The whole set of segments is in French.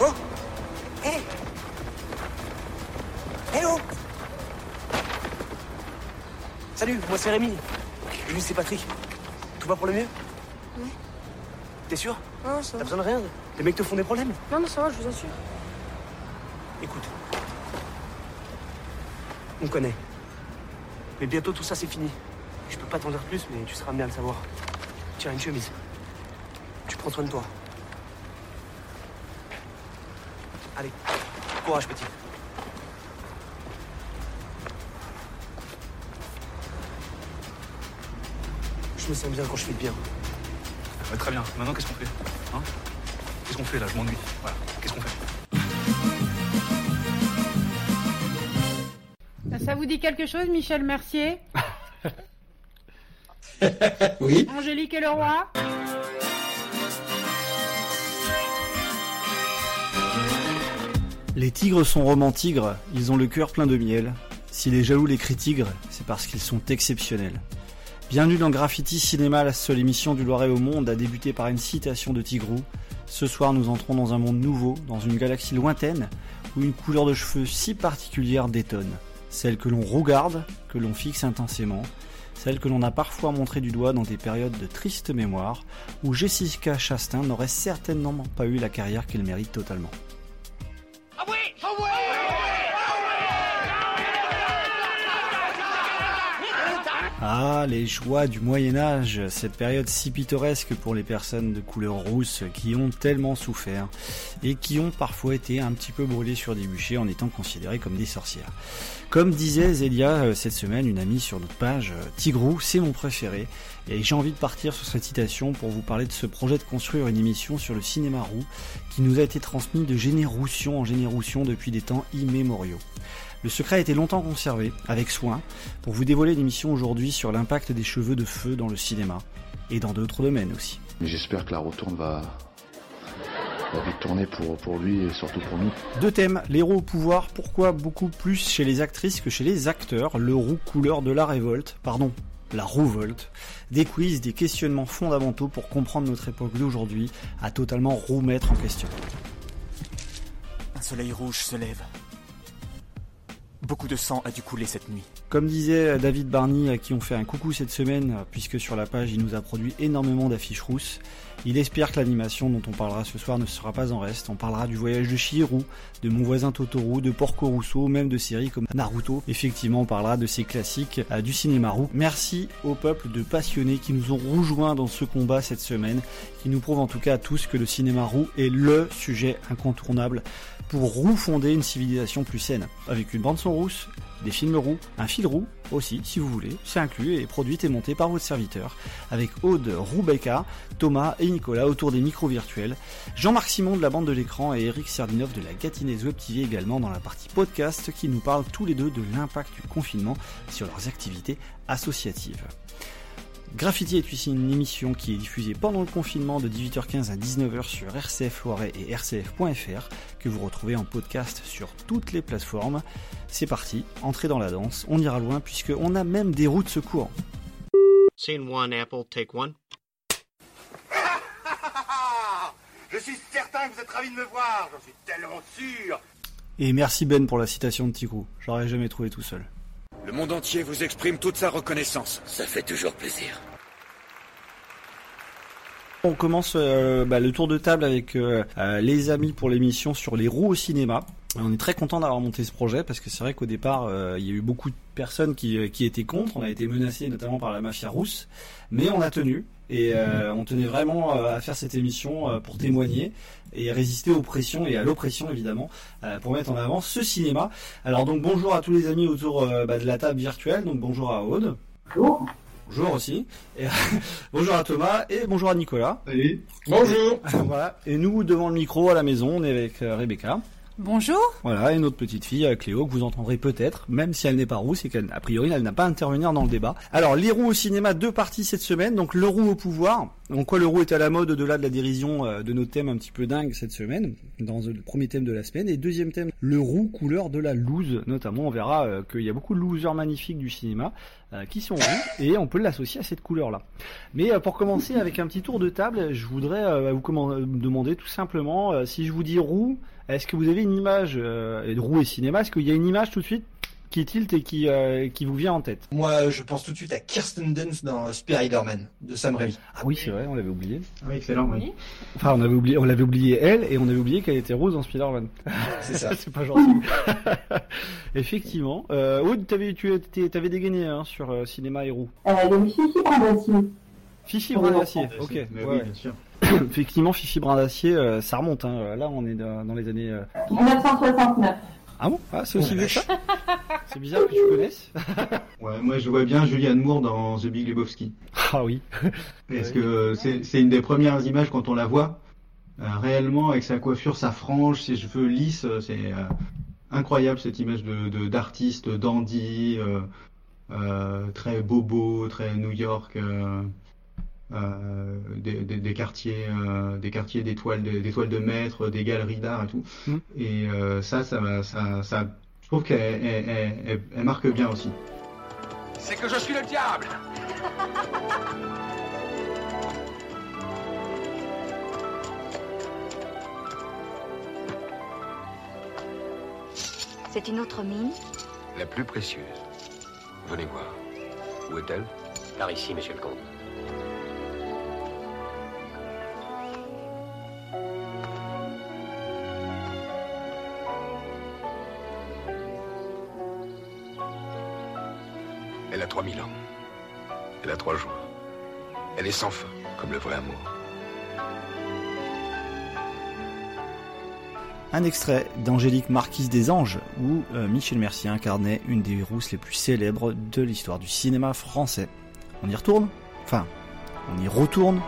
Oh Hé Hé oh Salut, moi c'est Rémi. Et lui c'est Patrick. Tout va pour le mieux Ouais. T'es sûr Non, ça T'as va. besoin de rien Les mecs te font des problèmes Non, non, ça va, je vous assure. Écoute. On connaît. Mais bientôt tout ça c'est fini. Je peux pas t'en dire plus, mais tu seras amené à le savoir. Tiens, une chemise. Tu prends soin de toi. Allez, courage petit. Je me sens bien quand je fais bien. Ouais, très bien. Maintenant, qu'est-ce qu'on fait Hein? Qu'est-ce qu'on fait là? Je m'ennuie. Voilà. Qu'est-ce qu'on fait? Ça vous dit quelque chose, Michel Mercier? Oui. Angélique et le roi Les tigres sont romans tigres, ils ont le cœur plein de miel. Si les jaloux les crient c'est parce qu'ils sont exceptionnels. Bienvenue dans Graffiti Cinéma, la seule émission du Loiret au monde a débuté par une citation de Tigrou. Ce soir, nous entrons dans un monde nouveau, dans une galaxie lointaine, où une couleur de cheveux si particulière détonne. Celle que l'on regarde, que l'on fixe intensément, celle que l'on a parfois montrée du doigt dans des périodes de triste mémoire, où Jessica Chastain n'aurait certainement pas eu la carrière qu'elle mérite totalement. Ah, les joies du Moyen Âge, cette période si pittoresque pour les personnes de couleur rousse qui ont tellement souffert et qui ont parfois été un petit peu brûlées sur des bûchers en étant considérées comme des sorcières. Comme disait Zélia euh, cette semaine, une amie sur notre page, euh, Tigrou, c'est mon préféré et j'ai envie de partir sur cette citation pour vous parler de ce projet de construire une émission sur le cinéma roux qui nous a été transmis de génération en génération depuis des temps immémoriaux. Le secret a été longtemps conservé, avec soin, pour vous dévoiler l'émission aujourd'hui sur l'impact des cheveux de feu dans le cinéma, et dans d'autres domaines aussi. Mais j'espère que la retourne va, va vite tourner pour, pour lui et surtout pour nous. Deux thèmes, l'héros au pouvoir, pourquoi beaucoup plus chez les actrices que chez les acteurs, le roux couleur de la révolte, pardon, la rouvolte, des quiz, des questionnements fondamentaux pour comprendre notre époque d'aujourd'hui, à totalement remettre en question. Un soleil rouge se lève. Beaucoup de sang a dû couler cette nuit. Comme disait David Barney, à qui on fait un coucou cette semaine, puisque sur la page il nous a produit énormément d'affiches rousses, il espère que l'animation dont on parlera ce soir ne sera pas en reste. On parlera du voyage de Chihiro, de Mon voisin Totoro, de Porco Rosso, même de séries comme Naruto. Effectivement, on parlera de ces classiques euh, du cinéma roux. Merci au peuple de passionnés qui nous ont rejoints dans ce combat cette semaine, qui nous prouve en tout cas à tous que le cinéma roux est LE sujet incontournable pour refonder une civilisation plus saine, avec une bande son rousse, des films roux, un fil roux aussi, si vous voulez, c'est inclus et produite et montée par votre serviteur, avec Aude Roubeca, Thomas et Nicolas autour des micros virtuels, Jean-Marc Simon de la bande de l'écran et Eric Sardinov de la Gatineuse Web TV également dans la partie podcast qui nous parlent tous les deux de l'impact du confinement sur leurs activités associatives. Graffiti est aussi une émission qui est diffusée pendant le confinement de 18h15 à 19h sur RCF Loiret et rcf.fr que vous retrouvez en podcast sur toutes les plateformes. C'est parti, entrez dans la danse, on ira loin puisque on a même des routes de secours. Scene one, Apple, take one. Je suis certain que vous êtes ravis de me voir, j'en suis tellement sûr. Et merci Ben pour la citation de Tigrou, j'aurais jamais trouvé tout seul. Le monde entier vous exprime toute sa reconnaissance. Ça fait toujours plaisir. On commence euh, bah, le tour de table avec euh, euh, les amis pour l'émission sur les roues au cinéma. On est très content d'avoir monté ce projet parce que c'est vrai qu'au départ il y a eu beaucoup de personnes qui, qui étaient contre. On a été menacés notamment par la mafia rousse, mais on a tenu et euh, on tenait vraiment euh, à faire cette émission euh, pour témoigner et résister aux pressions et à l'oppression évidemment pour mettre en avant ce cinéma. Alors donc bonjour à tous les amis autour bah, de la table virtuelle. Donc bonjour à Aude. Bonjour. Bonjour aussi. Et, bonjour à Thomas et bonjour à Nicolas. Salut. Bonjour. voilà. Et nous devant le micro à la maison, on est avec Rebecca. Bonjour. Voilà, et notre petite fille euh, Cléo que vous entendrez peut-être, même si elle n'est pas rousse et qu'a priori elle n'a pas à intervenir dans le débat. Alors les roues au cinéma, deux parties cette semaine. Donc le roux au pouvoir, En quoi le roux est à la mode au-delà de la dérision euh, de nos thèmes un petit peu dingues cette semaine, dans le premier thème de la semaine. Et deuxième thème, le roux couleur de la loose. Notamment, on verra euh, qu'il y a beaucoup de losers magnifiques du cinéma euh, qui sont roux et on peut l'associer à cette couleur-là. Mais pour commencer avec un petit tour de table, je voudrais vous demander tout simplement si je vous dis roux, est-ce que vous avez une image de roux et cinéma Est-ce qu'il y a une image tout de suite? Qui tilt et qui, euh, qui vous vient en tête Moi, je pense tout de suite à Kirsten Dunst dans Spider-Man de Sam Raimi. Ah oui, c'est vrai, on l'avait oublié. Oui, excellent, oui. Enfin, on avait oublié, on l'avait oublié elle et on avait oublié qu'elle était rose dans Spider-Man. C'est ça. c'est pas gentil. Effectivement. Euh, Aude, t'avais, tu avais dégainé hein, sur euh, cinéma et roux. Euh, donc Fifi Brindacier. Fifi Brindacier, ok. Mais oui, bien sûr. Effectivement, Fifi Brindacier, euh, ça remonte. Hein. Là, on est dans les années. 1969. Ah bon ah, C'est aussi vieux que ça C'est bizarre que tu connaisses. ouais, moi je vois bien Julianne Moore dans The Big Lebowski. Ah oui. Parce que c'est une des premières images quand on la voit. Euh, réellement, avec sa coiffure, sa frange, ses cheveux lisses, euh, c'est euh, incroyable cette image de d'artiste, dandy, très bobo, très New York. Euh, des, des, des, quartiers, euh, des quartiers d'étoiles, des, des toiles de maître, des galeries d'art et tout. Mmh. Et euh, ça, ça, ça, ça, je trouve qu'elle elle, elle, elle marque bien aussi. C'est que je suis le diable. C'est une autre mine La plus précieuse. Venez voir. Où est-elle? Par ici, monsieur le comte. Sans fin, comme le vrai amour. Un extrait d'Angélique Marquise des Anges, où euh, Michel Mercier incarnait une des rousses les plus célèbres de l'histoire du cinéma français. On y retourne? Enfin, on y retourne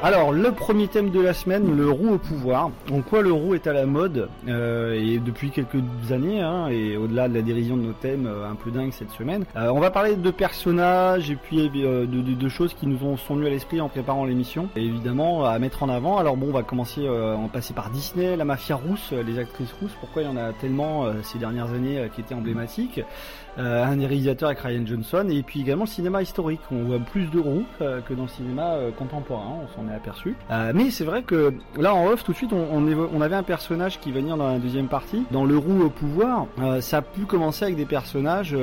Alors, le premier thème de la semaine, le roux au pouvoir. En quoi le roux est à la mode euh, et depuis quelques années, hein, et au-delà de la dérision de nos thèmes euh, un peu dingues cette semaine. Euh, on va parler de personnages et puis euh, de, choses qui nous ont, sont venues à l'esprit en préparant l'émission. Et évidemment, à mettre en avant. Alors bon, on va commencer, va passer par Disney, la mafia rousse, les actrices rousses. Pourquoi il y en a tellement ces dernières années qui étaient emblématiques? Euh, un réalisateur avec Ryan Johnson, et puis également le cinéma historique. On voit plus de roues euh, que dans le cinéma euh, contemporain, on s'en est aperçu. mais c'est vrai que là en off, tout de suite, on, avait un personnage qui venir dans la deuxième partie. Dans le roux au pouvoir, ça a pu commencer avec des personnages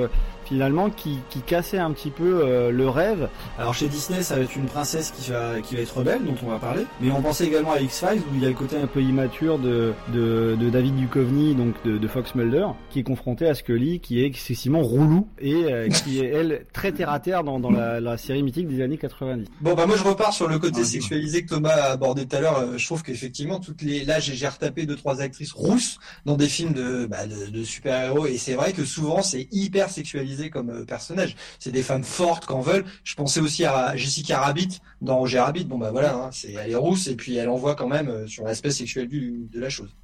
finalement qui, qui cassait un petit peu euh, le rêve. Alors chez Disney, ça va être une princesse qui va, qui va être rebelle, dont on va parler. Mais on pensait également à X-Files, où il y a le côté un peu immature de, de, de David Duchovny, donc de, de, Fox Mulder, qui est confronté à Scully, qui est excessivement roulou et euh, qui est, elle, très terre-à-terre dans, dans la, la, série mythique des années 90. Bon, bah moi je repars sur le côté ah, sexualisé que Thomas a abordé tout à l'heure. Euh, je trouve qu'effectivement, toutes les... là j'ai retapé deux, trois actrices rousses dans des films de, bah, de, de super-héros, et c'est vrai que souvent c'est hyper sexualisé comme euh, personnage. C'est des femmes fortes qu'en veulent. Je pensais aussi à Jessica Rabbit dans Roger Rabbit. Bon bah voilà, hein, c'est elle est rousse et puis elle envoie quand même euh, sur l'aspect sexuel du, de la chose.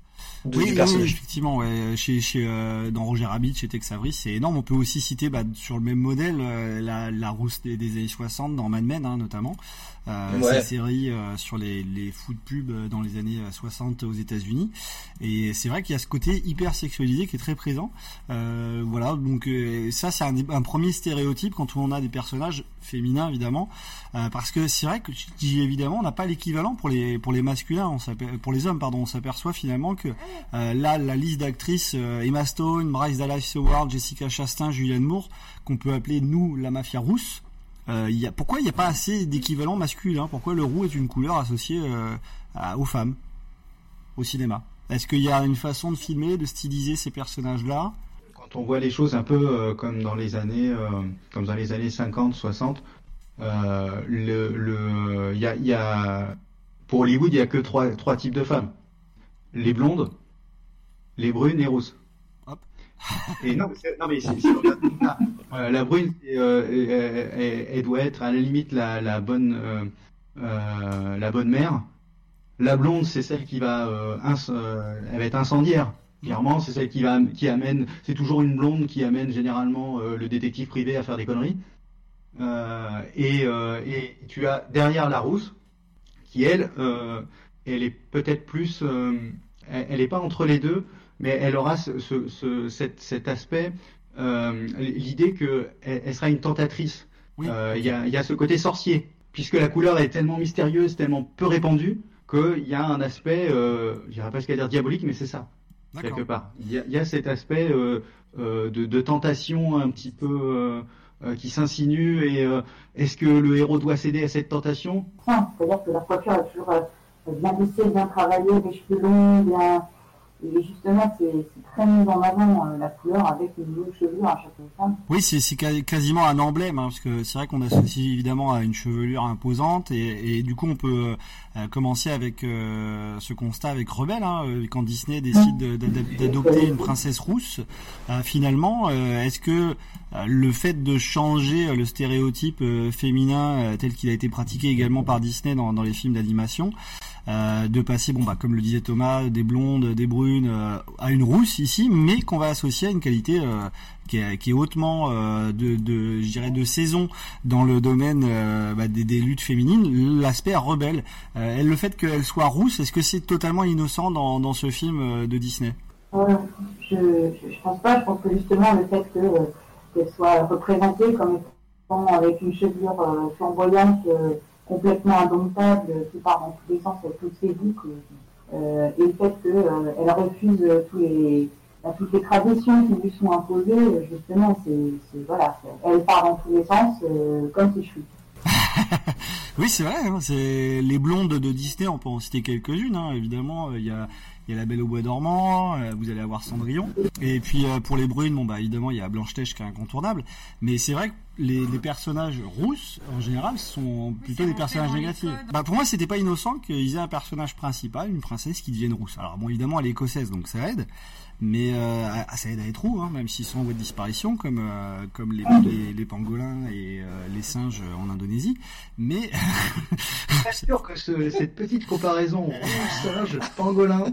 De, oui, oui, effectivement, ouais. chez, chez euh, dans Roger Rabbit, chez Tex Avery, c'est énorme. On peut aussi citer bah, sur le même modèle la, la rousse des, des, années 60 dans Mad Men, hein, notamment. Euh, ouais. Série euh, sur les, les food pubs dans les années 60 aux États-Unis. Et c'est vrai qu'il y a ce côté hyper sexualisé qui est très présent. Euh, voilà, donc ça c'est un, un, premier stéréotype quand on a des personnages féminins évidemment, parce que c'est vrai que évidemment on n'a pas l'équivalent pour les pour les masculins, on pour les hommes pardon, on s'aperçoit finalement que là la liste d'actrices Emma Stone, Bryce Dallas Howard, Jessica Chastain, Julianne Moore qu'on peut appeler nous la mafia rousse euh, a, pourquoi il n'y a pas assez d'équivalent masculin Pourquoi le roux est une couleur associée euh, aux femmes au cinéma? Est-ce qu'il y a une façon de filmer, de styliser ces personnages-là? Quand on voit les choses un peu euh, comme dans les années, euh, comme dans les années 50, 60, euh, le, le, y a, y a, pour Hollywood, il n'y a que trois, types de femmes. Les blondes, les brunes et rousses. Non, mais c'est euh, la brune, euh, elle, doit être à la limite la, la bonne euh, la bonne mère. La blonde, c'est celle qui va, elle va être incendiaire. Clairement, c'est celle qui va qui amène. C'est toujours une blonde qui amène généralement le détective privé à faire des conneries. Et, et tu as derrière la rousse, qui elle, elle est peut-être plus. elle elle est pas entre les deux, mais elle aura ce, ce, ce- cet, cet aspect, euh, l'idée que elle, sera une tentatrice. Euh, Il y, a, il y a ce côté sorcier, puisque la couleur est tellement mystérieuse, tellement peu répandue, qu'il y a un aspect, euh, je dirais pas ce qu'à dire diabolique, mais c'est ça, quelque part. Il y a, il y a cet aspect euh, euh, de, de tentation un petit peu euh, euh, qui s'insinue, et euh, est-ce que le héros doit céder à cette tentation? Enfin, C'est-à-dire que la coiffure est toujours euh, bien lissée, bien travaillée, des cheveux longs, bien. Justement, c'est très mis en euh, la couleur avec une longue chevelure à chaque femme. Oui, c'est quasiment un emblème, hein, parce que c'est vrai qu'on associe évidemment à une chevelure imposante, et, et du coup on peut euh, commencer avec euh, ce constat avec Rebelle, hein, quand Disney décide de- d'ad- d'adopter une princesse rousse. finalement, est-ce que le fait de changer le stéréotype féminin tel qu'il a été pratiqué également par Disney dans les films d'animation, euh, de passer, bon bah comme le disait Thomas, des blondes, des brunes, euh, à une rousse ici, mais qu'on va associer à une qualité euh, qui, est, hautement de, je dirais, de saison dans le domaine bah, des, luttes féminines, l'aspect rebelle. Le fait qu'elle soit rousse, est-ce que c'est totalement innocent dans, ce film de Disney? Je, je, pense pas, je pense que justement le fait que, qu'elle soit représentée comme étant avec une chevelure flamboyante, complètement indomptable, qui part dans tous les sens avec toutes ses boucles, euh, et le fait qu'elle refuse euh, tous les, bah, toutes les traditions qui lui sont imposées, justement, c'est, voilà, elle part dans tous les sens, euh, comme ses cheveux. Oui, c'est vrai. hein, c'est les blondes de Disney. On peut en citer quelques-unes. Hein, évidemment, il y a la Belle au bois dormant. vous allez avoir Cendrillon. Et puis pour les brunes, bon bah évidemment il y a Blanche Neige qui est incontournable. Mais c'est vrai que les, les personnages rousses en général sont plutôt des personnages négatifs. Bah pour moi c'était pas innocent qu'ils aient un personnage principal, une princesse qui devienne rousse. Alors bon évidemment elle est écossaise donc ça aide. Mais euh, ça aide à être roux, hein, même s'ils sont en voie de disparition, comme euh, comme les, les, les pangolins et euh, les singes en Indonésie. Mais pas sûr que ce- cette petite comparaison rouge-singe, pangolin,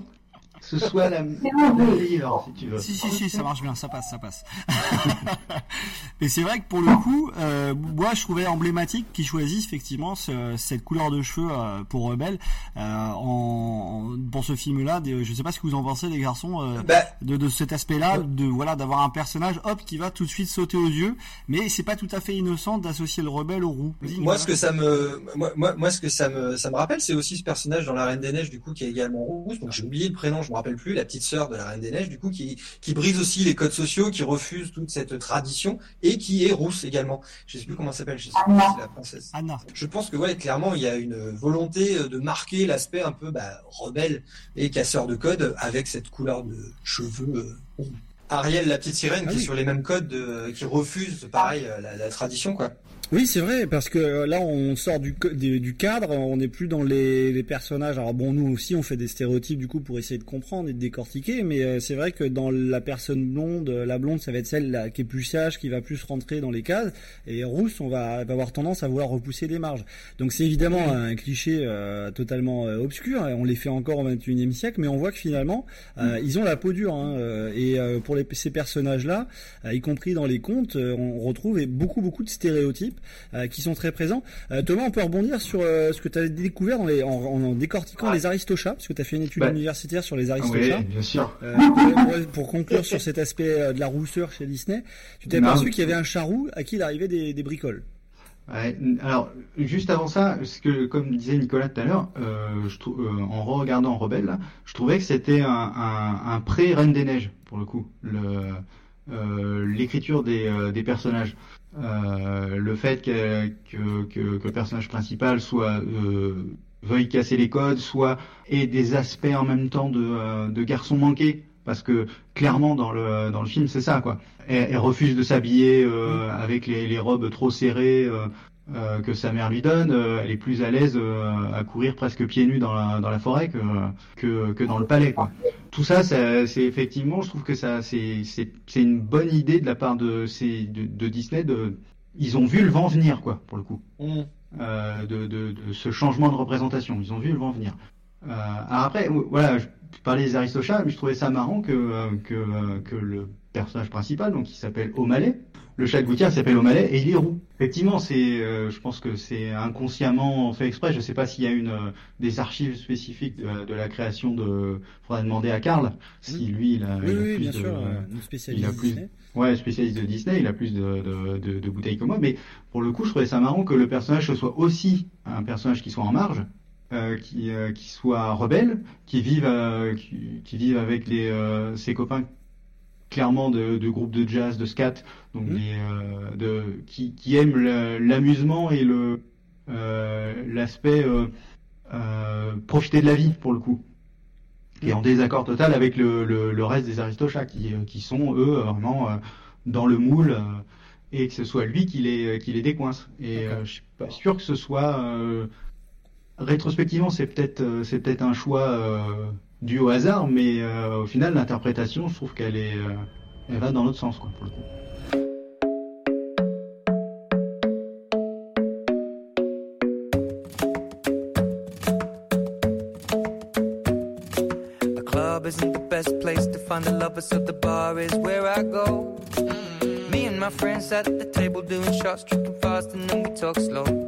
ce soit la, la meilleure, si tu veux. Si, si, si, ça marche bien, ça passe, ça passe. Mais c'est vrai que pour le coup, euh, moi je trouvais emblématique qu'ils choisissent effectivement ce- cette couleur de cheveux euh, pour Rebelle euh, en, en- pour ce film-là. Je sais pas ce que vous en pensez, les garçons, euh, Bah, de, de cet aspect-là, de voilà d'avoir un personnage hop qui va tout de suite sauter aux yeux, mais c'est pas tout à fait innocent d'associer le rebelle au roux. Moi, ce que ça me, moi, moi, moi, ce que ça me, ça me rappelle, c'est aussi ce personnage dans La Reine des Neiges, du coup, qui est également rousse. Donc, j'ai oublié le prénom, je me rappelle plus, la petite sœur de La Reine des Neiges, du coup, qui, qui brise aussi les codes sociaux, qui refuse toute cette tradition et qui est rousse également. Je sais plus comment elle s'appelle, je sais plus si c'est la princesse. Anna. Je pense que, ouais, clairement, il y a une volonté euh, de marquer l'aspect un peu, bah, rebelle et casseur de codes avec cette couleur de cheveux euh, roux. Ariel, la petite sirène, Ah qui oui. est sur les mêmes codes, de, qui refuse, pareil, euh, la, la tradition, quoi. Oui, c'est vrai, parce que euh, là, on sort du, du, du cadre, on n'est plus dans les, les personnages. Alors bon, nous aussi, on fait des stéréotypes du coup pour essayer de comprendre et de décortiquer, mais euh, c'est vrai que dans la personne blonde, euh, la blonde, ça va être celle là, qui est plus sage, qui va plus rentrer dans les cases, et rousse, on va, va avoir tendance à vouloir repousser des marges. Donc c'est évidemment un cliché euh, totalement euh, obscur, on les fait encore au 21e siècle, mais on voit que finalement, euh, ils ont la peau dure, hein, et euh, pour les, ces personnages-là, euh, y compris dans les contes, on retrouve beaucoup beaucoup de stéréotypes euh, qui sont très présents. Euh, Thomas, on peut rebondir sur euh, ce que tu as découvert dans les, en, en décortiquant les aristochats, parce que tu as fait une étude Bah. universitaire sur les Oui, aristochats. bien sûr. Pour, conclure sur cet aspect de la rousseur chez Disney, tu t'es aperçu qu'il y avait un charroux à qui il arrivait des, des bricoles. Ouais, alors, juste avant ça, ce que, comme disait Nicolas tout à l'heure, euh, euh, en regardant Rebelle, là, je trouvais que c'était un, un, un pré-Reine des Neiges, pour le coup, euh, l'écriture des, des personnages. Euh, le fait que, que, que, que le personnage principal soit euh, veuille casser les codes, soit ait des aspects en même temps de, euh, de garçon manqué, parce que clairement dans le dans le film c'est ça quoi. Elle, elle refuse de s'habiller euh, avec les, les robes trop serrées euh, que sa mère lui donne. Euh, elle est plus à l'aise euh, à courir presque pieds nus dans la dans la forêt que que, que dans le palais quoi. Tout ça, ça c'est effectivement, je trouve que ça c'est c'est c'est une bonne idée de la part de ces de, de Disney de ils ont vu le vent venir quoi pour le coup. Mm. De, de, de ce changement de représentation. Ils ont vu le vent venir. Alors après, voilà, je- parlais des Aristochats, mais je trouvais ça marrant que, que, que le personnage principal, donc qui s'appelle O'Malley, le chat de gouttière s'appelle O'Malley et il est roux. Effectivement, c'est, euh, je pense que c'est inconsciemment fait exprès. Je sais pas s'il y a une euh, des archives spécifiques de, de la création de. Faudra demander à Karl si lui il a, Oui, il a oui, plus bien de, sûr, euh, nous spécialistes il a plus, Disney. ouais, spécialiste de Disney, il a plus de, de, bouteilles que moi. Mais pour le coup, je trouvais ça marrant que le personnage soit aussi un personnage qui soit en marge. Euh, qui, euh, qui soit rebelle, qui vive, euh, qui, qui vive avec les, euh, ses copains clairement de, de groupes de jazz, de scat, donc les, euh, de, qui, qui aiment l'amusement et le euh, l'aspect euh, profiter de la vie pour le coup, qui est en désaccord total avec le, le, le reste des Aristochats qui, qui sont eux vraiment dans le moule et que ce soit lui qui les qui les décoince. Et euh, je suis pas sûr que ce soit euh, rétrospectivement c'est peut-être c'est peut-être un choix euh, dû au hasard, mais euh, au final l'interprétation je trouve qu'elle est euh, elle va dans l'autre sens quoi pour le coup. Isn't the best place to find the lovers, so the bar is where I go. Me and my friends at the table doing shots, tripping fast, and then we talk slow.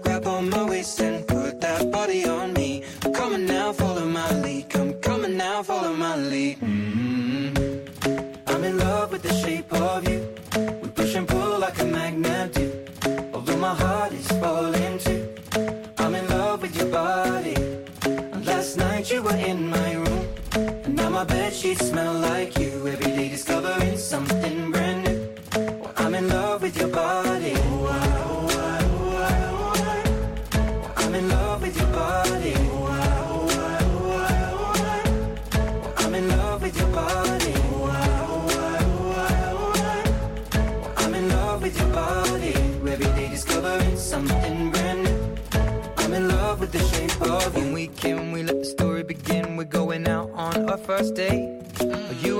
Smell like you. Every day discovering something brand new. I'm in love with your body. I'm in love with your body. I'm in love with your body. I'm in love with your body. Every day discovering something brand new. I'm in love with the shape of you. When we can, we let the story begin. We're going out on our first date.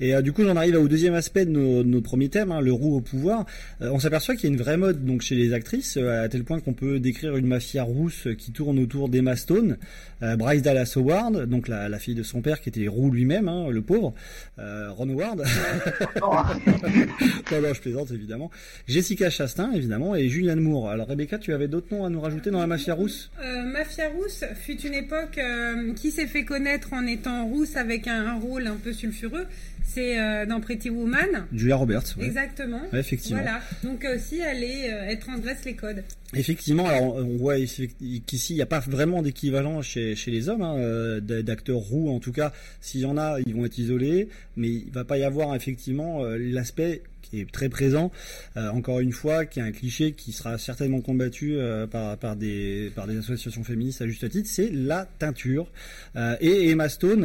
Et euh, du coup, j'en arrive au deuxième aspect de nos, de nos premiers thèmes, hein, le roux au pouvoir. Euh, on s'aperçoit qu'il y a une vraie mode donc chez les actrices, euh, à tel point qu'on peut décrire une mafia rousse qui tourne autour d'Emma Stone, Bryce Dallas Howard, donc la, fille de son père qui était roux lui-même, hein, le pauvre, Ron Howard. non, non, je plaisante évidemment. Jessica Chastain évidemment et Julianne Moore. Alors Rebecca, tu avais d'autres noms à nous rajouter dans la mafia rousse? Mafia Rousse fut une époque qui s'est fait connaître en étant rousse avec un rôle un peu sulfureux. C'est euh, dans Pretty Woman. Julia Roberts. ouais. Exactement. Ouais, effectivement. Voilà. Donc euh, aussi, elle, est, euh, elle transgresse les codes. Effectivement, alors on voit qu'ici il n'y a pas vraiment d'équivalent chez, chez les hommes, hein, euh, d'acteurs roux en tout cas. S'il y en a, ils vont être isolés, mais il va pas y avoir effectivement euh, l'aspect qui est très présent. euh, encore une fois, qui est un cliché qui sera certainement combattu euh, par, par des par des associations féministes à juste titre, c'est la teinture. Euh, et Emma Stone,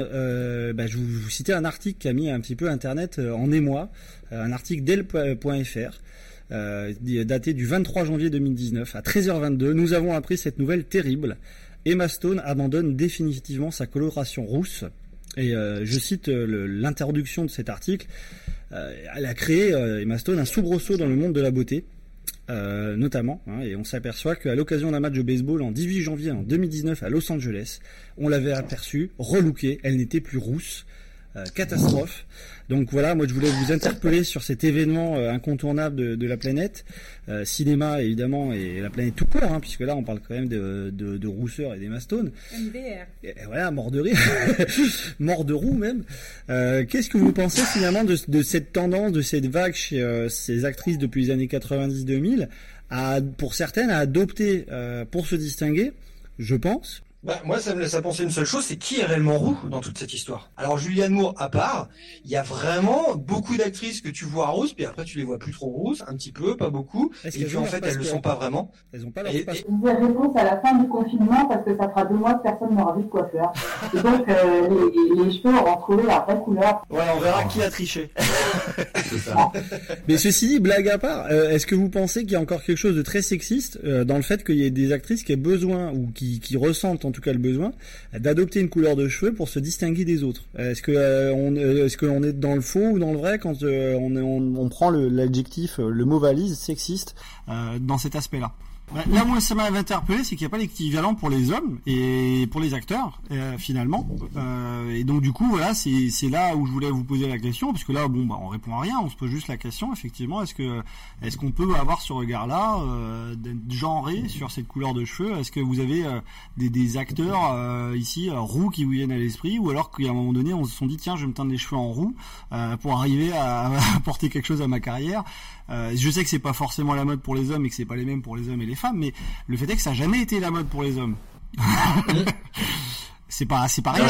bah, je vous, citais un article qui a mis un petit peu Internet en émoi, un article d'elle.fr daté du 23 janvier 2019 à 13h22. Nous avons appris cette nouvelle terrible. Emma Stone abandonne définitivement sa coloration rousse. Et je cite l'introduction de cet article. Euh, elle a créé, euh, Emma Stone, un soubresaut dans le monde de la beauté. euh, notamment, hein, et on s'aperçoit qu'à l'occasion d'un match de baseball en 18 janvier en 2019 à Los Angeles, on l'avait aperçue, relookée, elle n'était plus rousse, catastrophe. Donc voilà, moi je voulais vous interpeller sur cet événement euh, incontournable de, de la planète, euh, cinéma évidemment et la planète tout court, hein, puisque là on parle quand même de, de, de rousseur et d'Emma Stone. MDR. Et voilà, mort de rire, mort de roue même. Euh, Qu'est-ce que vous pensez finalement de, de cette tendance, de cette vague chez euh, ces actrices depuis les années 90-2000, à, pour certaines, à adopter pour se distinguer, je pense, Bah, moi, ça me laisse à penser une seule chose, c'est qui est réellement roux dans toute cette histoire. Alors, Julianne Moore à part, il y a vraiment beaucoup d'actrices que tu vois rousses, puis après tu les vois plus trop rousses, un petit peu, pas beaucoup, et Est-ce puis en fait elles le sont pas vraiment. Elles ont pas leur Et- réponse à la fin du confinement parce que ça fera deux mois que personne n'aura vu de coiffeur. Et donc, euh, les, les cheveux auront trouvé leur vraie couleur. Voilà, on verra qui a triché. Mais ceci dit, blague à part, euh, est-ce que vous pensez qu'il y a encore quelque chose de très sexiste euh, dans le fait qu'il y ait des actrices qui aient besoin, ou qui, qui ressentent en tout cas le besoin, d'adopter une couleur de cheveux pour se distinguer des autres. Est-ce que euh, on, euh, est-ce qu'on est dans le faux ou dans le vrai quand euh, on, prend le- l'adjectif, euh, le mot valise sexiste dans cet aspect-là Là, moi, ça m'a interpellé, c'est qu'il n'y a pas l'équivalent pour les hommes et pour les acteurs, euh, finalement. Euh, et donc, du coup, voilà, c'est là où je voulais vous poser la question, parce que là, bon, bah, on répond à rien, on se pose juste la question, effectivement, est-ce que est-ce qu'on peut avoir ce regard-là, euh, genré sur cette couleur de cheveux? Est-ce que vous avez euh, des, des acteurs ici roux qui vous viennent à l'esprit, ou alors qu'à un moment donné, on se sont dit, tiens, je vais me teindre les cheveux en roux pour arriver à, apporter quelque chose à ma carrière. Je sais que c'est pas forcément la mode pour les hommes et que c'est pas les mêmes pour les hommes et les femmes, mais le fait est que ça a jamais été la mode pour les hommes. c'est pas, c'est pas rien.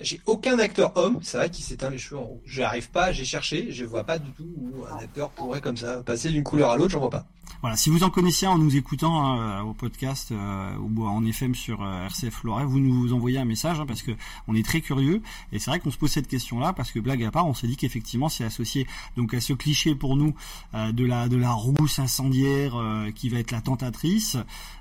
J'ai aucun acteur homme, c'est vrai, qui s'éteint les cheveux en roux. Je n'arrive pas, j'ai cherché, je vois pas du tout où un acteur pourrait comme ça passer d'une couleur à l'autre, j'en vois pas. Voilà, si vous en connaissez en nous écoutant hein, au podcast euh, ou en FM sur euh, RCF Loiret, vous nous envoyez un message hein, parce que on est très curieux et c'est vrai qu'on se pose cette question-là parce que blague à part, on s'est dit qu'effectivement c'est associé donc à ce cliché pour nous euh, de la de la rousse incendiaire euh, qui va être la tentatrice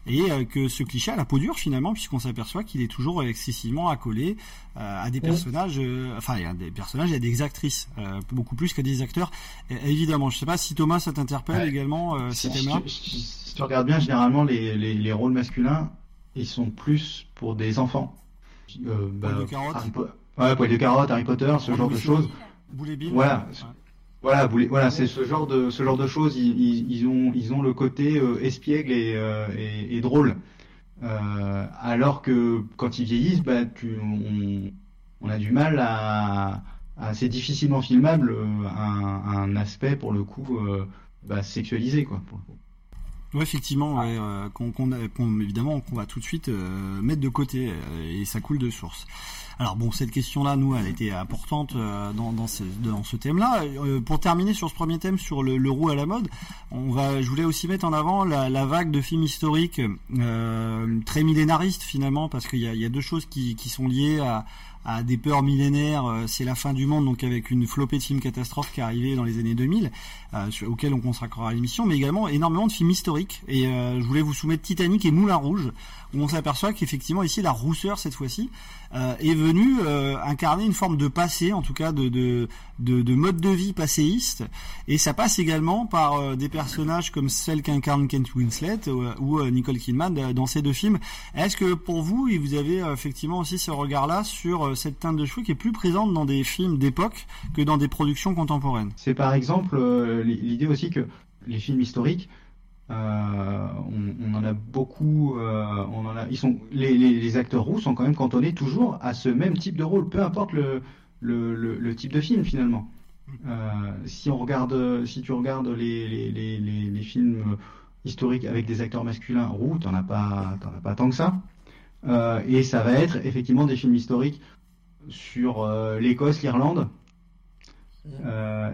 et euh, que ce cliché a la peau dure finalement puisqu'on s'aperçoit qu'il est toujours excessivement accolé euh, à des personnages, euh, enfin il y a des personnages, il y a des actrices euh, beaucoup plus qu'à des acteurs. Et, évidemment, je sais pas si Thomas ça t'interpelle Ouais. également euh, Si, ces si thèmes-là. tu- si- si tu regardes bien, généralement, les, les, les rôles masculins, ils sont plus pour des enfants. Euh, Poil de carotte. Harry Po- ouais, poil de carotte, Harry Potter, ce genre de choses. Voilà. Ouais. Voilà, voilà, c'est ce genre de ce genre de choses. Ils, ils, ont ils ont le côté euh, espiègle et, euh, et, et drôle. Euh, alors que quand ils vieillissent, bah, tu, on, on a du mal à, à c'est difficilement filmable un, un aspect pour le coup bah, sexualisé quoi. Ouais, effectivement, qu'on, évidemment, qu'on va tout de suite mettre de côté et ça coule de source. Alors bon, cette question-là, nous, elle était importante euh, dans, dans ce, dans ce thème-là. Euh, pour terminer sur ce premier thème, sur le, le à la mode, on va, je voulais aussi mettre en avant la, la vague de films historiques euh, très millénaristes finalement, parce qu'il y a, y a deux choses qui, qui sont liées à, à des peurs millénaires, euh, c'est la fin du monde, donc avec une flopée de films catastrophes qui est arrivée dans les années 2000, euh, auxquels on consacrera l'émission, mais également énormément de films historiques. Et euh, je voulais vous soumettre Titanic et Moulin Rouge, où on s'aperçoit qu'effectivement ici la rousseur cette fois-ci euh, est venue euh, incarner une forme de passé, en tout cas de, de, de, de mode de vie passéiste. Et ça passe également par euh, des personnages comme celle qu'incarne Kent Winslet ou, Nicole Kidman dans ces deux films. Est-ce que pour vous, et vous avez effectivement aussi ce regard-là sur cette teinte de cheveux qui est plus présente dans des films d'époque que dans des productions contemporaines? C'est par exemple l'idée aussi que les films historiques, euh, on, en a beaucoup, euh, ils sont, les, acteurs roux sont quand même cantonnés toujours à ce même type de rôle, peu importe le, type de film finalement. Euh, si on regarde, si tu regardes les, films historiques avec des acteurs masculins roux, t'en as pas, as pas tant que ça. Et ça va être effectivement des films historiques sur l'Écosse, l'Irlande,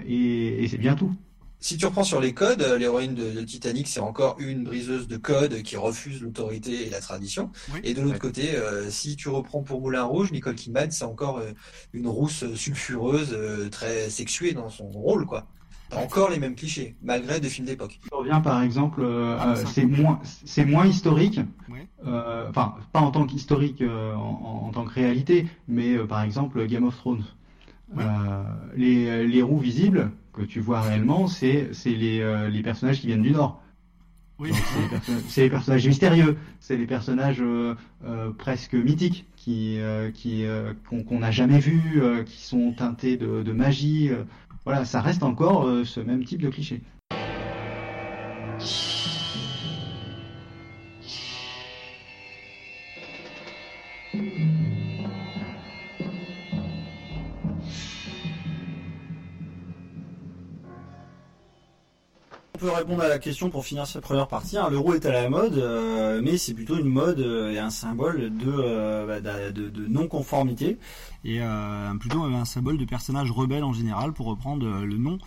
et, et c'est bien tout. Si tu reprends sur les codes, euh, l'héroïne de, de Titanic, c'est encore une briseuse de codes qui refuse l'autorité et la tradition. Oui. Et de l'autre Ouais. côté, euh, si tu reprends pour Moulin Rouge, Nicole Kidman, c'est encore euh, une rousse sulfureuse, euh, très sexuée dans son rôle, quoi. T'as encore les mêmes clichés, malgré des films d'époque. Je reviens par exemple, euh, Ah, euh, c'est moins, c'est moins historique, Ouais. euh, enfin pas en tant qu'historique euh, en, en tant que réalité, mais euh, par exemple Game of Thrones. Euh, les, les roues visibles que tu vois réellement, c'est les, euh, les personnages qui viennent du Nord. Oui. C'est les, perso- c'est les personnages mystérieux, c'est les personnages euh, euh, presque mythiques qui qui qu'on n'a jamais vus, qui sont teintés de, de magie. voilà, ça reste encore ce même type de cliché. Peut répondre à la question pour finir cette première partie. hein. L'euro est à la mode, euh, mais c'est plutôt une mode euh, et un symbole de, euh, bah, non-conformité et plutôt un symbole de personnage rebelle en général, pour reprendre le nom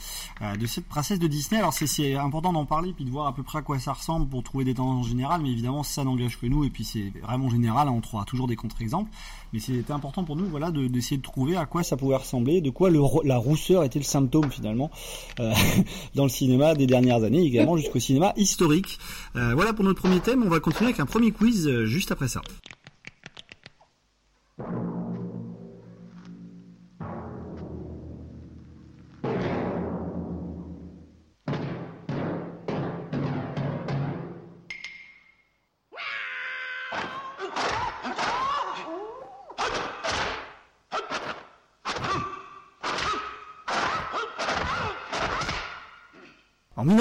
de cette princesse de Disney. Alors c'est- important d'en parler puis de voir à peu près à quoi ça ressemble pour trouver des tendances générales, mais évidemment ça n'engage que nous et puis c'est vraiment général. hein, on trouvera toujours des contre-exemples, mais c'était important pour nous, voilà, de- d'essayer de trouver à quoi ça pouvait ressembler, de quoi la rousseur était le symptôme finalement dans le cinéma des dernières années, également jusqu'au cinéma historique. Euh, voilà pour notre premier thème. On va continuer avec un premier quiz euh, juste après ça.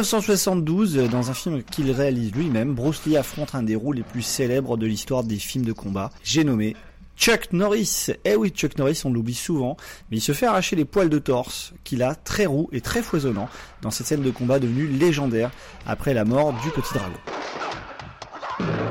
1972, euh, dans un film qu'il réalise lui-même, Bruce Lee affronte un des rôles les plus célèbres de l'histoire des films de combat. J'ai nommé Chuck Norris. Eh oui, Chuck Norris, on l'oublie souvent, mais il se fait arracher les poils de torse qu'il a très roux et très foisonnant dans cette scène de combat devenue légendaire après la mort du petit dragon.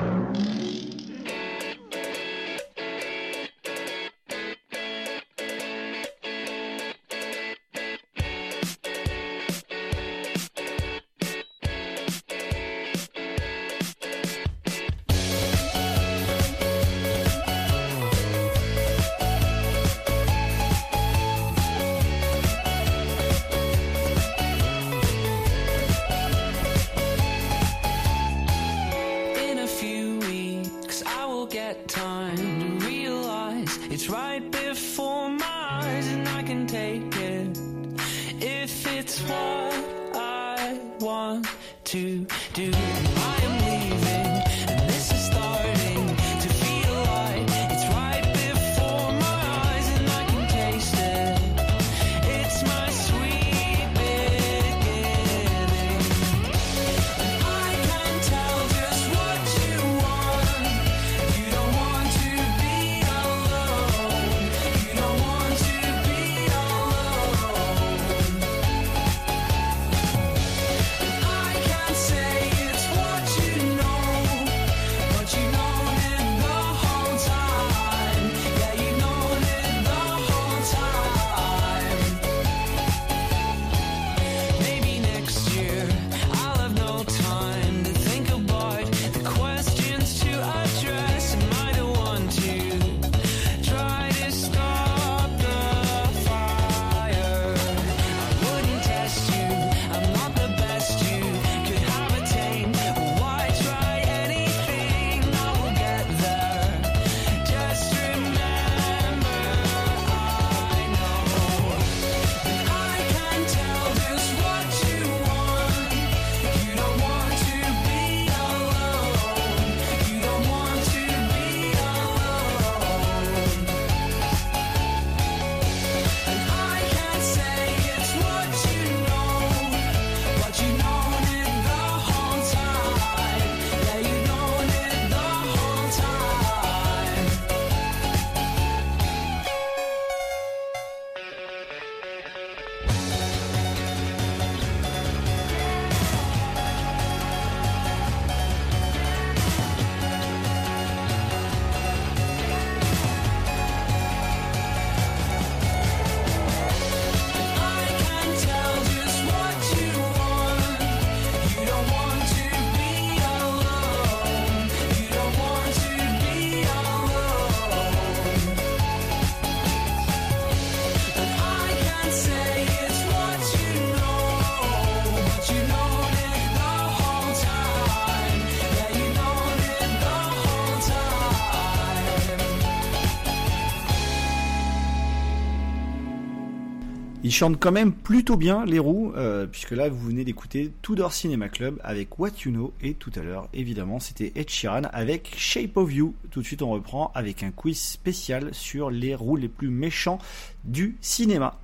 Ils chantent quand même plutôt bien les roues, euh, puisque là vous venez d'écouter Tudor Cinema Club avec What You Know, et tout à l'heure évidemment c'était Ed Sheeran avec Shape of You. Tout de suite on reprend avec un quiz spécial sur les roues les plus méchants du cinéma.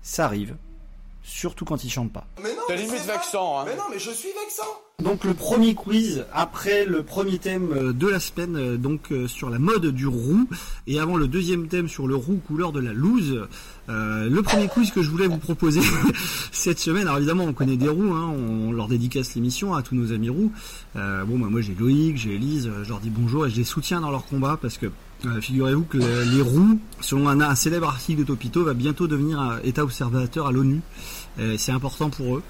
Ça arrive, surtout quand ils chantent pas. Mais non, T'as limite c'est pas- vexant, hein. Mais non, mais je suis vexant. Donc le premier quiz après le premier thème euh, de la semaine euh, donc euh, sur la mode du roux et avant le deuxième thème sur le roux couleur de la loose. Euh, le premier quiz que je voulais vous proposer cette semaine, alors évidemment on connaît des roux, hein, on, leur dédicace l'émission à tous nos amis roux. Euh, bon bah, moi j'ai Loïc, j'ai Elise, je leur dis bonjour et je les soutiens dans leur combat parce que euh, figurez-vous que le- les roux, selon un, un célèbre article de Topito, va bientôt devenir État observateur à l'ONU. Euh, c'est important pour eux.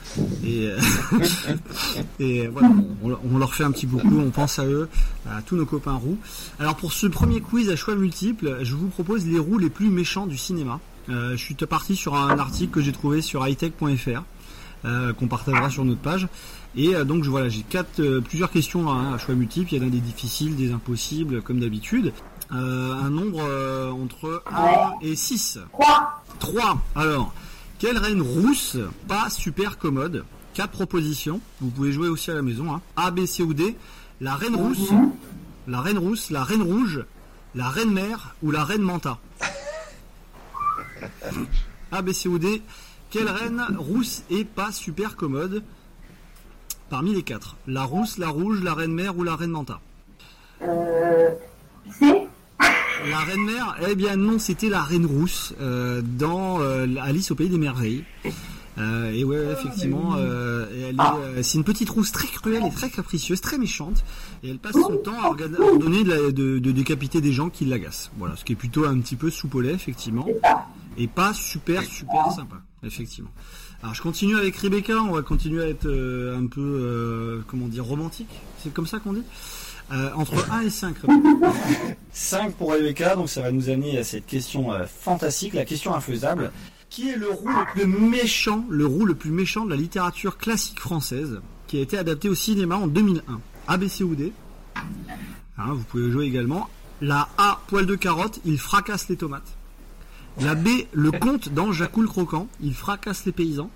Et, euh, et voilà, on, on leur fait un petit coucou, on pense à eux, à tous nos copains roux. Alors pour ce premier quiz à choix multiples, je vous propose les roux les plus méchants du cinéma. Euh, je suis parti sur un article que j'ai trouvé sur hightech.fr. euh, qu'on partagera sur notre page. Et euh, donc je- voilà, j'ai quatre, euh, plusieurs questions hein, à choix multiples. Il y en a des difficiles, des impossibles, comme d'habitude. Euh, un nombre euh, entre 1 et 6. 3. 3. Alors, quelle reine rousse pas super commode? Quatre propositions. Vous pouvez jouer aussi à la maison. Hein. A, B, C ou D. La reine rousse, la reine rousse, la reine rouge, la reine mère ou la reine manta. A, B, C ou D. Quelle reine rousse est pas super commode? Parmi les quatre La rousse, la rouge, la reine mère ou la reine manta Euh. La reine mère, eh bien non, c'était la reine rousse euh, dans euh, Alice au pays des merveilles. Euh, et ouais, ouais, effectivement, euh, et elle est, euh, c'est une petite rousse très cruelle et très capricieuse, très méchante, et elle passe son temps à ordonner de, la- de- de décapiter des gens qui l'agacent. Voilà, ce qui est plutôt un petit peu lait, effectivement, et pas super super sympa, effectivement. Alors je continue avec Rebecca, on va continuer à être euh, un peu, euh, comment dire, romantique, c'est comme ça qu'on dit? Euh, entre 1 et 5. 5 pour Rebecca, donc ça va nous amener à cette question euh, fantastique, la question infaisable. Qui est le roux le plus méchant, le roux le plus méchant de la littérature classique française, qui a été adapté au cinéma en 2001 ABC ou D? Hein, Vous pouvez jouer également. La A, poil de carotte, il fracasse les tomates. La B, le comte dans Jacou le croquant, il fracasse les paysans.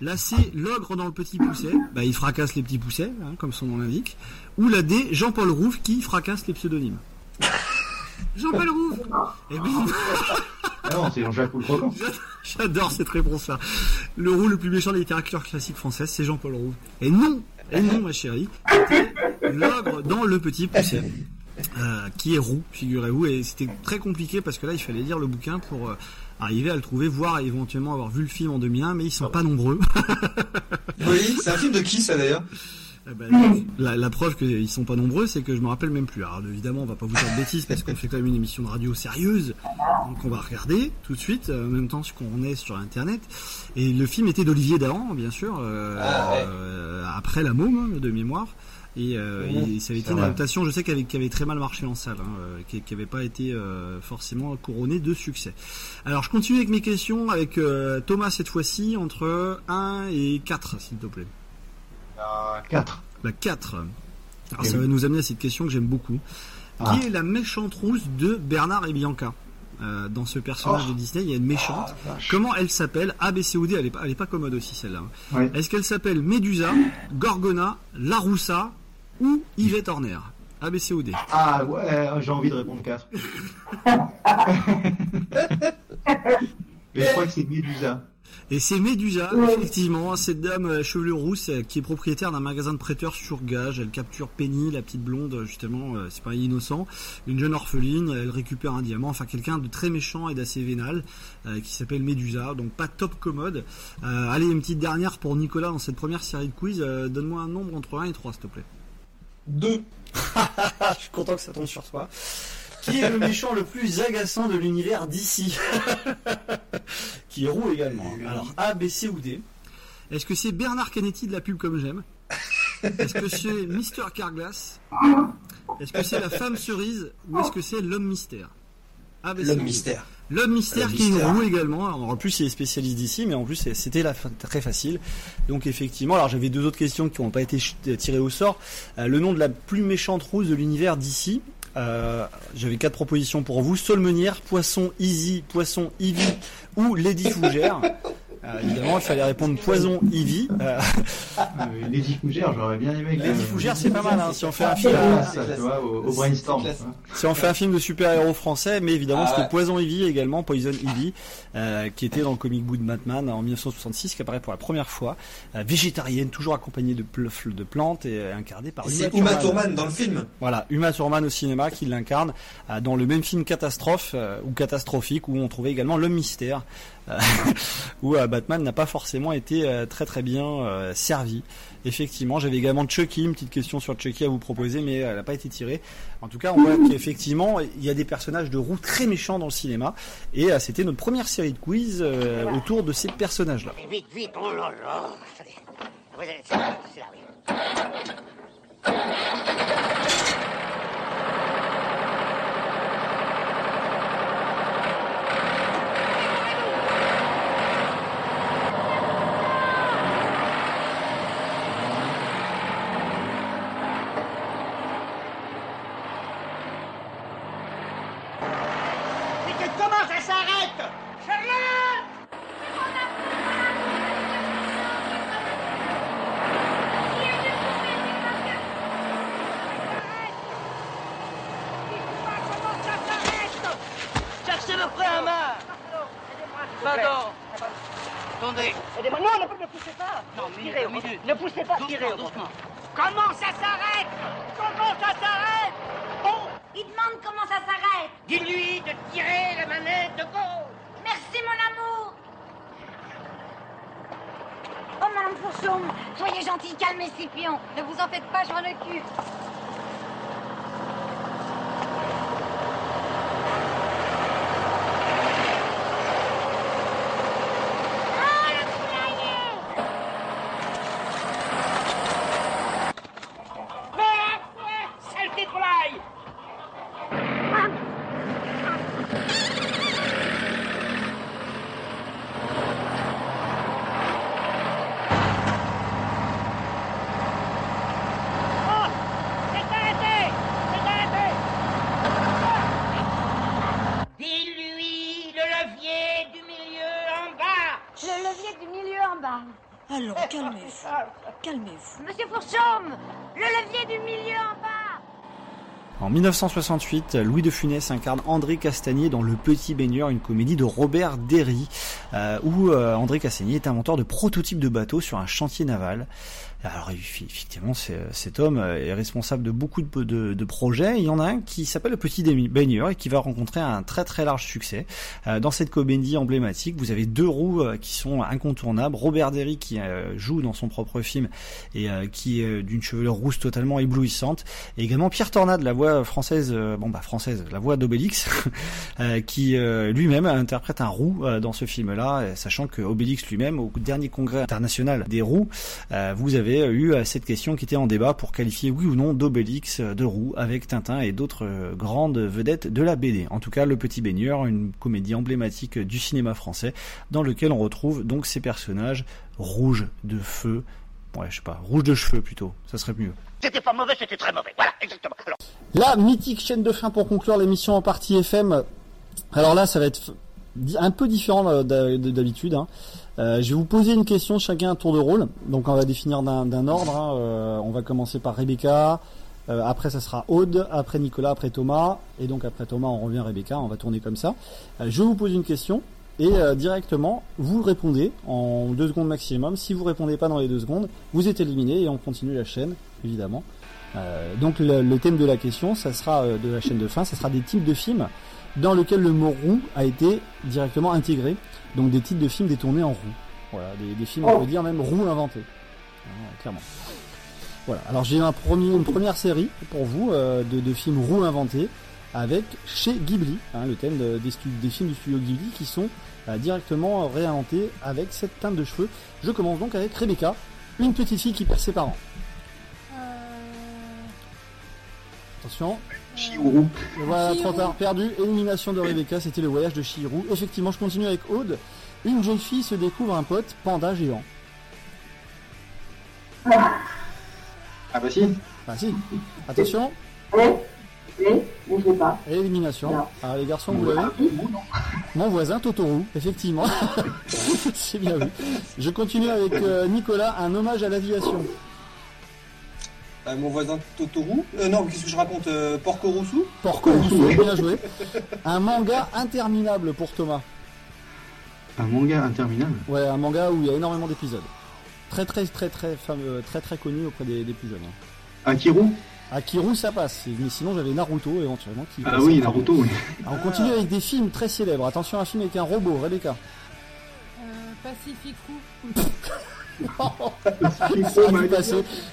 La C, l'ogre dans le petit pousset, bah, il fracasse les petits poussets, hein, comme son nom l'indique. Ou la D, Jean-Paul Rouve qui fracasse les pseudonymes. Jean-Paul Rouve Eh bien, Ah non, c'est Jean-Jacques. J'adore cette réponse-là. Le roux le plus méchant de la littérature classique française, c'est Jean-Paul Rouve. Et non, et non, ma chérie, l'ogre dans le petit pousset. Euh, qui est roux, figurez-vous, et c'était très compliqué parce que là il fallait lire le bouquin pour euh, arriver à le trouver, voire éventuellement avoir vu le film en 2001, mais ils sont pas nombreux. Oui, c'est un film de qui ça d'ailleurs? Eh ben, la, la preuve qu'ils sont pas nombreux, c'est que je me rappelle même plus. Alors évidemment, on va pas vous dire de bêtises parce qu'on fait quand même une émission de radio sérieuse, donc on va regarder tout de suite, euh, en même temps qu'on est sur Internet. Et le film était d'Olivier Dahan, bien sûr, euh, Ah, ouais. euh, après La Môme de mémoire. Et, euh, Mhm. et ça avait été une vrai. adaptation, je sais, qui avait, qui avait très mal marché en salle, hein, euh, qui, qui avait pas été euh, forcément couronnée de succès. Alors je continue avec mes questions avec euh, Thomas cette fois-ci entre 1 et 4, s'il te plaît. 4. La 4. Alors Eh ça oui. va nous amener à cette question que j'aime beaucoup. Ah. Qui est la méchante rousse de Bernard et Bianca Euh, Dans ce personnage Oh. de Disney, il y a une méchante. Comment elle s'appelle? A, B, C ou D Elle est pas, elle est pas commode aussi celle-là. Oui. Est-ce qu'elle s'appelle Médusa, Gorgona, Laroussa ou Yvette Horner A, B, C ou D Ah ouais, j'ai envie de répondre 4. Mais je crois que c'est Médusa. Et c'est Médusa, effectivement, cette dame à chevelure rousse euh, qui est propriétaire d'un magasin de prêteurs sur gage. Elle capture Penny, la petite blonde, justement, euh, c'est pas innocent, une jeune orpheline. Elle récupère un diamant, enfin quelqu'un de très méchant et d'assez vénal euh, qui s'appelle Médusa. Donc pas top commode. Euh, allez, une petite dernière pour Nicolas dans cette première série de quiz. Euh, Donne-moi un nombre entre 1 et 3, s'il te plaît. 2. Je suis content que ça tombe sur toi. Qui est le méchant le plus agaçant de l'univers d'ici Qui est roux également. Alors A, B, C ou D Est-ce que c'est Bernard Canetti de la pub comme j'aime Est-ce que c'est Mister Carglass Est-ce que c'est la femme cerise Ou est-ce que c'est l'homme mystère L'homme mystère. L'homme mystère qui est roux également. Alors, en plus, il est spécialiste d'ici, mais en plus, c'était la fin- très facile. Donc, effectivement, alors j'avais deux autres questions qui n'ont pas été tirées au sort. Euh, le nom de la plus méchante rousse de l'univers d'ici. Euh, J'avais quatre propositions pour vous Saulmenière, Poisson Easy, Poisson Ivy ou Lady Fougère. Euh, évidemment, il fallait répondre Poison Ivy. Euh, Euh, Lady Fougère, j'aurais bien aimé. que- Lady Fougère, c'est pas mal. Hein, si on fait un film, Ah, au, au brainstorm. si on fait un film de super-héros français, mais évidemment Ah c'était ouais. Poison Ivy également, Poison Ivy, euh, qui était dans le comic book de Batman en 1966, qui apparaît pour la première fois, euh, végétarienne, toujours accompagnée de, de plantes et euh, incarnée par c'est Uma Thurman dans le film. Voilà, Uma Thurman au cinéma qui l'incarne euh, dans le même film Catastrophe euh, ou Catastrophique où on trouvait également l'homme mystère où euh, Batman n'a pas forcément été euh, très très bien euh, servi. Effectivement, j'avais également Chucky, une petite question sur Chucky à vous proposer, mais elle n'a pas été tirée. En tout cas, on voit qu'effectivement, il y a des personnages de roue très méchants dans le cinéma, et euh, c'était notre première série de quiz euh, autour de ces personnages-là c'est là, c'est là, oui. Mais que- comment ça s'arrête Charlotte Cherchez le prêt à main Pardon Attendez Aidez-moi, non, ne, ne poussez pas Non, tirez au milieu Ne poussez pas, tirez au doucement Comment ça s'arrête Comment ça s'arrête Oh Il demande comment ça s'arrête. Dis-lui de tirer la manette de gauche Merci, mon amour. Oh, Soyez gentille, calmez Scipion. Ne vous en faites pas, je m'en occupe. Oh, le poulailler Mais Saleté de volaille Oh C'est arrêté C'est arrêté Dis-lui le levier du milieu en bas Le levier du milieu en bas. Alors, calmez-vous. Calmez-vous. Monsieur Fourchoum, le levier du milieu en bas. En 1968, Louis de Funès incarne André Castagnier dans Le Petit Baigneur, une comédie de Robert Derry, euh, où euh, André Castagnier est inventeur de prototypes de bateaux sur un chantier naval. Alors effectivement, c'est- cet homme est responsable de beaucoup de, projets. Il y en a un qui s'appelle Le Petit Baigneur et qui va rencontrer un très très large succès. Euh, dans cette comédie emblématique, vous avez deux roues euh, qui sont incontournables. Robert Derry qui euh, joue dans son propre film et euh, qui est euh, d'une chevelure rousse totalement éblouissante. Et également Pierre Tornade, la voix française, euh, bon bah française, la voix d'Obélix, euh, qui euh, lui-même interprète un roux euh, dans ce film-là, euh, sachant que Obélix lui-même, au dernier congrès international des roues, euh, vous avez eu euh, cette question qui était en débat pour qualifier oui ou non d'Obélix euh, de roux avec Tintin et d'autres euh, grandes vedettes de la BD. En tout cas, Le Petit Baigneur, une comédie emblématique du cinéma français, dans lequel on retrouve donc ces personnages rouges de feu, ouais je sais pas, rouges de cheveux plutôt, ça serait mieux. C'était pas mauvais, c'était très mauvais. Voilà, exactement. Alors, La mythique chaîne de fin pour conclure l'émission en partie FM. Alors là, ça va être un peu différent euh, d'ha- de- d'habitude. hein. Euh, je vais vous poser une question chacun un tour de rôle. Donc on va définir d'un ordre. hein. Euh, on va commencer par Rebecca. Euh, après, ça sera Aude. Après Nicolas. Après Thomas. Et donc après Thomas, on revient à Rebecca. On va tourner comme ça. Je vous pose une question. Et directement, vous répondez en deux secondes maximum. Si vous répondez pas dans les deux secondes, vous êtes éliminé et on continue la chaîne, évidemment. Donc le, le thème de la question, ça sera de la chaîne de fin, ça sera des types de films dans lesquels le mot roux a été directement intégré. Donc des titres de films détournés en roux. Voilà, des, des films, on peut dire même roux inventés. Hein, clairement. Voilà. Alors j'ai un premier, une première série pour vous euh, de, de films roux inventés avec chez Ghibli, hein, le thème de- des, films du studio Ghibli qui sont euh, directement réinventés avec cette teinte de cheveux. Je commence donc avec Rebecca, une petite fille qui perd ses parents. Attention. Chihiro. Voilà, Chihiro. trop tard, perdu. Élimination de Rebecca, c'était le voyage de Chihiro. Effectivement, je continue avec Aude. Une jeune fille se découvre un pote panda géant. Ah bah si. Bah si. Attention. Oui, mais je l'ai pas. Élimination. Non. Alors les garçons, vous l'avez Mon voisin Totoro, effectivement. C'est bien vu. Je continue avec euh, Nicolas, un hommage à l'aviation. Euh, mon voisin Totoro. Euh, non, qu'est-ce que je raconte euh, Porco Rosso Porco Rosso, bien joué. Un manga interminable pour Thomas. Un manga interminable. Ouais, un manga où il y a énormément d'épisodes. Très très très très fameux, très très connu auprès des, des plus jeunes. hein. Akiro Akiro ça passe, mais sinon j'avais Naruto éventuellement qui Ah oui, Naruto, oui. Alors, on continue avec des films très célèbres. Attention, un film avec un robot, Rebecca. Euh, Pacific Rouge.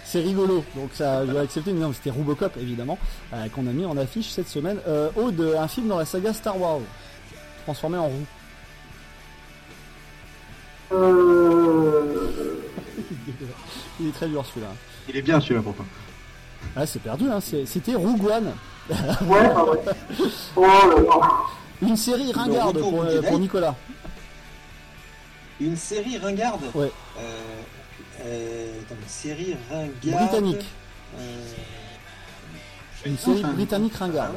C'est rigolo, donc ça, je vais accepter. Mais non, c'était Robocop évidemment euh, qu'on a mis en affiche cette semaine. Euh, Aude, un film dans la saga Star Wars, transformé en roue. Euh... Il est très dur celui-là. Il est bien celui-là pourtant. Ah, c'est perdu, hein. C'était Rogue One. Ouais, ouais. Oh là là. Une série ringarde pour, euh, pour Nicolas. Une série ringarde Ouais. Euh, euh, attends, une série ringarde. Britannique. Euh, Une série britannique ringarde.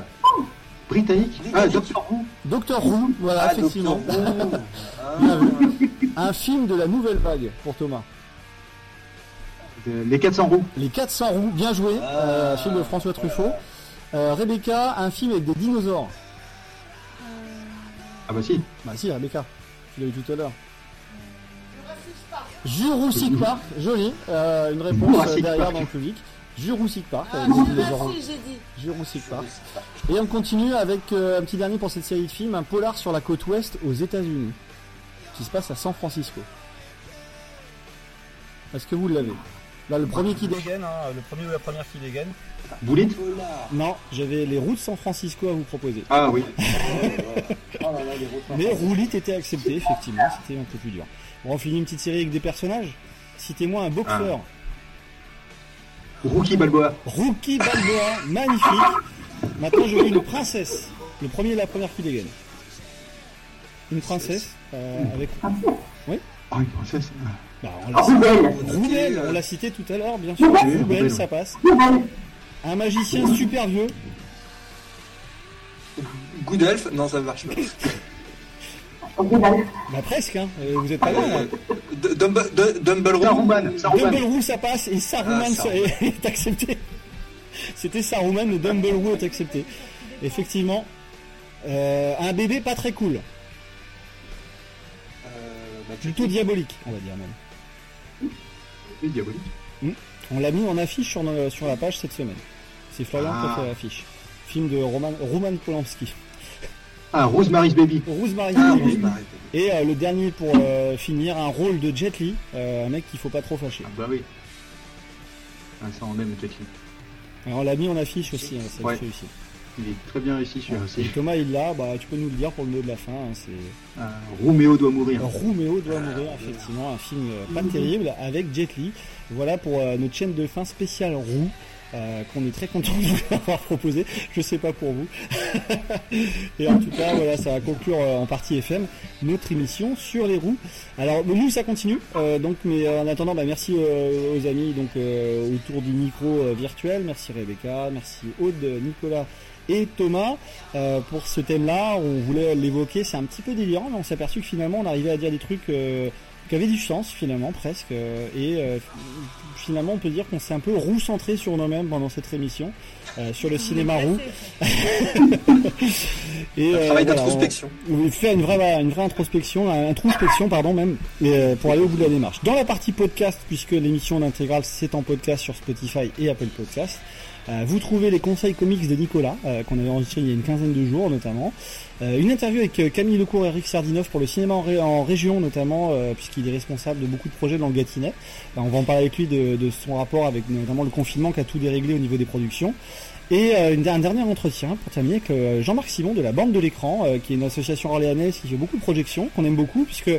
Britannique Ah, Doctor Who Doctor Who, voilà, Ah, effectivement. Doctor Who. Ah. Bien vu. Un film de la nouvelle vague pour Thomas. Les 400 roues. Les 400 roues, bien joué. Euh, film de François Truffaut. Euh, Rebecca, un film avec des dinosaures. Ah bah si. Bah si, Rebecca. Tu l'as eu tout à l'heure. Jurassic Park, joli. Euh, une réponse Jurassic euh, derrière Park. dans le public. Jurassic Park. Ah, dinosaures. j'ai dit. Jurassic Park. Et on continue avec euh, un petit dernier pour cette série de films, un polar sur la côte ouest aux États-Unis, qui se passe à San Francisco. Est-ce que vous l'avez? Là, le premier qui dégaine, hein, le premier ou la première qui dégaine. Boulit Non, j'avais les routes San Francisco à vous proposer. Ah oui. Mais Roulit était accepté, effectivement, c'était un peu plus dur. Bon, on finit une petite série avec des personnages. Citez-moi un boxeur. Rookie Balboa. Rookie Balboa, magnifique. Maintenant, je lis une princesse. Le premier et la première qui dégaine. Une princesse euh, avec. Oui. Oh, une princesse. Bah, on Ah, l'a cité. On l'a cité tout à l'heure, bien sûr. Roubelle. Roubelle, ça passe. Un magicien super vieux. Good Elf Non, ça marche pas. Bah presque, hein. Euh, Vous êtes pas loin. hein. D- Dumble- D- Dumble Saruman. Saruman. Dumble Roux ça passe et Saruman Ah, est est accepté. C'était Saruman, le Dumble Roux est accepté. Effectivement, euh, un bébé pas très cool, Euh, bah, plutôt diabolique, on va dire même. Oui, diabolique. On l'a mis en affiche sur, nos- sur la page cette semaine. C'est Florian qui a Ah. fait l'affiche. Film de Roman, Roman Polanski. Ah, Rosemary's Baby. Rosemary Ah, Baby. Et euh, le dernier pour euh, finir, un rôle de Jet Li, euh, un mec qu'il faut pas trop fâcher. Ah bah oui. Ah, ça on aime Jet Li. Alors, on l'a mis en affiche aussi, hein, ça Ouais. réussi. Il est très bien réussi celui-là aussi. Thomas il l'a, bah tu peux nous le dire pour le mot de la fin. hein, c'est Ah, Roméo doit mourir. Roméo doit mourir, effectivement, un film pas terrible avec Jet Li. Voilà pour notre chaîne de fin spéciale roue. Euh, qu'on est très content de vous avoir proposé, je sais pas pour vous. Et en tout cas, voilà, ça va conclure euh, en partie FM notre émission sur les roues. Alors nous, ça continue. euh, donc, mais euh, en attendant, bah, merci aux amis donc autour du micro virtuel. Merci Rebecca, merci Aude, Nicolas et Thomas euh, pour ce thème-là. On voulait l'évoquer, c'est un petit peu délirant, mais on s'est aperçu que finalement on arrivait à dire des trucs euh, qui avaient du sens finalement presque. euh, et euh, finalement on peut dire qu'on s'est un peu roux centré sur nous-mêmes pendant cette émission, euh, sur le cinéma roux. et Un travail voilà, d'introspection. on- on fait une vraie, une vraie introspection, une introspection pardon même, et, euh, pour aller au bout de la démarche. Dans la partie podcast, puisque l'émission d'intégrale c'est en podcast sur Spotify et Apple Podcast. Euh, vous trouvez les conseils comics de Nicolas, euh, qu'on avait enregistré il y a une quinzaine de jours notamment. Euh, une interview avec Camille Lecourt et Eric Sardinov pour le cinéma en, ré- en région notamment, puisqu'il est responsable de beaucoup de projets dans le Gâtinais. On va en parler avec lui de, son rapport avec notamment le confinement qui a tout déréglé au niveau des productions. Et un dernier entretien pour terminer avec Jean-Marc Simon de la Bande de l'écran, qui est une association orléanaise qui fait beaucoup de projections, qu'on aime beaucoup, puisque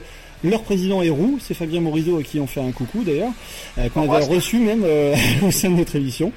leur président est roux, c'est Fabien Morisot à qui on fait un coucou d'ailleurs, euh, qu'on avait reçu même euh, au sein de notre émission,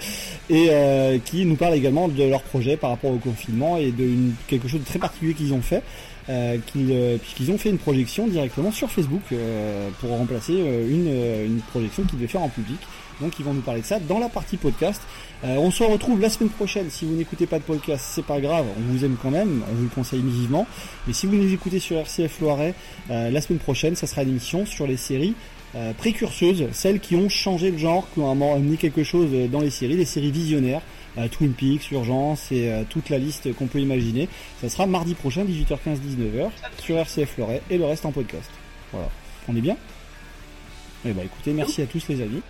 et euh, qui nous parle également de leur projet par rapport au confinement et de une- quelque chose de très particulier qu'ils ont fait. Euh, qu'ils, euh, ont fait une projection directement sur Facebook euh, pour remplacer une, une projection qu'ils devaient faire en public. Donc ils vont nous parler de ça dans la partie podcast. Euh, on se retrouve la semaine prochaine. Si vous n'écoutez pas de podcast, c'est pas grave, on vous aime quand même, on vous le conseille vivement. Mais si vous nous écoutez sur RCF Loiret, euh, la semaine prochaine, ça sera une émission sur les séries euh, précurseuses, celles qui ont changé le genre, qui ont amené quelque chose dans les séries, les séries visionnaires. Twin Peaks, Urgence et toute la liste qu'on peut imaginer. Ça sera mardi prochain, 18h15, 19h, sur RCF Loiret et le reste en podcast. Voilà. On est bien? Eh ben écoutez, merci à tous les amis.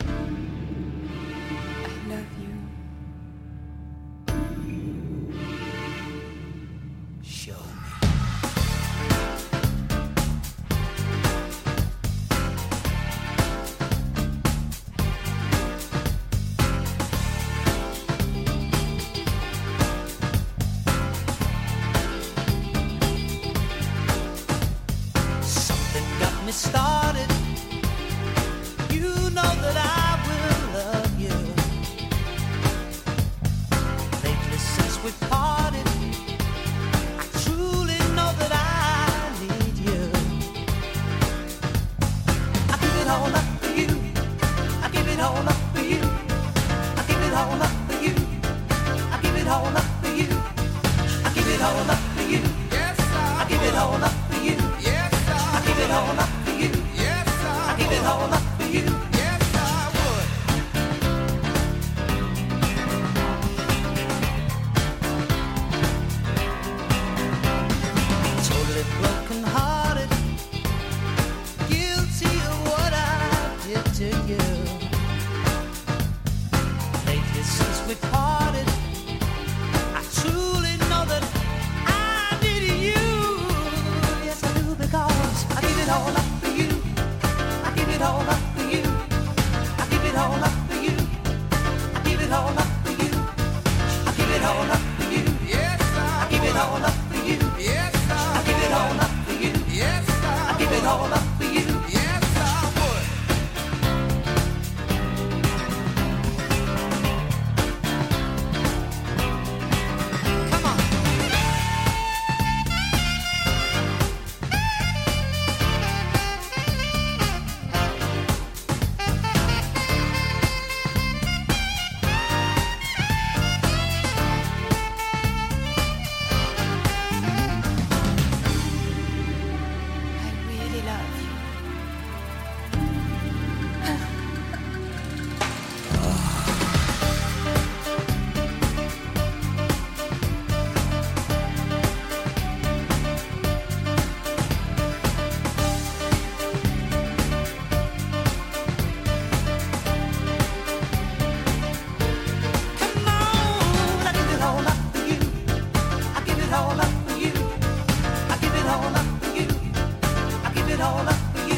It all up for you.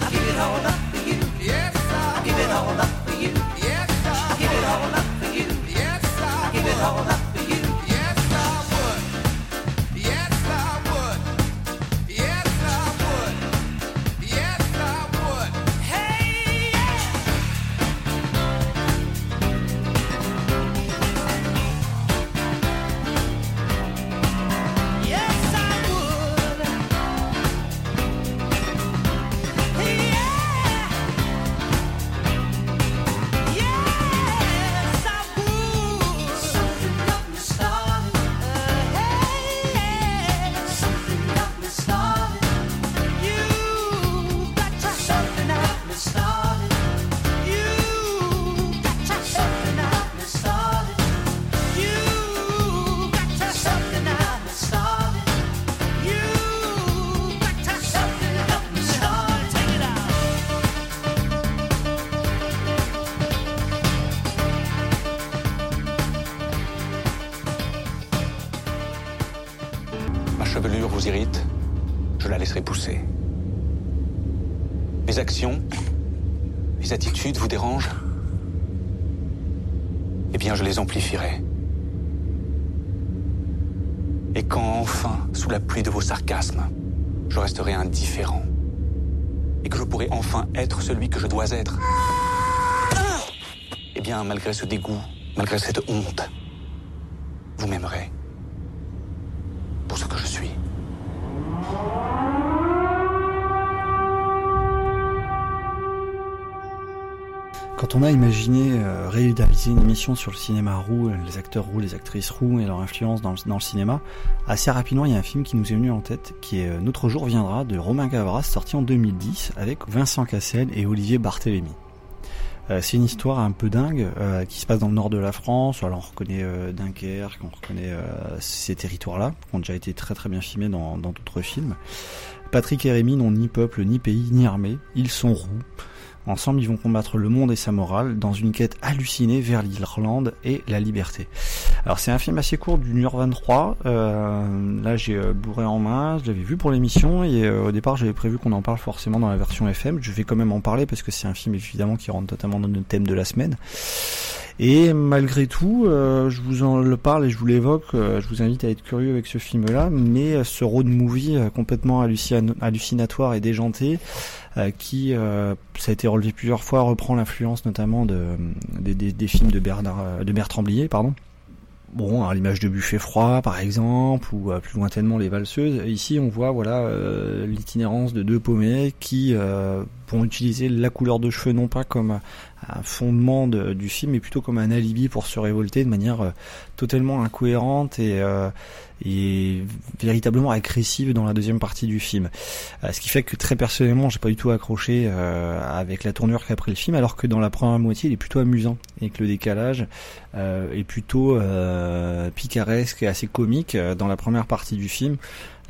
I give it all up vous dérangent Eh bien, je les amplifierai. Et quand enfin, sous la pluie de vos sarcasmes, je resterai indifférent, et que je pourrai enfin être celui que je dois être, eh bien, malgré ce dégoût, malgré cette honte, vous m'aimerez pour ce que je suis. Quand Quand on a imaginé euh, une émission sur le cinéma roux, les acteurs roux, les actrices roux et leur influence dans le, cinéma, assez rapidement il y a un film qui nous est venu en tête, qui est euh, Notre jour viendra de Romain Gavras, sorti en 2010 avec Vincent Cassel et Olivier Barthélémy. Euh, c'est une histoire un peu dingue euh, qui se passe dans le nord de la France. On reconnaît Dunkerque, on reconnaît ces territoires-là qui ont déjà été très très bien filmés dans d'autres films. Patrick et Rémi n'ont ni peuple, ni pays, ni armée. Ils sont roux. Ensemble, ils vont combattre le monde et sa morale dans une quête hallucinée vers l'Irlande et la liberté. Alors c'est un film assez court d'une heure 23. Euh, là j'ai euh, bourré en main, je l'avais vu pour l'émission et euh, au départ j'avais prévu qu'on en parle forcément dans la version FM. Je vais quand même en parler parce que c'est un film évidemment qui rentre totalement dans le thème de la semaine. Et malgré tout, euh, je vous en le parle et je vous l'évoque, je vous invite à être curieux avec ce film-là, mais ce road movie complètement hallucin- hallucinatoire et déjanté, qui, euh, ça a été relevé plusieurs fois, reprend l'influence notamment de, des, des- films de, Bernard, euh, de Bertrand Blier, pardon. Bon, à l'image de Buffet froid, par exemple, ou euh, plus lointainement les valseuses. Ici, on voit voilà euh, l'itinérance de deux paumés qui euh, vont utiliser la couleur de cheveux non pas comme un fondement de- du film, mais plutôt comme un alibi pour se révolter de manière euh, totalement incohérente et, et véritablement agressive dans la deuxième partie du film. Euh, ce qui fait que très personnellement, j'ai pas du tout accroché euh, avec la tournure qu'a pris le film, alors que dans la première moitié, il est plutôt amusant et que le décalage euh, est plutôt picaresque et assez comique dans la première partie du film.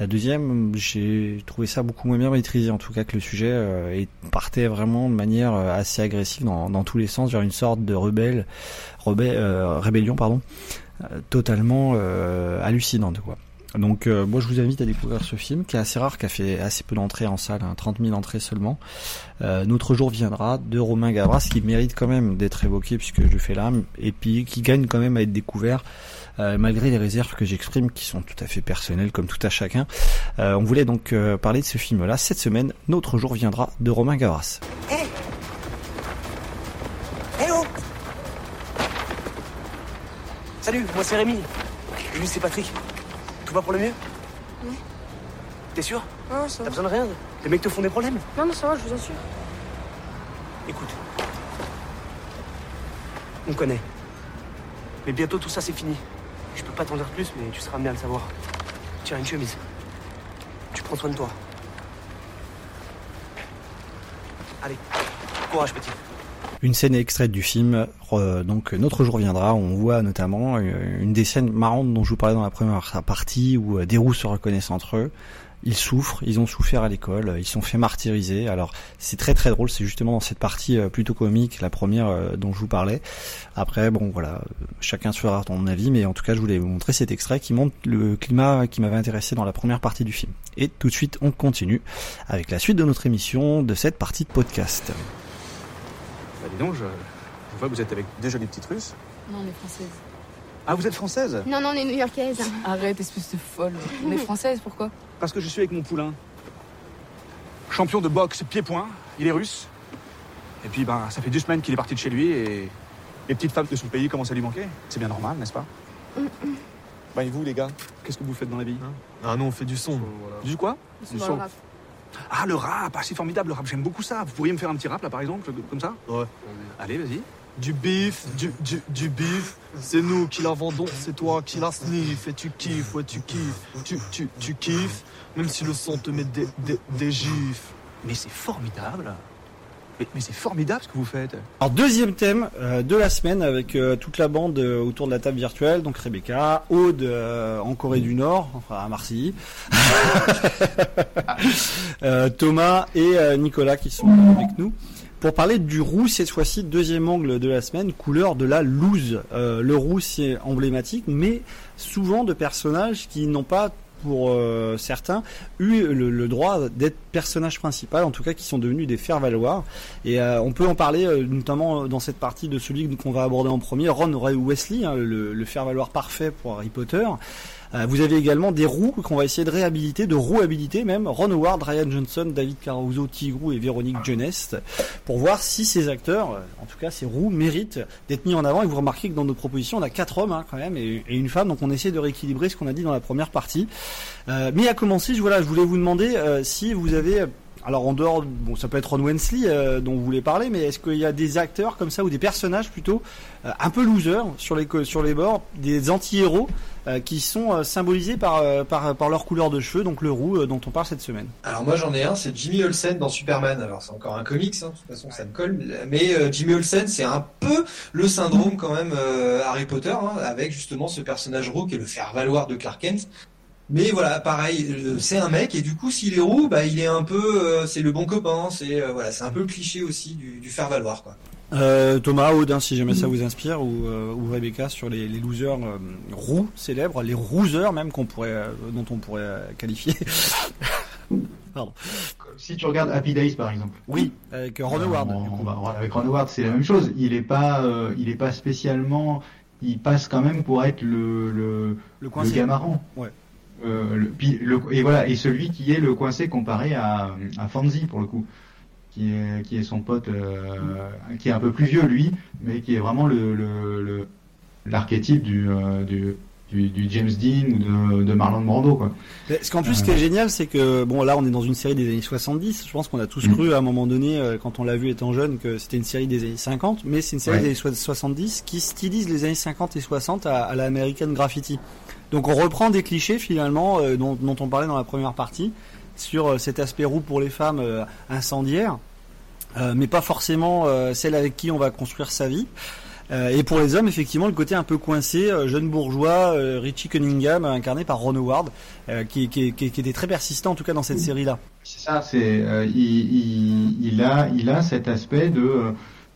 La deuxième, j'ai trouvé ça beaucoup moins bien maîtrisé, en tout cas que le sujet et partait vraiment de manière assez agressive dans, tous les sens vers une sorte de rebelle, rébellion, pardon, totalement euh, hallucinante, quoi. Donc euh, moi je vous invite à découvrir ce film qui est assez rare, qui a fait assez peu d'entrées en salle, hein, 30 000 entrées seulement. Euh, Notre jour viendra de Romain Gavras qui mérite quand même d'être évoqué puisque je le fais là et puis qui gagne quand même à être découvert euh, malgré les réserves que j'exprime qui sont tout à fait personnelles comme tout à chacun. Euh, on voulait donc euh, parler de ce film là cette semaine. Notre jour viendra de Romain Gavras. Hé Salut, moi c'est Rémi. Et lui c'est Patrick. Tout va pour le mieux Ouais. T'es sûr Non, ça T'as va. besoin de rien Les mecs te font des problèmes Non, non, ça va, je vous assure. Écoute. On connaît. Mais bientôt tout ça c'est fini. Je peux pas t'en dire plus, mais tu seras amené à le savoir. Tiens, une chemise. Tu prends soin de toi. Allez, courage petit. Une scène extraite du film, euh, donc Notre jour viendra, on voit notamment euh, une des scènes marrantes dont je vous parlais dans la première partie, où euh, des roues se reconnaissent entre eux. Ils souffrent, ils ont souffert à l'école, ils sont fait martyriser. Alors c'est très très drôle, c'est justement dans cette partie plutôt comique, la première dont je vous parlais. Après, bon voilà, chacun se fera ton avis, mais en tout cas je voulais vous montrer cet extrait qui montre le climat qui m'avait intéressé dans la première partie du film. Et tout de suite on continue avec la suite de notre émission de cette partie de podcast. Dis donc, je, je vois que vous êtes avec des jolies petites Russes. Non, on est française. Ah, vous êtes française? Non, non, on est new-yorkaise. Arrête, espèce de folle. On est française, pourquoi? Parce que je suis avec mon poulain. Champion de boxe pied-point, il est russe. Et puis, ben, ça fait deux semaines qu'il est parti de chez lui et les petites femmes de son pays commencent à lui manquer. C'est bien normal, n'est-ce pas? Ben, et vous, les gars, qu'est-ce que vous faites dans la vie? Ah, nous, on fait du son. Du quoi? Le rap. Ah, le rap, ah, c'est formidable, le rap, j'aime beaucoup ça. Vous pourriez me faire un petit rap, là, par exemple, comme ça Ouais. Allez, vas-y. Du bif, du, du, du bif, c'est nous qui la vendons, c'est toi qui la sniff et tu kiffes, ouais tu kiffes, tu, tu, tu kiffes, même si le son te met des, des, des gifs. Mais c'est formidable. Mais, c'est formidable ce que vous faites. Alors deuxième thème euh, de la semaine avec euh, toute la bande euh, autour de la table virtuelle, donc Rebecca, Aude euh, en Corée du Nord, enfin à Marseille, Euh, Thomas et euh, Nicolas qui sont avec nous pour parler du roux cette fois-ci deuxième angle de la semaine, couleur de la loose. Euh, le roux c'est emblématique, mais souvent de personnages qui n'ont pas pour euh, certains, eu le, le droit d'être personnage principal, en tout cas qui sont devenus des faire-valoir. Et euh, on peut en parler euh, notamment dans cette partie de celui qu'on va aborder en premier, Ron Ray Wesley, hein, le, le faire-valoir parfait pour Harry Potter. Euh, vous avez également des roues qu'on va essayer de réhabiliter, de rouhabiliter même, Ron Howard, Ryan Johnson, David Caruso, Tigrou et Véronique Jeunesse, pour voir si ces acteurs, euh, en tout cas ces roues, méritent d'être mis en avant. Et vous remarquez que dans nos propositions, on a quatre hommes hein, quand même et, et une femme, donc on essaie de rééquilibrer ce qu'on a dit dans la première partie. Euh, mais à commencer, je, voilà, je voulais vous demander euh, si vous avez alors en dehors, bon, ça peut être Ron Wensley euh, dont vous voulez parler, mais est-ce qu'il y a des acteurs comme ça ou des personnages plutôt euh, un peu losers sur les co- sur les bords, des anti-héros euh, qui sont euh, symbolisés par, euh, par par leur couleur de cheveux, donc le roux dont on parle cette semaine. Alors moi j'en ai un, c'est Jimmy Olsen dans Superman. Alors c'est encore un comics, hein, de toute façon ça me colle. Mais Jimmy Olsen c'est un peu le syndrome quand même Harry Potter, hein, avec justement ce personnage roux qui est le faire-valoir de Clark Kent. Mais voilà, pareil, c'est un mec et du coup s'il est roux, bah il est un peu, c'est le bon copain, c'est voilà, c'est un peu le cliché aussi du, du faire-valoir quoi. Euh, Thomas, Aude, hein, si jamais ça vous inspire, ou, euh, ou Rebecca sur les, les losers euh, roux célèbres, les rousers même qu'on pourrait, dont on pourrait qualifier. Pardon. Si tu regardes Happy Days par exemple. Oui, avec Ron Howard. Avec Ron Howard, c'est la même chose. Il est pas, il est pas spécialement. Il passe quand même pour être le le, Le. Ouais. Euh, le- le- et voilà, et celui qui est le coincé comparé à, à Fonzie pour le coup, qui est qui est son pote, euh, qui est un peu plus vieux lui, mais qui est vraiment le l'archétype du, euh, du du du James Dean ou de, de Marlon Brando quoi. Parce qu'en plus, ce qui est génial, c'est que bon, là, on est dans une série des années 70. Je pense qu'on a tous Mm. cru à un moment donné, euh, quand on l'a vu étant jeune, que c'était une série des années 50, mais c'est une série Ouais. des années so- 70 qui stylise les années 50 et 60 à, à la American Graffiti. Donc, on reprend des clichés finalement euh, dont, dont on parlait dans la première partie sur euh, cet aspect roux pour les femmes euh, incendiaire, euh, mais pas forcément celle avec qui on va construire sa vie. Et pour les hommes, effectivement, le côté un peu coincé, jeune bourgeois, Richie Cunningham, incarné par Ron Howard, qui, qui, qui, qui était très persistant en tout cas dans cette série-là. C'est ça, c'est euh, il, il, il a il a cet aspect de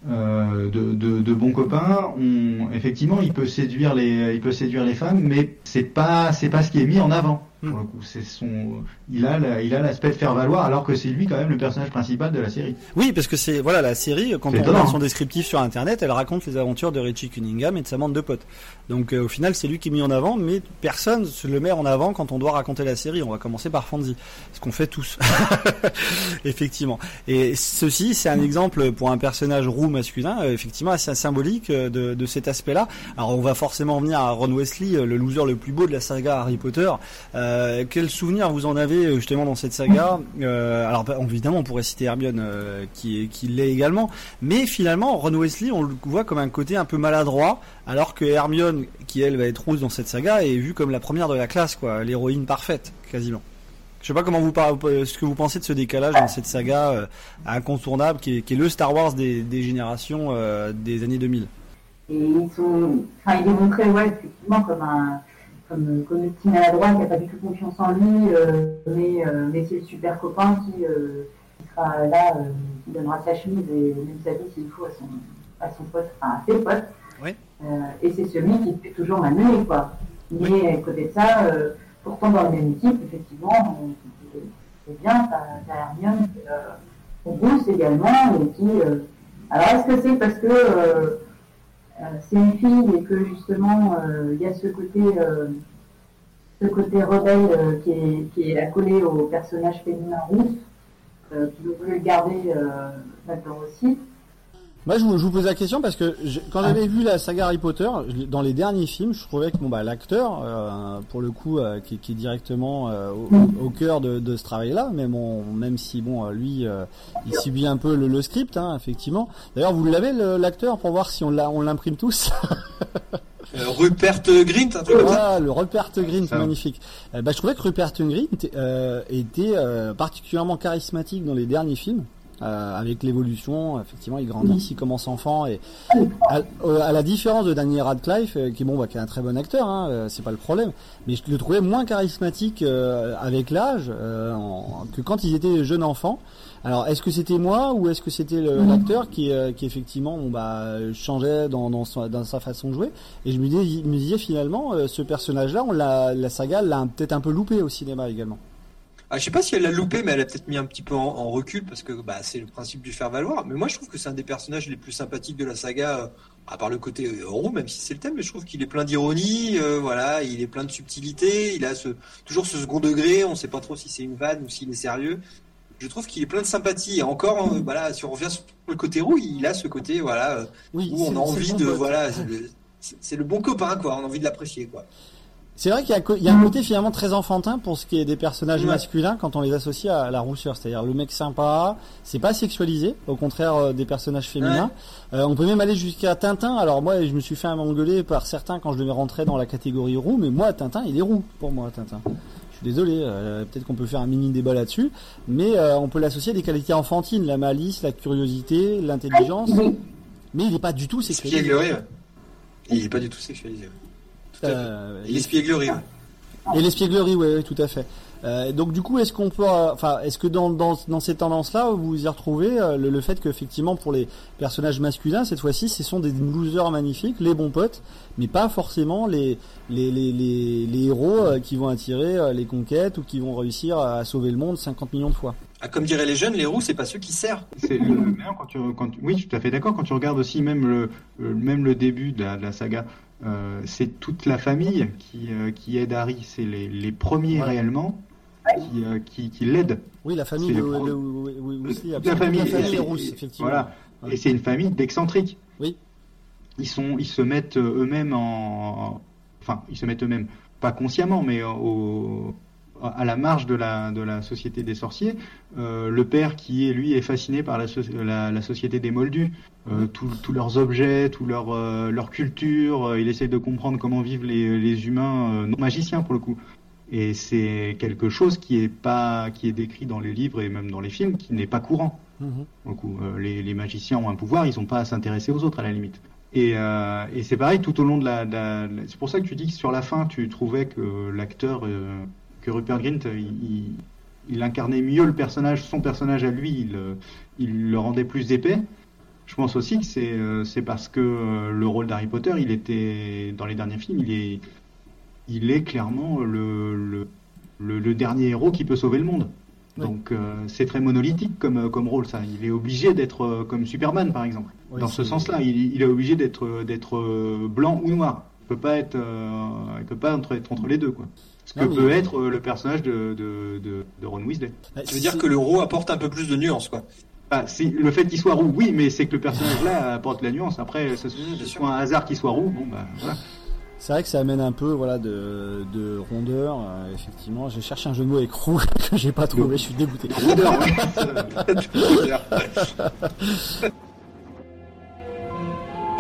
euh, de, de, de bon copain. On, effectivement, il peut séduire les il peut séduire les femmes, mais c'est pas c'est pas ce qui est mis en avant. Pour le coup, c'est son il a la- il a l'aspect de faire valoir, alors que c'est lui quand même le personnage principal de la série. Oui, parce que c'est voilà la série quand on regarde son descriptif sur internet, elle raconte les aventures de Richie Cunningham et de sa bande de potes. Donc euh, au final, c'est lui qui est mis en avant, mais personne se le met en avant quand on doit raconter la série. On va commencer par Fonzie, ce qu'on fait tous, effectivement. Et ceci, c'est un exemple pour un personnage roux masculin, euh, effectivement assez symbolique euh, de, de cet aspect-là. Alors on va forcément venir à Ron Wesley, le loser le plus beau de la saga Harry Potter. Euh, quel souvenir vous en avez euh, justement dans cette saga Euh, Alors bah, évidemment, on pourrait citer Hermione euh, qui est- qui l'est également, mais finalement Ron Wesley, on le voit comme un côté un peu maladroit, alors que Hermione, qui elle va être rousse dans cette saga, est vue comme la première de la classe, quoi, l'héroïne parfaite, quasiment. Je sais pas comment vous par- euh, ce que vous pensez de ce décalage dans cette saga euh, incontournable qui est, qui est le Star Wars des, des générations euh, des années 2000. Et ils sont, enfin, il est montré, ouais, effectivement, comme un, comme, comme le petit maladroit qui n'a pas du tout confiance en lui, euh, mais, euh, mais c'est le super copain qui, euh, qui sera là, euh, qui donnera sa chemise et même sa vie s'il faut à son, à son pote, enfin, à ses potes. Oui. Euh, et c'est celui qui fait toujours malmener, quoi. Mais à côté de ça, euh, pourtant dans la même équipe, effectivement, euh, c'est- bien, t'as Hermione euh, rousse également et qui. euh, alors est-ce que c'est parce que euh, euh, c'est une fille et que justement euh, il y a ce côté, euh, ce côté rebelle euh, qui, est, accolé au personnage féminin rousse, euh, qui veut le garder euh, aussi. Moi, je vous, je vous pose la question parce que je- quand j'avais vu la saga Harry Potter, je dans les derniers films, je trouvais que bon bah l'acteur, euh, pour le coup, euh, qui, qui est directement euh, au, au cœur de, de ce travail-là, mais bon, même si bon, euh, lui, euh, il subit un peu le, le script, hein, effectivement. D'ailleurs, vous l'avez le- l'acteur pour voir si on l'a, on l'imprime tous. Euh, Rupert Grint, un truc comme ça. Voilà, le Rupert Grint, magnifique. Euh, bah, je trouvais que Rupert Grint euh, était euh, particulièrement charismatique dans les derniers films. Euh, avec l'évolution, effectivement, il grandit, il commence enfant et à, euh, à la différence de Daniel Radcliffe, euh, qui bon, bah, qui est un très bon acteur, hein, euh, c'est pas le problème, mais je le trouvais moins charismatique euh, avec l'âge euh, que quand ils étaient jeunes enfants. Alors, est-ce que c'était moi ou est-ce que c'était l'acteur qui, euh, qui effectivement bon, bah, changeait dans, dans, sa, dans sa façon de jouer? Et je me disais, me disais finalement, euh, ce personnage-là, on l'a, la saga l'a peut-être un peu loupé au cinéma également. Ah, je sais pas si elle l'a loupé, mais elle a peut-être mis un petit peu en, en recul parce que bah, c'est le principe du faire valoir. Mais moi, je trouve que c'est un des personnages les plus sympathiques de la saga, euh, à part le côté euh, roux, même si c'est le thème. Mais je trouve qu'il est plein d'ironie, euh, voilà, il est plein de subtilité, il a ce, toujours ce second degré. On sait pas trop si c'est une vanne ou s'il est sérieux. Je trouve qu'il est plein de sympathie. Et encore, euh, voilà, si on revient sur le côté roux, il a ce côté, voilà, euh, Oui, où on a envie bon de, voilà, c'est le- le bon copain, quoi. On a envie de l'apprécier, quoi. C'est vrai qu'il y a, un co- il y a un côté finalement très enfantin pour ce qui est des personnages Ouais. masculins quand on les associe à la rousseur. C'est-à-dire le mec sympa, c'est pas sexualisé, au contraire euh, des personnages féminins. Euh, on peut même aller jusqu'à Tintin. Alors moi, je me suis fait engueuler par certains quand je devais rentrer dans la catégorie roux, mais moi, Tintin, il est roux pour moi, Tintin. Je suis désolé, euh, peut-être qu'on peut faire un mini débat là-dessus, mais euh, on peut l'associer à des qualités enfantines, la malice, la curiosité, l'intelligence. Mais il n'est pas du tout sexualisé. Il est pas du tout sexualisé. Euh, Et l'espièglerie. Et l'espièglerie, oui, tout à fait. Euh, donc du coup, est-ce qu'on peut, enfin, est-ce que dans, dans, dans ces tendances-là, vous y retrouvez euh, le, le fait qu'effectivement pour les personnages masculins, cette fois-ci, ce sont des losers magnifiques, les bons potes, mais pas forcément les les, les, les, les héros euh, qui vont attirer euh, les conquêtes ou qui vont réussir à sauver le monde 50 millions de fois. Ah, comme diraient les jeunes, les roues, c'est pas ceux qui servent. C'est le même quand tu, quand tu- oui, je suis tout à fait d'accord. Quand tu regardes aussi même le, même le début de la, de la saga, euh, c'est toute la famille qui, euh, qui aide Harry. C'est les, les premiers réellement qui, euh, qui, qui l'aident. Oui, la famille de le- oui, aussi, la absolument. famille, la famille rousse, effectivement. Voilà. Ouais. Et c'est une famille d'excentriques. Oui. Ils sont, ils se mettent eux-mêmes en, enfin, ils se mettent eux-mêmes, pas consciemment, mais au, à la marge de la, de la société des sorciers. Euh, le père qui est lui est fasciné par la, so- la, la société des Moldus, euh, tous tous leurs objets, toute leur, euh, leur culture. euh, il essaye de comprendre comment vivent les, les humains euh, non magiciens pour le coup. Et c'est quelque chose qui est pas, qui est décrit dans les livres et même dans les films, qui n'est pas courant. Mhm. Pour le coup, euh, les, les magiciens ont un pouvoir, ils n'ont pas à s'intéresser aux autres à la limite. Et, euh, et c'est pareil tout au long de la. la- la- c'est pour ça que tu dis que sur la fin, tu trouvais que l'acteur, euh, que Rupert Grint, euh, il, il- incarnait mieux le personnage, son personnage à lui, il, euh, il le rendait plus épais. Je pense aussi que c'est euh, parce que le rôle d'Harry Potter, il était dans les derniers films, il est il est clairement le, le, le dernier héros qui peut sauver le monde. Donc euh, c'est très monolithique comme, euh, comme rôle ça. Il est obligé d'être euh, comme Superman par exemple. Oui, Dans ce sens-là, il, il est obligé d'être d'être euh, blanc ou noir. Il peut pas être euh, il peut pas entre, être entre les deux quoi. Ce que Non, mais- peut être euh, le personnage de, de, de, de Ron Weasley. Tu veux dire que le roux apporte un peu plus de nuances, quoi. Ah, si, le fait qu'il soit roux, oui, mais c'est que le personnage là apporte la nuance. Après, ce soit un hasard qu'il soit roux, bon bah voilà. C'est vrai que ça amène un peu voilà de, de rondeur. euh, effectivement, j'ai cherché un jeu de mots avec roux que j'ai pas trouvé. Je suis dégoûté.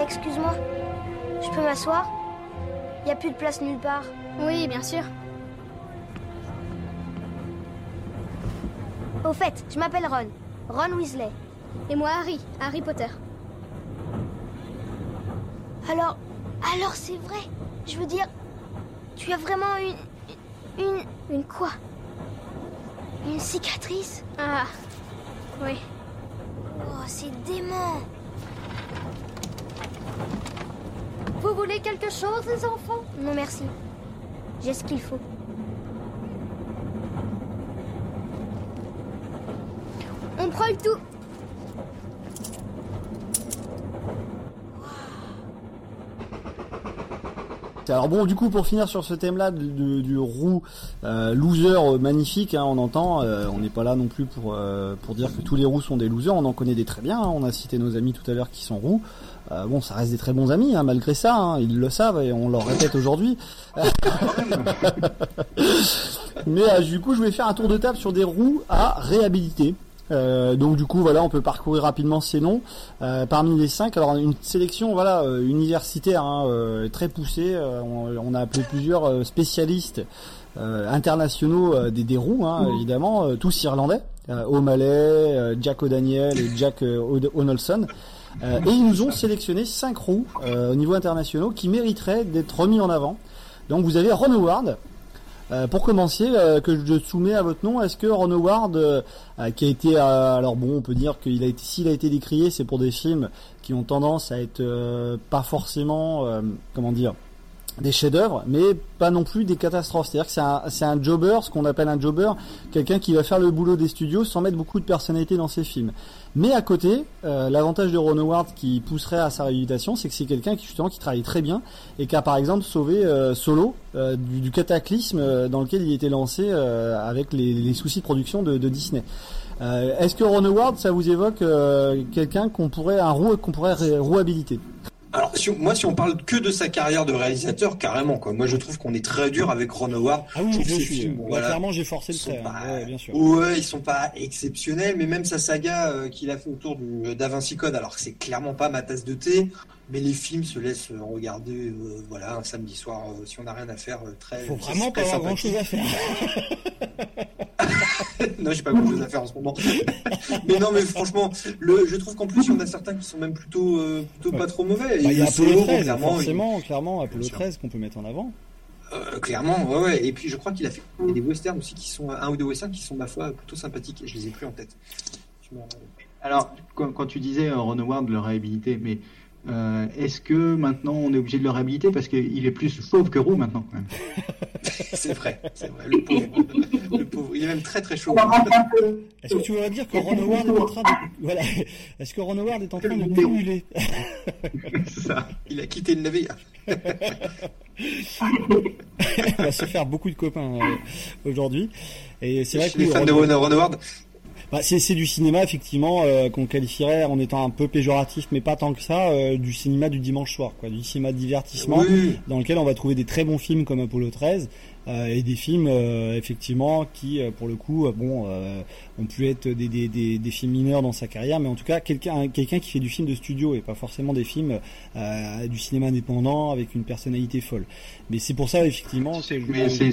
Excuse-moi, je peux m'asseoir? Il a plus de place nulle part. Oui, bien sûr. Au fait, je m'appelle Ron. Ron Weasley. Et moi, Harry. Harry Potter. Alors, alors c'est vrai? Je veux dire, tu as vraiment une, une, une quoi? Une cicatrice? Ah, oui. Oh, c'est dément. Vous voulez quelque chose, les enfants? Non, merci. J'ai ce qu'il faut. On prend le tout. Alors bon, du coup, pour finir sur ce thème-là du, du- roux euh, loser euh, magnifique, hein, on entend, euh, on n'est pas là non plus pour euh, pour dire que tous les roux sont des losers. On en connaît des très bien. hein. on a cité nos amis tout à l'heure qui sont roux. Bon, ça reste des très bons amis, hein, malgré ça. ils le savent et on leur répète aujourd'hui. Mais du coup, je vais faire un tour de table sur des roux à réhabiliter. Euh, donc du coup voilà on peut parcourir rapidement ces noms. Euh, parmi les cinq alors une sélection voilà euh, universitaire hein, euh, très poussée. Euh, on, on a appelé plusieurs euh, spécialistes euh, internationaux euh, des, des roues hein, évidemment euh, tous irlandais. Euh, O'Malley euh, Jack O'Daniel et Jack O'Nolson. Euh, et ils nous ont sélectionné cinq roues euh, au niveau international qui mériteraient d'être remis en avant. Donc vous avez Ron Howard euh, pour commencer, euh, que je soumets à votre nom, est-ce que Ron Howard, euh, qui a été, alors bon, on peut dire qu'il a été, s'il a été décrié, c'est pour des films qui ont tendance à être pas forcément, comment dire, des chefs-d'œuvre, mais pas non plus des catastrophes. C'est-à-dire que c'est un, un jobber, ce qu'on appelle un jobber, quelqu'un qui va faire le boulot des studios sans mettre beaucoup de personnalité dans ses films. Mais à côté, euh, l'avantage de Ron Howard qui pousserait à sa réhabilitation, c'est que c'est quelqu'un qui justement qui travaille très bien et qui a par exemple sauvé euh, Solo euh, du, du cataclysme euh, dans lequel il était lancé euh, avec les, les soucis de production de, de Disney. Euh, Est-ce que Ron Howard, ça vous évoque quelqu'un qu'on pourrait un qu'on pourrait ré- rouhabiliter Alors, si on- moi, si on parle que de sa carrière de réalisateur, carrément, quoi. Moi, je trouve qu'on est très dur avec Ron Howard. Ah oui, Je suis. films, Bah, voilà, Clairement, j'ai forcé le trait. hein. pas- Ouais, bien sûr. Ouais, ils sont pas exceptionnels, mais même sa saga euh, qu'il a fait autour du Da Vinci Code, alors que c'est clairement pas ma tasse de thé, mais les films se laissent euh, regarder, euh, voilà, un samedi soir, euh, si on n'a rien à faire, euh, très. Faut vraiment pas avoir grand chose à faire. non, j'ai pas grand chose à faire en ce moment. mais non, mais franchement, le, je trouve qu'en plus, il y en a certains qui sont même plutôt, euh, plutôt pas trop mauvais. Bah, il y a Apollo Solo, 13, clairement, il- forcément, clairement, Apollo Bien sûr. 13 qu'on peut mettre en avant. Euh, clairement, ouais, ouais. Et puis je crois qu'il a fait des westerns aussi qui sont un ou deux westerns qui sont ma foi plutôt sympathiques. Et je les ai plus en tête. Je Alors, quand, quand tu disais euh, Ron Howard le réhabiliter, mais euh, est-ce que maintenant on est obligé de le réhabiliter parce qu'il est plus fauve que roux maintenant quand même c'est vrai, c'est vrai. Le pauvre, le pauvre, il est même très très chaud. Est-ce que tu voudrais dire que Ron Howard est en train de voilà Est-ce que Ron Howard est en train de C'est ça. Il a quitté le navire. On va se faire beaucoup de copains euh, aujourd'hui. Et c'est vrai que Les fans de Ron Ron Howard. Bah, c'est c'est du cinéma effectivement euh, qu'on qualifierait en étant un peu péjoratif, mais pas tant que ça, euh, du cinéma du dimanche soir, quoi, du cinéma de divertissement, Oui. dans lequel on va trouver des très bons films comme Apollo 13 euh, et des films euh, effectivement qui, euh, pour le coup, euh, bon, euh, ont pu être des, des, des, des films mineurs dans sa carrière, mais en tout cas quelqu'un quelqu'un qui fait du film de studio et pas forcément des films euh, du cinéma indépendant avec une personnalité folle. Mais c'est pour ça effectivement que je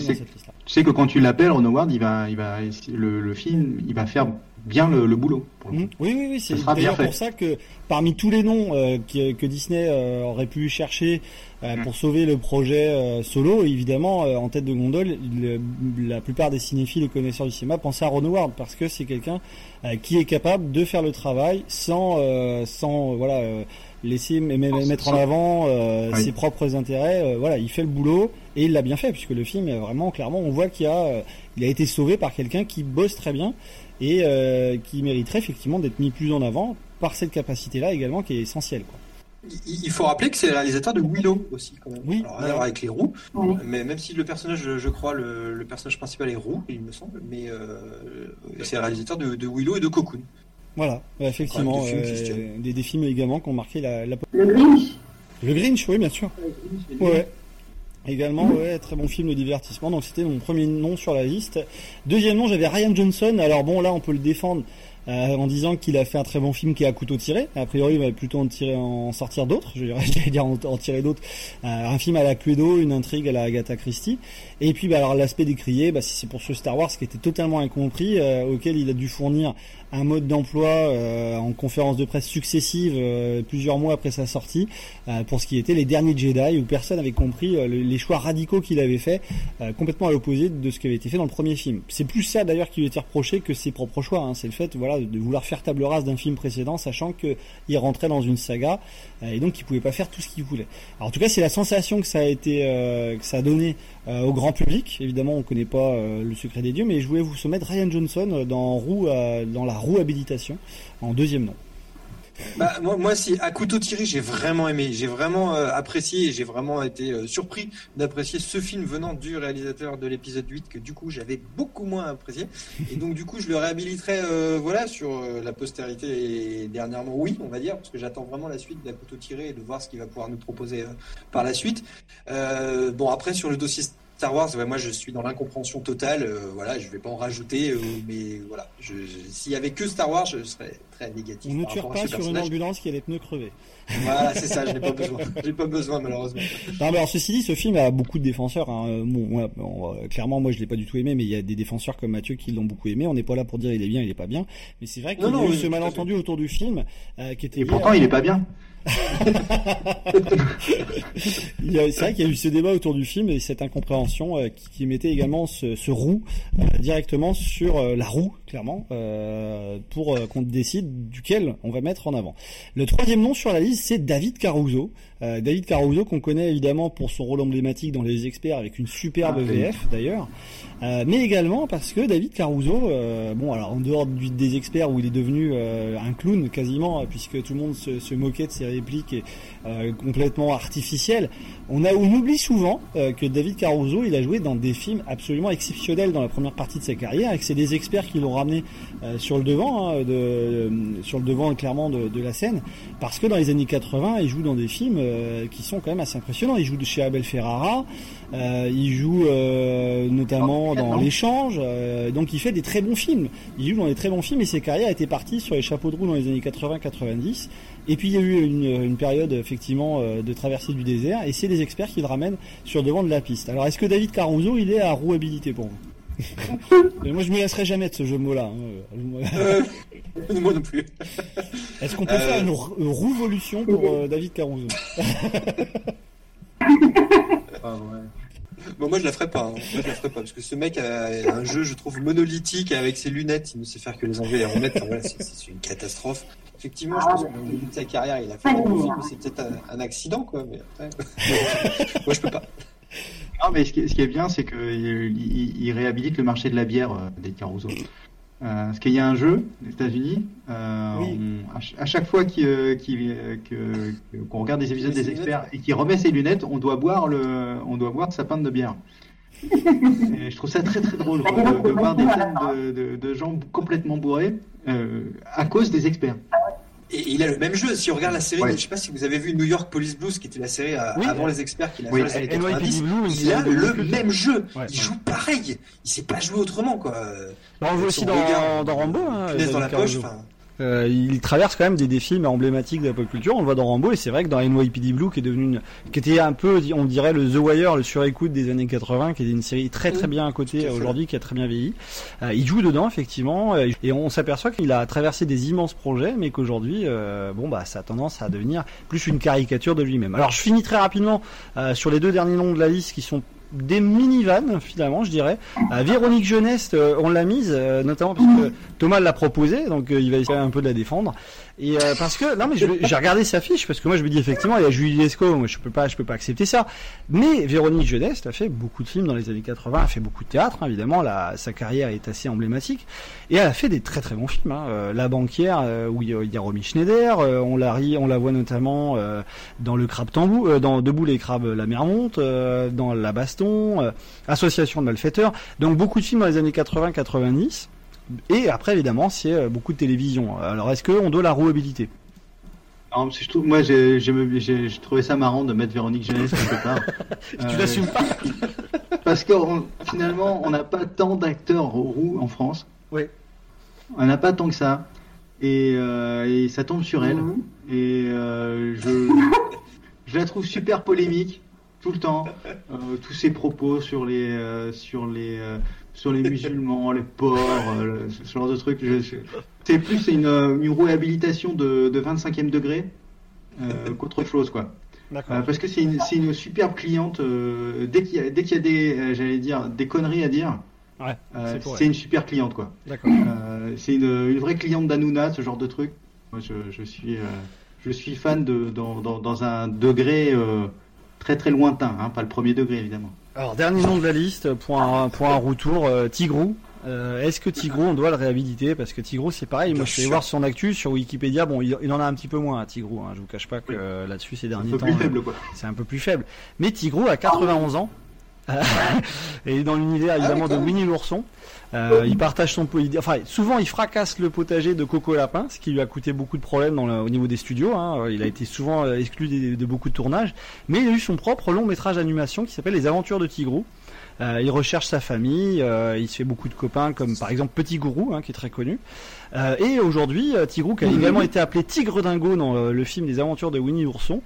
dans cette liste-là. Tu sais que quand tu l'appelles Ron Howard, il va, il va, le, le film, il va faire bien le, le boulot. pour le coup. Mhm. Oui, oui, oui, c'est Ça d'ailleurs pour ça que parmi tous les noms euh, qui- que Disney euh, aurait pu chercher euh, Mm. pour sauver le projet euh, solo, évidemment, euh, en tête de gondole, le- la plupart des cinéphiles et connaisseurs du cinéma pensaient à Ron Howard parce que c'est quelqu'un euh, qui est capable de faire le travail sans, euh, sans voilà, euh, laisser m- mettre en avant euh, Oui. ses propres intérêts. Euh, voilà, il fait le boulot et il l'a bien fait puisque le film, est vraiment, clairement, on voit qu'il a, euh, il a été sauvé par quelqu'un qui bosse très bien et euh, qui mériterait effectivement d'être mis plus en avant par cette capacité-là également qui est essentielle. Quoi. Il il faut rappeler que c'est le réalisateur de Willow aussi, quand même. Oui. Alors, avec les roues. Mais même si le personnage, je- je crois, le, le personnage principal est roux, il me semble, mais euh, c'est le réalisateur de, de Willow et de Cocoon. Voilà, effectivement, Ouais, des films euh, des, des films également qui ont marqué la, la... Le Grinch. Le Grinch, oui, bien sûr. Ouais, ouais. Également, ouais, très bon film de divertissement. Donc c'était mon premier nom sur la liste. Deuxième nom, j'avais Ryan Johnson. Alors bon, là, on peut le défendre euh, en disant qu'il a fait un très bon film qui est à couteau tiré. A priori, il va plutôt en tirer, en sortir d'autres. Je dirais, j'allais dire en, en tirer d'autres. Euh, un film à la Cluedo, une intrigue à la Agatha Christie. Et puis, bah, alors l'aspect décrié, bah, c'est pour ce Star Wars qui était totalement incompris, euh, auquel il a dû fournir un mode d'emploi euh, en conférence de presse successives euh, plusieurs mois après sa sortie euh, pour ce qui était les derniers Jedi où personne n'avait compris euh, le- les choix radicaux qu'il avait fait euh, complètement à l'opposé de ce qui avait été fait dans le premier film. C'est plus ça d'ailleurs qui lui était reproché que ses propres choix. hein. C'est le fait voilà de vouloir faire table rase d'un film précédent sachant qu'il rentrait dans une saga euh, et donc qu'il pouvait pas faire tout ce qu'il voulait. Alors en tout cas c'est la sensation que ça a été que ça a donné au grand public. Évidemment on connaît pas euh, le secret des dieux mais je voulais vous soumettre Ryan Johnson euh, euh, dans la roue habilitation en deuxième nom. Bah, moi, moi, si à couteau tiré, j'ai vraiment aimé, j'ai vraiment euh, apprécié et j'ai vraiment été euh, surpris d'apprécier ce film venant du réalisateur de l'épisode 8 que du coup j'avais beaucoup moins apprécié. Et donc du coup, je le réhabiliterai euh, voilà sur la postérité et dernièrement oui, on va dire parce que j'attends vraiment la suite d'à couteau tiré et de voir ce qu'il va pouvoir nous proposer par la suite. Bon après sur le dossier Star Wars, ouais, moi je suis dans l'incompréhension totale. euh, voilà, je vais pas en rajouter, euh, mais voilà, je, je- s'il y avait que Star Wars, je serais très négatif. On ne tire pas sur une ambulance qui a les pneus crevés. Voilà, c'est ça, je n'ai pas besoin. J'ai pas besoin, malheureusement. Non, mais alors ceci dit, ce film a beaucoup de défenseurs. hein. Euh, Bon, ouais, bon, clairement, moi, je l'ai pas du tout aimé, mais il y a des défenseurs comme Mathieu qui l'ont beaucoup aimé. On n'est pas là pour dire il est bien, il est pas bien, mais c'est vrai qu'il y a eu ce malentendu autour du film euh, qui était. Et pourtant, à- il est pas bien. C'est vrai qu'il y a eu ce débat autour du film et cette incompréhension euh, qui, mettait également ce, ce roux euh, directement sur euh, la roue, clairement, pour qu'on décide duquel on va mettre en avant. Le troisième nom sur la liste, c'est David Caruso. Euh, David Caruso qu'on connaît évidemment pour son rôle emblématique dans Les Experts avec une superbe Ah, oui. VF d'ailleurs, Euh, mais également parce que David Caruso, euh, bon alors en dehors du- des experts où il est devenu un clown quasiment, puisque tout le monde se, se moquait de ses réplique est euh, complètement artificielle. On, a, on oublie souvent que David Caruso, il a joué dans des films absolument exceptionnels dans la première partie de sa carrière, et que c'est des experts qui l'ont ramené sur le devant, hein, de, sur le devant clairement de, de, la scène, parce que dans les années 80, il joue dans des films euh, qui sont quand même assez impressionnants. Il joue chez Abel Ferrara, euh, il joue notamment dans L'échange, donc il fait des très bons films. Il joue dans des très bons films et ses carrières étaient parties sur les chapeaux de roue dans les années 80-90. Et puis il y a eu une, une période effectivement de traversée du désert et c'est des experts qui le ramènent sur le devant de la piste. Alors est-ce que David Caruso il est à rouabilité pour vous? Mais moi je me laisserai jamais de ce jeu de mots là. Hein. Euh, moi non plus. Est-ce qu'on peut euh... faire une, une rouvolution pour euh, David Caruso ah, ouais. Bon, moi je la ferai pas. Hein. Moi je la ferai pas parce que ce mec a un jeu, je trouve, monolithique avec ses lunettes. Il ne sait faire que les enlever et les remettre. Enfin, voilà, c'est une catastrophe. Effectivement, je pense qu'au début de sa carrière, il a fait un c'est peut-être un, un, accident, quoi. Mais après, moi je peux pas. Non, mais ce qui, ce qui est bien, c'est qu'il il, il réhabilite le marché de la bière euh, des Caruso. Euh, parce qu'il y a un jeu aux États-Unis, euh, oui. on, à, chaque fois qu'on qu qu qu'on regarde des épisodes des experts et qu'il remet ses lunettes, on doit boire le, on doit boire de sa pinte de bière. et je trouve ça très très drôle de, de, voir des films de, de, de gens complètement bourrés à cause des experts. Et il a le même jeu. Si on regarde la série, ouais. je sais pas si vous avez vu New York Police Blues, qui était la série à, oui. avant les experts qu'il a oui. fait les années 90. Blues, il a le même jeu. Ouais, il joue pareil. Il sait pas jouer autrement, quoi. on voit aussi dans, regard, dans Rambo. Hein, dans la poche. Euh, il traverse quand même des défis emblématiques de la pop culture. On le voit dans Rambo et c'est vrai que dans NYPD Blue, qui est devenu une, qui était un peu, on dirait le The Wire, le surécoute des années 80, qui est une série très très bien à côté aujourd'hui, qui a très bien vieilli. Euh, il joue dedans effectivement et on s'aperçoit qu'il a traversé des immenses projets, mais qu'aujourd'hui, euh, bon bah, ça a tendance à devenir plus une caricature de lui-même. Alors je finis très rapidement euh, sur les deux derniers noms de la liste qui sont des minivans finalement je dirais. Euh, Véronique Jeunesse euh, on l'a mise euh, notamment parce que Thomas l'a proposé donc il va essayer un peu de la défendre et parce que non mais j'ai regardé sa fiche parce que moi je me dis effectivement il y a Julie Lescaut moi je peux pas je peux pas accepter ça mais Véronique Jeunesse a fait beaucoup de films dans les années 80 a fait beaucoup de théâtre hein, évidemment la, sa carrière est assez emblématique et elle a fait des très très bons films hein. La banquière où il y a, Romy Schneider on la on la voit notamment dans le crabe tambou dans Debout les crabes la mer monte dans la baston euh, association de malfaiteurs. Donc beaucoup de films dans les années 80-90. Et après, évidemment, c'est euh, beaucoup de télévision. Alors, est-ce qu'on doit la rouabilité? Non, je trouve, moi, j'ai trouvé ça marrant de mettre Véronique Jeunesse quelque part. tu euh, l'assumes pas Parce que on, finalement, on n'a pas tant d'acteurs roux en France. Oui. On n'a pas tant que ça. Et, euh, et ça tombe sur elle. Mmh. Et euh, je, je la trouve super polémique tout le temps. Euh, tous ses propos sur les, euh, sur les, euh, sur les musulmans, les porcs, euh, ce genre de trucs. C'est plus une, une réhabilitation de, de 25e degré qu'autre chose, quoi. parce que c'est une, une superbe cliente. dès qu'il y a, dès qu'il y a des, j'allais dire, des conneries à dire. Ouais, c'est une super cliente, quoi. c'est une, une vraie cliente d'Anouna, ce genre de truc. Moi, je, je suis, je suis fan de, dans, dans, dans un degré très très lointain, hein, pas le premier degré évidemment. Alors dernier nom de la liste pour un, pour un retour, euh, Tigrou. Euh, Est-ce que Tigrou on doit le réhabiliter? Parce que Tigrou c'est pareil. Bien moi je vais voir son actu sur Wikipédia. Bon il, il en a un petit peu moins Tigrou. Hein, je vous cache pas que oui. euh, là-dessus ces derniers temps c'est un peu plus faible. Mais Tigrou a 91 ans. et dans l'univers évidemment ah, de Winnie l'ourson. Euh, il partage son enfin souvent il fracasse le potager de Coco Lapin, ce qui lui a coûté beaucoup de problèmes dans le, au niveau des studios. Hein. Il a été souvent euh, exclu de, beaucoup de tournages, mais il a eu son propre long métrage d'animation qui s'appelle Les Aventures de Tigrou. Euh, il recherche sa famille, euh, il se fait beaucoup de copains comme par exemple Petit Gourou, hein, qui est très connu. Euh, et aujourd'hui, Tigrou, qui a également été appelé Tigre Dingo dans le film des aventures de Winnie l'ourson,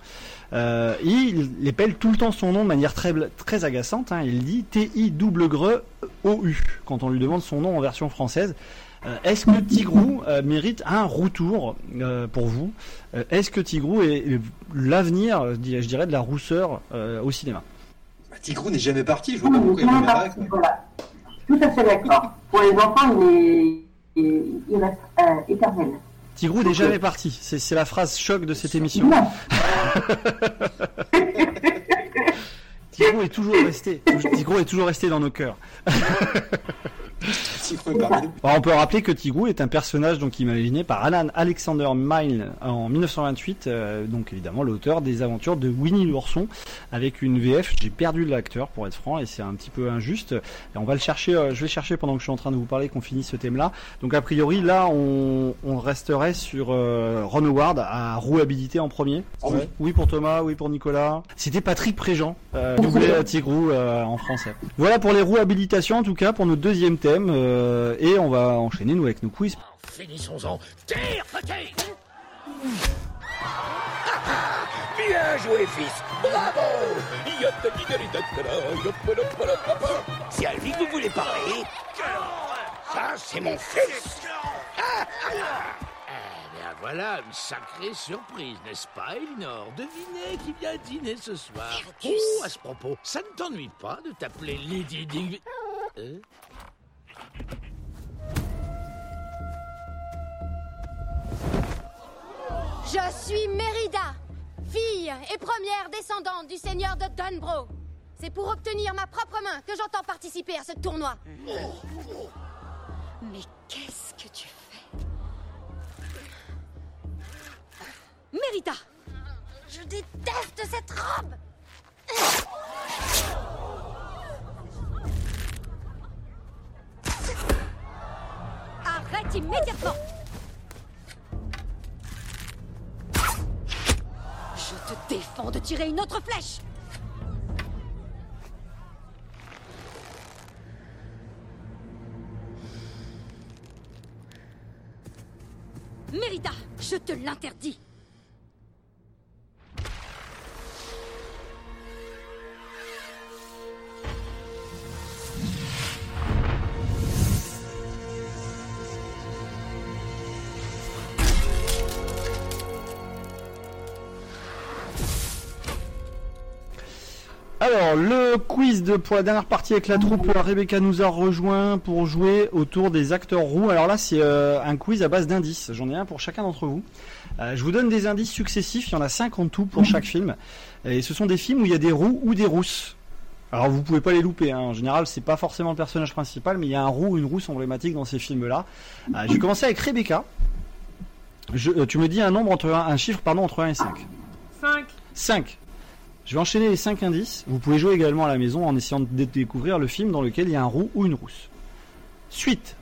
euh, il épelle tout le temps son nom de manière très, très agaçante. Hein. Il dit T-I-W-O-U quand on lui demande son nom en version française. Euh, Est-ce que Tigrou euh, mérite un retour euh, pour vous? Est-ce que Tigrou est l'avenir, je dirais, de la rousseur au cinéma? Bah, Tigrou n'est jamais parti. Je vois pas pourquoi il voilà. Tout à fait d'accord. Pour les enfants, il, est, il reste éternel. Tigrou n'est jamais parti. C'est la phrase choc de cette émission. Tigrou est toujours resté. Tigrou est toujours resté dans nos cœurs. Alors, on peut rappeler que Tigrou est un personnage donc imaginé par Alan Alexander Milne en 1928, euh, donc évidemment l'auteur des aventures de Winnie l'ourson, avec une VF. J'ai perdu l'acteur pour être franc et c'est un petit peu injuste. Et on va le chercher. euh, je vais chercher pendant que je suis en train de vous parler qu'on finisse ce thème-là. Donc a priori là, on, on resterait sur euh, Ron Howard à rouabilité en premier. oui. Oui pour Thomas, oui pour Nicolas. C'était Patrick Préjean, euh, doublé à Tigrou en français. Voilà pour les rouhabilitations en tout cas pour notre deuxième thème euh, et on va enchaîner nous avec nos quiz. Finissons-en. Tire, petit Bien joué, fils. Bravo C'est à lui que vous voulez parler Ça, c'est mon fils Eh bien voilà, une sacrée surprise, n'est-ce pas, Elinor? Devinez qui vient dîner ce soir. Oh, à ce propos, ça ne t'ennuie pas de t'appeler Lady Dig... Euh Je suis Mérida, fille et première descendante du seigneur de Dunbro. C'est pour obtenir ma propre main que j'entends participer à ce tournoi. Mais qu'est-ce que tu fais? Mérida Je déteste cette robe Arrête immédiatement. Je te défends de tirer une autre flèche. Mérida, je te l'interdis Alors le quiz de pour la dernière partie avec la troupe, Rebecca nous a rejoint pour jouer autour des acteurs roux. Alors là c'est euh, un quiz à base d'indices. J'en ai un pour chacun d'entre vous. Euh, je vous donne des indices successifs. Il y en a cinq en tout pour chaque film. Et ce sont des films où il y a des roux ou des rousses. Alors vous pouvez pas les louper. Hein. En général c'est pas forcément le personnage principal, mais il y a un roux ou une rousse emblématique dans ces films-là. Euh, je vais commencer avec Rebecca. Je- euh, tu me dis un nombre entre un, un chiffre pardon entre 1 et 5. 5. 5. Je vais enchaîner les 5 indices. Vous pouvez jouer également à la maison en essayant de dé- découvrir le film dans lequel il y a un roux ou une rousse. Suite.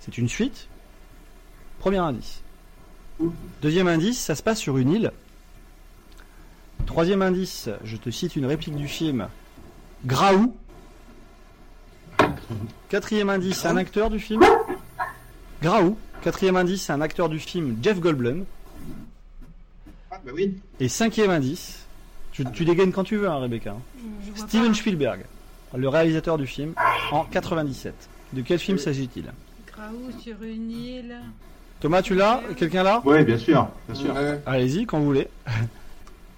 C'est une suite. Premier indice. Deuxième indice, ça se passe sur une île. Troisième indice, je te cite une réplique du film. Graou. Quatrième indice, un acteur du film. Graou. Quatrième indice, un acteur du film Jeff Goldblum. Ah, bah oui. Et cinquième indice, tu, tu dégaines quand tu veux, hein, Rebecca. hein. Steven Spielberg, le réalisateur du film, en 97. De quel film s'agit-il? Graou sur une île. Thomas, tu l'as? Quelqu'un là Oui, bien sûr, bien sûr. Allez-y, quand vous voulez.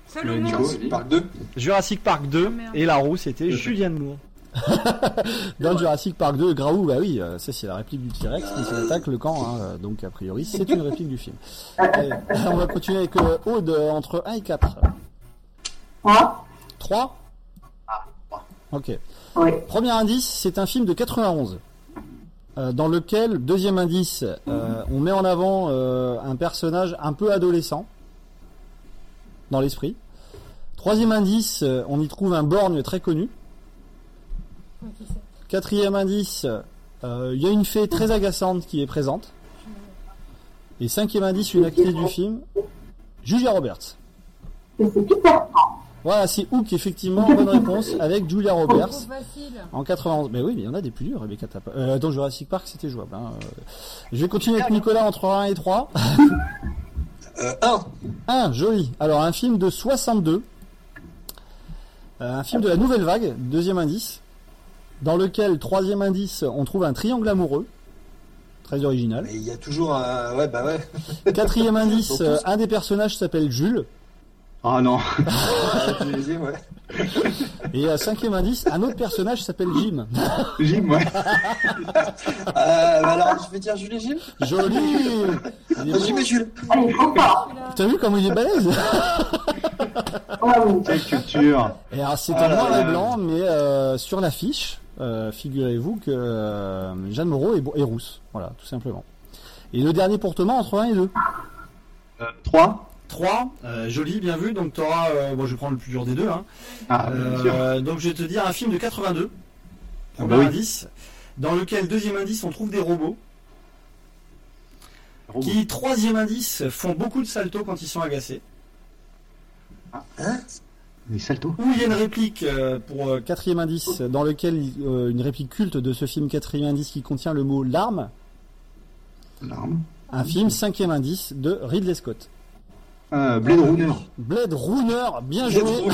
Salomon. Jurassic Park 2. Jurassic Park 2, merde. et la roue, c'était Julianne Moore. Dans Jurassic Park 2, Graou, bah oui, euh, ça c'est la réplique du T-Rex qui s'attaque le camp, hein, euh, donc a priori c'est une réplique du film. Allez, on va continuer avec euh, Aude euh, entre 1 et 4. 3 3 Ok. Oui. Premier indice, c'est un film de 91. euh, dans lequel, deuxième indice, euh, on met en avant euh, un personnage un peu adolescent dans l'esprit. Troisième indice, euh, on y trouve un borgne très connu. Quatrième indice, euh, il y a une fée très agaçante qui est présente. Et cinquième indice, une actrice du film, Julia Roberts. Voilà, c'est Hook, effectivement, bonne réponse, avec Julia Roberts. En 91. Mais oui, mais il y en a des plus durs, Rebecca Tapa. Euh, dans Jurassic Park, c'était jouable. hein. Je vais continuer avec Nicolas entre 1 et 3. 1. 1, joli. Alors, un film de 62. Euh, un film de la nouvelle vague, deuxième indice. Dans lequel, troisième indice, on trouve un triangle amoureux. Très original. Mais il y a toujours un. Ouais, bah ouais. Quatrième indice, un des personnages s'appelle Jules. Ah non. Ah. Et euh, cinquième indice, un autre personnage s'appelle Jim. Jim, ouais. Euh, bah alors, je vais dire Jules et Gilles Joli Jim et Jules. Allez, trop fort. T'as vu comment il est balèze? Quelle culture. Et alors c'est en là noir et blanc, mais euh, sur l'affiche, euh, figurez-vous que euh, Jeanne Moreau est, est, rousse. Voilà, tout simplement. Et le dernier portement entre 1 et 2 3 3, joli, bien vu. Donc tu auras, bon, je vais prendre le plus dur des deux. Hein. Ah, donc je vais te dire un film de 82. Ah, bah oui. indice, dans lequel deuxième indice on trouve des robots. Qui troisième indice font beaucoup de saltos quand ils sont agacés. Hein? Saltos Ou il y a une réplique euh, pour euh, quatrième indice, dans lequel euh, une réplique culte de ce film quatrième indice qui contient le mot larme. Larme. Un film cinquième indice de Ridley Scott. Blade Runner. Blade Runner, bien joué.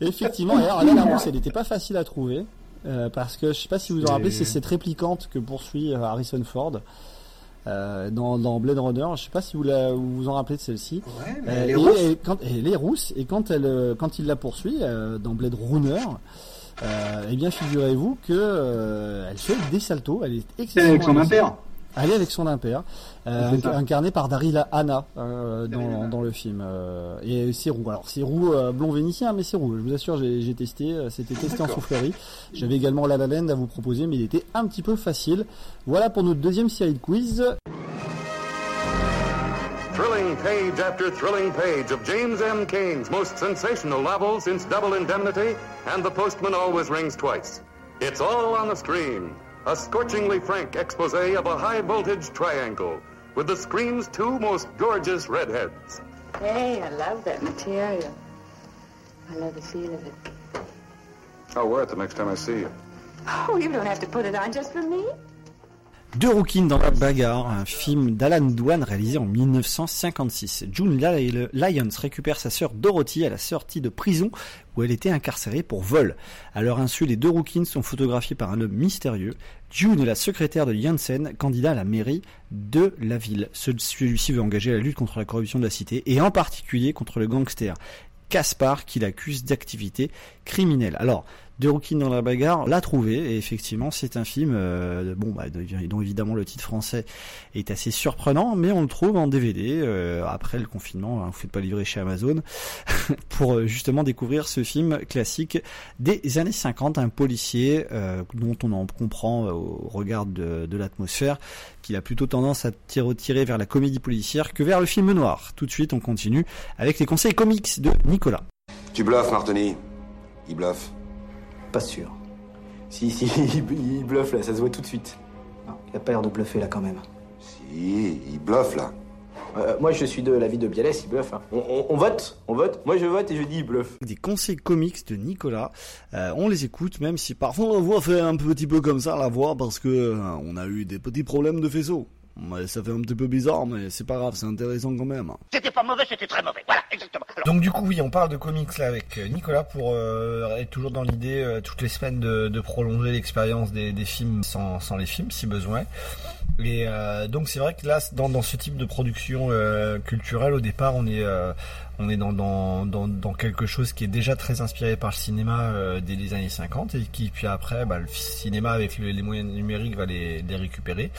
Effectivement, alors elle n'était pas facile à trouver. parce que je sais pas si vous vous en rappelez, c'est cette réplicante que poursuit Harrison Ford. Euh, dans, dans, Blade Runner. Je sais pas si vous la, vous, vous en rappelez de celle-ci. Ouais, mais elle, est rousse. Et, quand, elle est rousse et quand elle, quand il la poursuit euh, dans Blade Runner, euh, eh bien figurez-vous que elle fait des saltos. Elle est excellente. avec son impère. Elle est avec son impère, euh, incarné par Daryl Anna euh, dans, dans, le film. Euh, et c'est roux. Alors c'est roux blond vénitien, mais c'est roux. Je vous assure, j'ai testé. C'était testé en soufflerie. J'avais également La La Land à vous proposer, mais il était un petit peu facile. Voilà pour notre deuxième série de quiz. Thrilling page after thrilling page of James M. Cain's most sensational novel since Double Indemnity and The Postman Always Rings Twice. It's all on the screen. A scorchingly frank expose of a high voltage triangle with the screen's two most gorgeous redheads. Hey, I love that material. I love the feel of it. I'll wear it the next time I see you. Oh, you don't have to put it on just for me. Deux rouquines dans la bagarre, un film d'Alan Dwan réalisé en 1956. June Lyons récupère sa sœur Dorothy à la sortie de prison où elle était incarcérée pour vol. À leur insu, les deux rouquines sont photographiés par un homme mystérieux. June est la secrétaire de Janssen, candidat à la mairie de la ville. Celui-ci veut engager la lutte contre la corruption de la cité et en particulier contre le gangster. Caspar qui l'accuse d'activité criminelle. Alors, de Rookie dans la bagarre l'a trouvé et effectivement c'est un film euh, bon bah, dont évidemment le titre français est assez surprenant mais on le trouve en DVD euh, après le confinement hein, vous faites pas livrer chez Amazon pour euh, justement découvrir ce film classique des années 50 un policier dont on en comprend au regard de, l'atmosphère qu'il a plutôt tendance à tirer vers la comédie policière que vers le film noir. Tout de suite on continue avec les conseils comics de Nicolas. Tu bluffes Martoni. Il bluffe pas sûr. Si, si, il, bluffe là, ça se voit tout de suite. Non, il a pas l'air de bluffer là quand même. Si, il bluffe là. Euh, moi, je suis de l'avis de Bialès, il bluffe. Hein. On, vote, on vote. Moi, je vote et je dis il bluffe. Des conseils comics de Nicolas. Euh, on les écoute, même si parfois la voix fait un petit peu comme ça, la voix, parce que euh, on a eu des petits problèmes de faisceau. Ça fait un petit peu bizarre, mais c'est pas grave, c'est intéressant quand même. C'était pas mauvais, c'était très mauvais. Voilà, exactement. Donc du coup, oui, on parle de comics là avec Nicolas pour être toujours dans l'idée toutes les semaines de, prolonger l'expérience des, films sans, sans, les films, si besoin. Et euh, donc c'est vrai que là, dans, dans, ce type de production euh, culturelle, au départ, on est euh, on est dans, dans, dans, dans, quelque chose qui est déjà très inspiré par le cinéma euh, dès les années 50 et qui puis après, bah, le cinéma avec les moyens numériques va les, les récupérer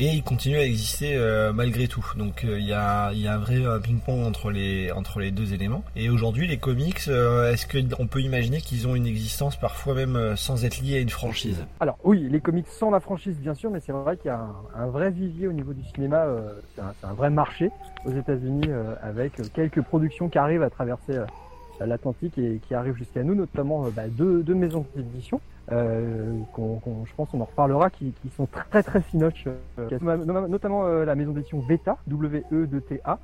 et il continue à exister euh, malgré tout. Donc il y, a, y a un vrai ping-pong entre les entre les deux éléments. Et aujourd'hui, les comics, est-ce qu'on peut imaginer qu'ils ont une existence parfois même sans être liés à une franchise? Alors oui, les comics sans la franchise, bien sûr, mais c'est vrai qu'il y a un, un, vrai vivier au niveau du cinéma. c'est un, un, vrai marché aux États-Unis avec quelques productions qui arrivent à traverser l'Atlantique et qui arrivent jusqu'à nous, notamment bah, deux, deux, maisons d'édition, euh, qu'on, je pense on en reparlera, qui, qui sont très très finoches, euh, notamment euh, la maison d'édition Veta, W-E-D-T-A,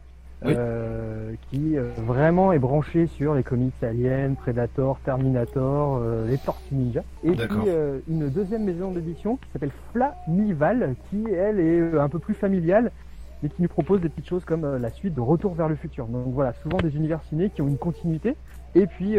euh, qui euh, vraiment est branchée sur les comics Alien, Predator, Terminator, euh, les Tortues Ninja. Et puis une deuxième maison d'édition qui s'appelle Flamival, qui elle est un peu plus familiale et qui nous propose des petites choses comme la suite de Retour vers le futur. Donc voilà, souvent des univers ciné qui ont une continuité, et puis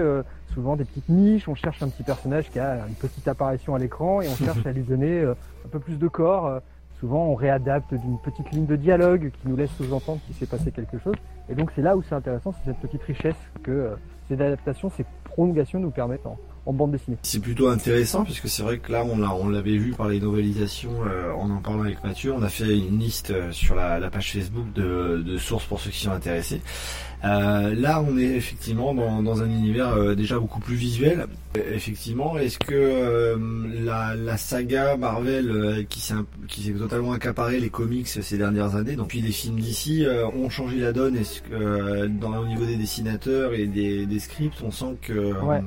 souvent des petites niches, on cherche un petit personnage qui a une petite apparition à l'écran, et on cherche à lui donner un peu plus de corps souvent on réadapte d'une petite ligne de dialogue qui nous laisse sous-entendre qu'il s'est passé quelque chose. Et donc c'est là où c'est intéressant, c'est cette petite richesse que euh, ces adaptations, ces prolongations nous permettent en bande dessinée. C'est plutôt intéressant puisque c'est vrai que là on l'a on l'avait vu par les novelisations euh, en en parlant avec Mathieu, on a fait une liste euh, sur la, la page Facebook de, de sources pour ceux qui sont intéressés. Euh, là, on est effectivement dans, dans un univers euh, déjà beaucoup plus visuel. Effectivement, est-ce que la, la saga Marvel qui s'est un- qui s'est totalement accaparé les comics ces dernières années, donc puis les films d'ici ont changé la donne? Est-ce que dans au niveau des dessinateurs et des, des scripts, on sent que Ouais.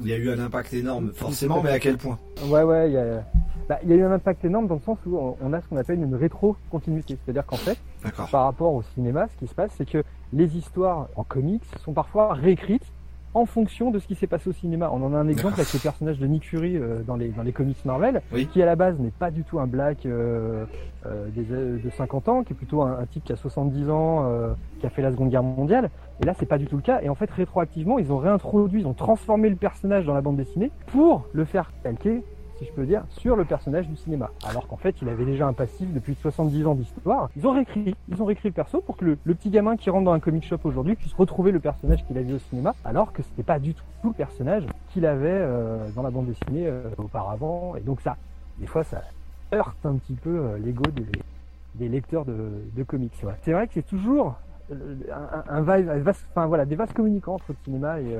Il y a eu un impact énorme, forcément, mais à quel point Ouais, ouais, il y a, bah, il y a eu un impact énorme dans le sens où on- a ce qu'on appelle une rétro-continuité. C'est-à-dire qu'en fait, par rapport au cinéma, ce qui se passe, c'est que les histoires en comics sont parfois réécrites en fonction de ce qui s'est passé au cinéma. On en a un exemple avec le personnage de Nick Fury euh, dans, les, dans les comics Marvel, qui à la base n'est pas du tout un black euh, euh, des, de 50 ans, qui est plutôt un, un type qui a 70 ans, qui a fait la Seconde Guerre mondiale. Et là, c'est pas du tout le cas. Et en fait, rétroactivement, ils ont réintroduit, ils ont transformé le personnage dans la bande dessinée pour le faire calquer, si je peux dire, sur le personnage du cinéma. Alors qu'en fait, il avait déjà un passif depuis 70 ans d'histoire. Ils ont réécrit, le perso pour que le, petit gamin qui rentre dans un comic shop aujourd'hui puisse retrouver le personnage qu'il a vu au cinéma, alors que c'était pas du tout le personnage qu'il avait euh, dans la bande dessinée euh, auparavant. Et donc ça, des fois, ça heurte un petit peu euh, l'ego des, lecteurs de, comics. C'est vrai que c'est toujours euh, un, un, va- un vaste- enfin voilà, des vases communicants entre le cinéma et-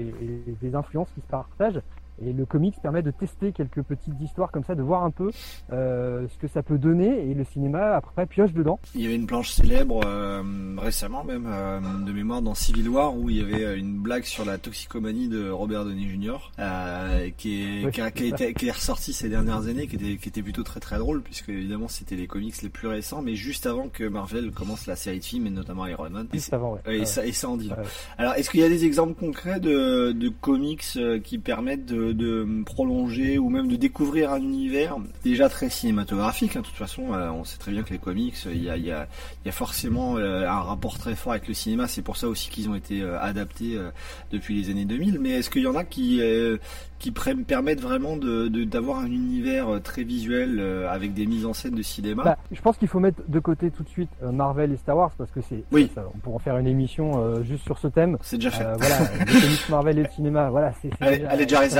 et des influences qui se partagent. Et le comics permet de tester quelques petites histoires comme ça, de voir un peu euh, ce que ça peut donner. Et le cinéma après pioche dedans. Il y avait une planche célèbre euh, récemment même euh, de mémoire dans Civil War où il y avait une blague sur la toxicomanie de Robert Downey Jr. qui, est, Ouais, qui, a, qui, a c'est ça. été, qui est ressorti ces dernières années, qui était, qui était plutôt très très drôle puisque évidemment c'était les comics les plus récents, mais juste avant que Marvel commence la série de films et notamment Iron Man. Juste avant, ouais. Et, Ouais. ça, et ça en dit. long. Ouais. Alors est-ce qu'il y a des exemples concrets de, de comics qui permettent de, de prolonger ou même de découvrir un univers déjà très cinématographique hein, De toute façon, euh, on sait très bien que les comics, il y a, il y a, il y a forcément euh, un rapport très fort avec le cinéma. C'est pour ça aussi qu'ils ont été euh, adaptés depuis les années 2000. Mais est-ce qu'il y en a qui qui permettent vraiment de- d'avoir un univers très visuel avec des mises en scène de cinéma? Bah, je pense qu'il faut mettre de côté tout de suite Marvel et Star Wars parce que c'est Oui. ça, on pourra en faire une émission juste sur ce thème. C'est déjà fait. Euh, voilà, Marvel et le cinéma, voilà, c'est c'est Elle est- elle est déjà c'est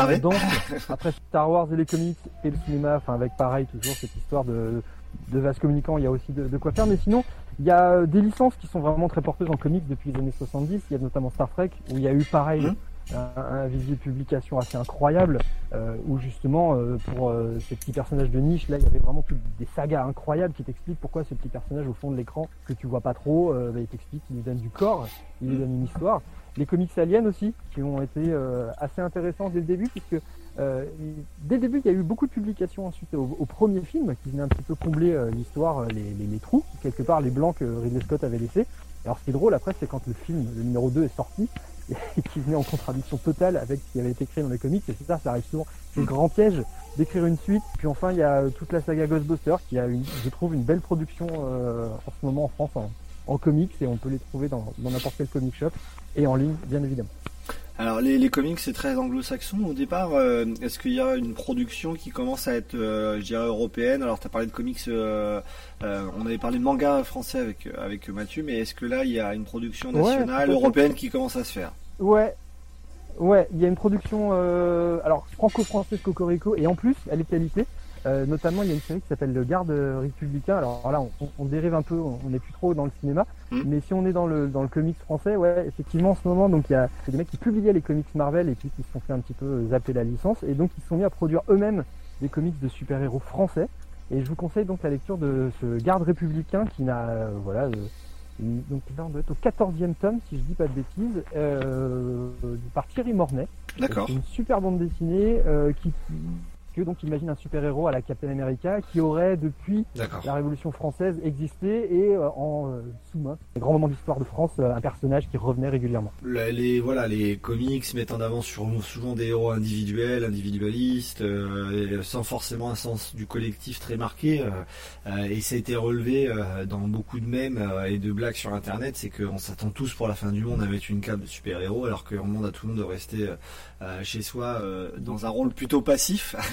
Après Star Wars et les comics et le cinéma, enfin avec pareil toujours cette histoire de de vase communicant, il y a aussi de, de quoi faire. Mais sinon, il y a euh, des licences qui sont vraiment très porteuses en comics depuis les années 70. Il y a notamment Star Trek où il y a eu pareil. Mmh. Un, un visier de publication assez incroyable euh, où justement euh, pour euh, ces petits personnages de niche là il y avait vraiment toutes des sagas incroyables qui t'expliquent pourquoi ce petit personnage au fond de l'écran que tu vois pas trop bah, il t'explique il lui donne du corps il lui donne une histoire les comics aliens aussi qui ont été euh, assez intéressants dès le début puisque euh, dès le début il y a eu beaucoup de publications ensuite au, premier film qui venait un petit peu combler euh, l'histoire les, trous quelque part les blancs que Ridley Scott avait laissés. Alors ce qui est drôle après c'est quand le film le numéro 2 est sorti et qui venait en contradiction totale avec ce qui avait été écrit dans les comics et c'est ça ça arrive souvent. C'est le grand piège d'écrire une suite puis enfin il y a toute la saga Ghostbusters qui a je trouve une belle production en ce moment en France en, en comics et on peut les trouver dans n'importe quel comic shop et en ligne bien évidemment Alors les, les comics c'est très anglo-saxon au départ. euh, Est-ce qu'il y a une production qui commence à être, euh, je dirais, européenne? Alors tu as parlé de comics, euh, on avait parlé de manga français avec avec Mathieu, mais est-ce que là il y a une production nationale européenne qui commence à se faire? Ouais. Ouais, il y a une production alors franco-française Cocorico et en plus elle est qualité. Euh, notamment il y a une série qui s'appelle Le Garde républicain. Alors là on, dérive un peu, on n'est plus trop dans le cinéma, mais si on est dans le dans le comics français, ouais effectivement en ce moment donc il y a des mecs qui publiaient les comics Marvel et puis qui se sont fait un petit peu zapper la licence et donc ils se sont mis à produire eux-mêmes des comics de super-héros français. Et je vous conseille donc la lecture de ce Garde républicain qui n'a euh, voilà euh, donc là on doit être au 14e tome si je dis pas de bêtises euh, par Thierry Mornay. D'accord. Une super bande dessinée euh, qui que donc imagine un super héros à la Captain America qui aurait depuis la Révolution française existé et euh, en euh, sous-main les grands moments d'histoire de France euh, un personnage qui revenait régulièrement. Les voilà les comics mettent en avant sur, souvent des héros individuels, individualistes, sans forcément un sens du collectif très marqué. et ça a été relevé dans beaucoup de mèmes et de blagues sur Internet, c'est qu'on s'attend tous pour la fin du monde à mettre une cape de super-héros, alors qu'on demande à tout le monde de rester chez soi euh, dans un rôle plutôt passif.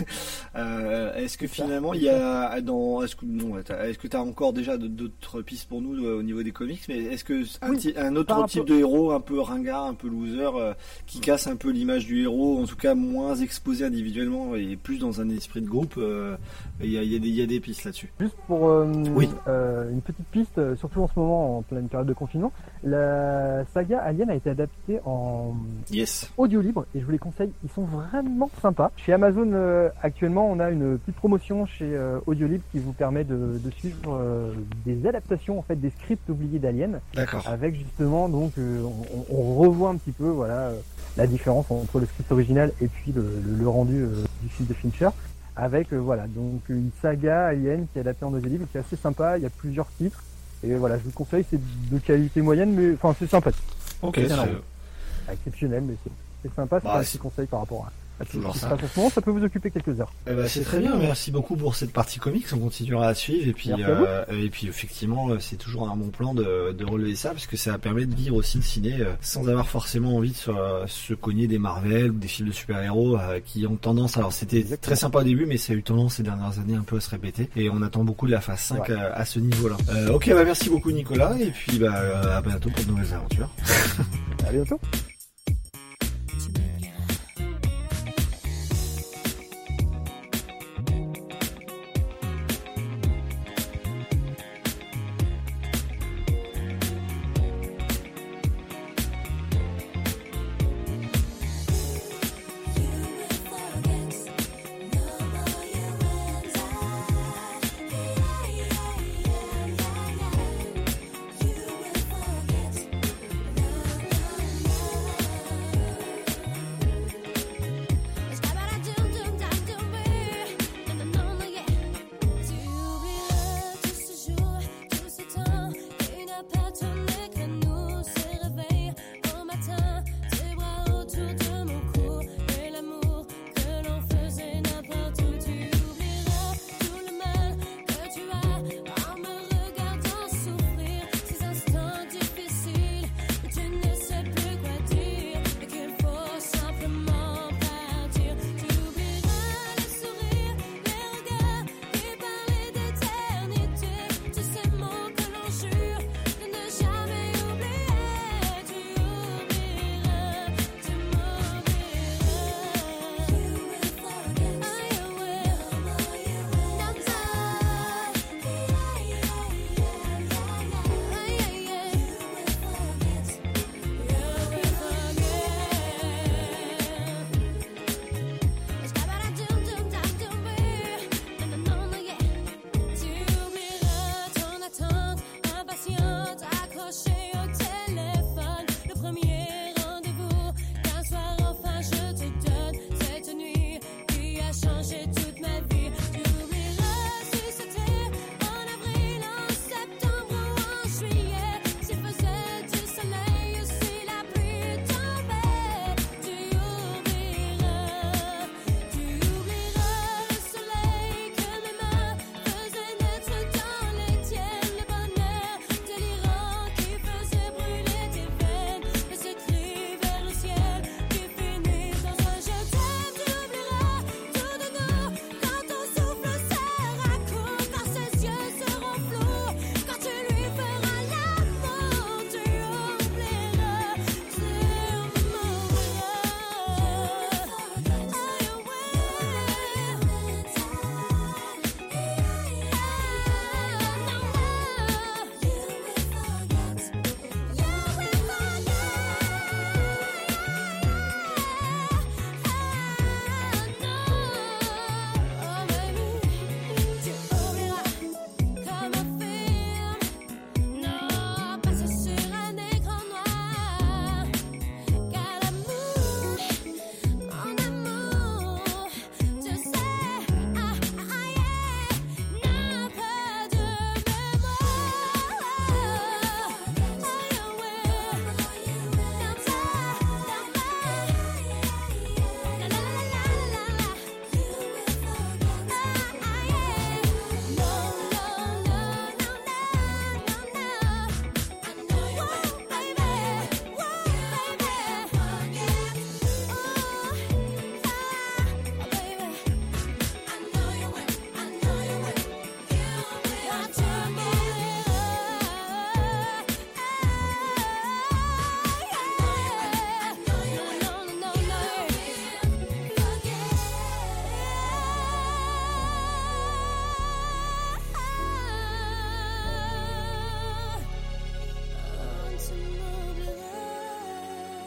Euh, est-ce que finalement il y a dans est-ce que non est-ce que tu as encore déjà d'autres pistes pour nous euh, au niveau des comics mais est-ce que un, Oui, ti- un autre type de héros un peu ringard un peu loser euh, qui casse un peu l'image du héros en tout cas moins exposé individuellement et plus dans un esprit de groupe euh, il y, a, y a y a des pistes là-dessus. Juste pour euh, Oui. euh, une petite piste, euh, surtout en ce moment en pleine période de confinement, la saga Alien a été adaptée en yes. audio libre et je vous les conseille, ils sont vraiment sympas. Chez Amazon euh, actuellement, on a une petite promotion chez euh, Audio Libre qui vous permet de, de suivre euh, des adaptations en fait des scripts oubliés d'Alien. D'accord. Avec justement donc euh, on, on revoit un petit peu voilà euh, la différence entre le script original et puis le, le- le rendu euh, du film de Fincher. Avec euh, voilà donc une saga Alien qui est adaptée en audio libre et qui est assez sympa. Il y a plusieurs titres et voilà je vous le conseille, c'est de qualité moyenne mais enfin c'est sympathique. Ok, C'est exceptionnel, mais c'est- c'est sympa, c'est Bah, un petit conseil par rapport à, à tout ce qui se ça. passe en ce moment, ça peut vous occuper quelques heures. Eh ben, c'est très bien, merci beaucoup pour cette partie comics, on continuera à suivre et puis euh, et puis effectivement euh, c'est toujours un bon plan de, de relever ça parce que ça permet de vivre aussi le ciné euh, sans avoir forcément envie de se, se cogner des Marvel ou des films de super-héros qui ont tendance alors c'était très sympa au début mais ça a eu tendance ces dernières années un peu à se répéter et on attend beaucoup de la phase 5 Ouais. à, à ce niveau-là. Euh, ok bah merci beaucoup Nicolas et puis bah à bientôt pour de nouvelles aventures. À bientôt.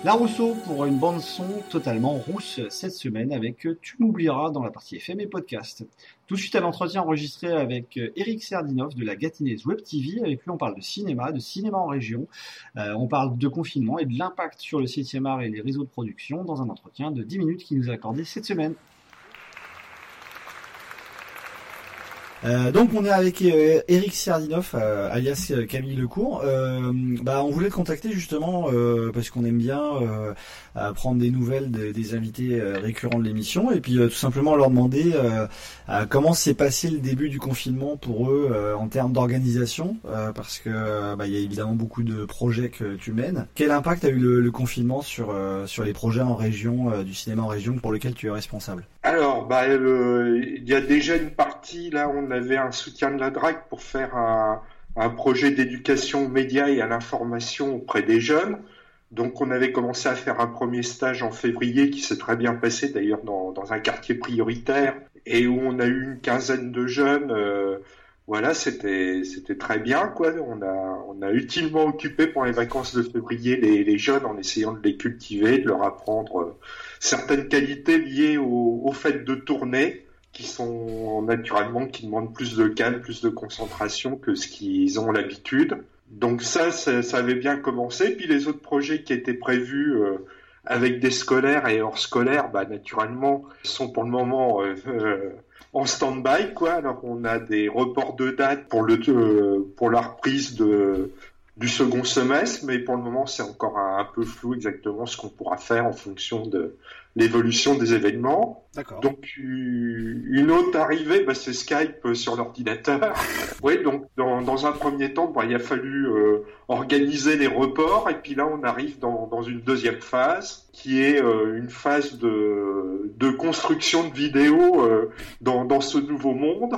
La Rousseau pour une bande son totalement rousse cette semaine avec Tu m'oublieras dans la partie FM et podcast. Tout de suite à l'entretien enregistré avec Eric Serdinov de la Gatineuse Web TV. Avec lui, on parle de cinéma, de cinéma en région. Euh, on parle de confinement et de l'impact sur le 7e art et les réseaux de production dans un entretien de 10 minutes qui nous a accordé cette semaine. Euh, donc on est avec euh, Eric Serdinov, euh, alias euh, Camille Lecourt. Bah, on voulait te contacter justement parce qu'on aime bien prendre des nouvelles de- des invités récurrents de l'émission et puis tout simplement leur demander comment s'est passé le début du confinement pour eux en termes d'organisation parce que bah, il y a évidemment beaucoup de projets que tu mènes. Quel impact a eu le, le confinement sur sur les projets en région du cinéma en région pour lequel tu es responsable? Alors, bah, le- il y a déjà une partie, là, on avait un soutien de la DRAC pour faire un, projet d'éducation aux médias et à l'information auprès des jeunes. Donc, on avait commencé à faire un premier stage en février qui s'est très bien passé, d'ailleurs, dans, un quartier prioritaire et où on a eu une quinzaine de jeunes. euh, voilà, c'était c'était très bien, quoi. On a on a utilement occupé pendant les vacances de février les, les jeunes en essayant de les cultiver, de leur apprendre euh, certaines qualités liées au, au fait de tourner, qui sont naturellement qui demandent plus de calme, plus de concentration que ce qu'ils ont l'habitude. Donc ça, ça, ça avait bien commencé. Puis les autres projets qui étaient prévus euh, avec des scolaires et hors scolaires, bah, naturellement, sont pour le moment euh, euh, en stand-by. Quoi. Alors on a des reports de date pour, le, euh, pour la reprise de, du second semestre, mais pour le moment c'est encore un, un peu flou exactement ce qu'on pourra faire en fonction de l'évolution des événements. D'accord. Donc une autre arrivée, bah, c'est Skype euh, sur l'ordinateur. oui, donc dans, dans un premier temps, bah, il a fallu euh, organiser les reports, et puis là on arrive dans, dans une deuxième phase, qui est euh, une phase de, de construction de vidéos euh, dans, dans ce nouveau monde.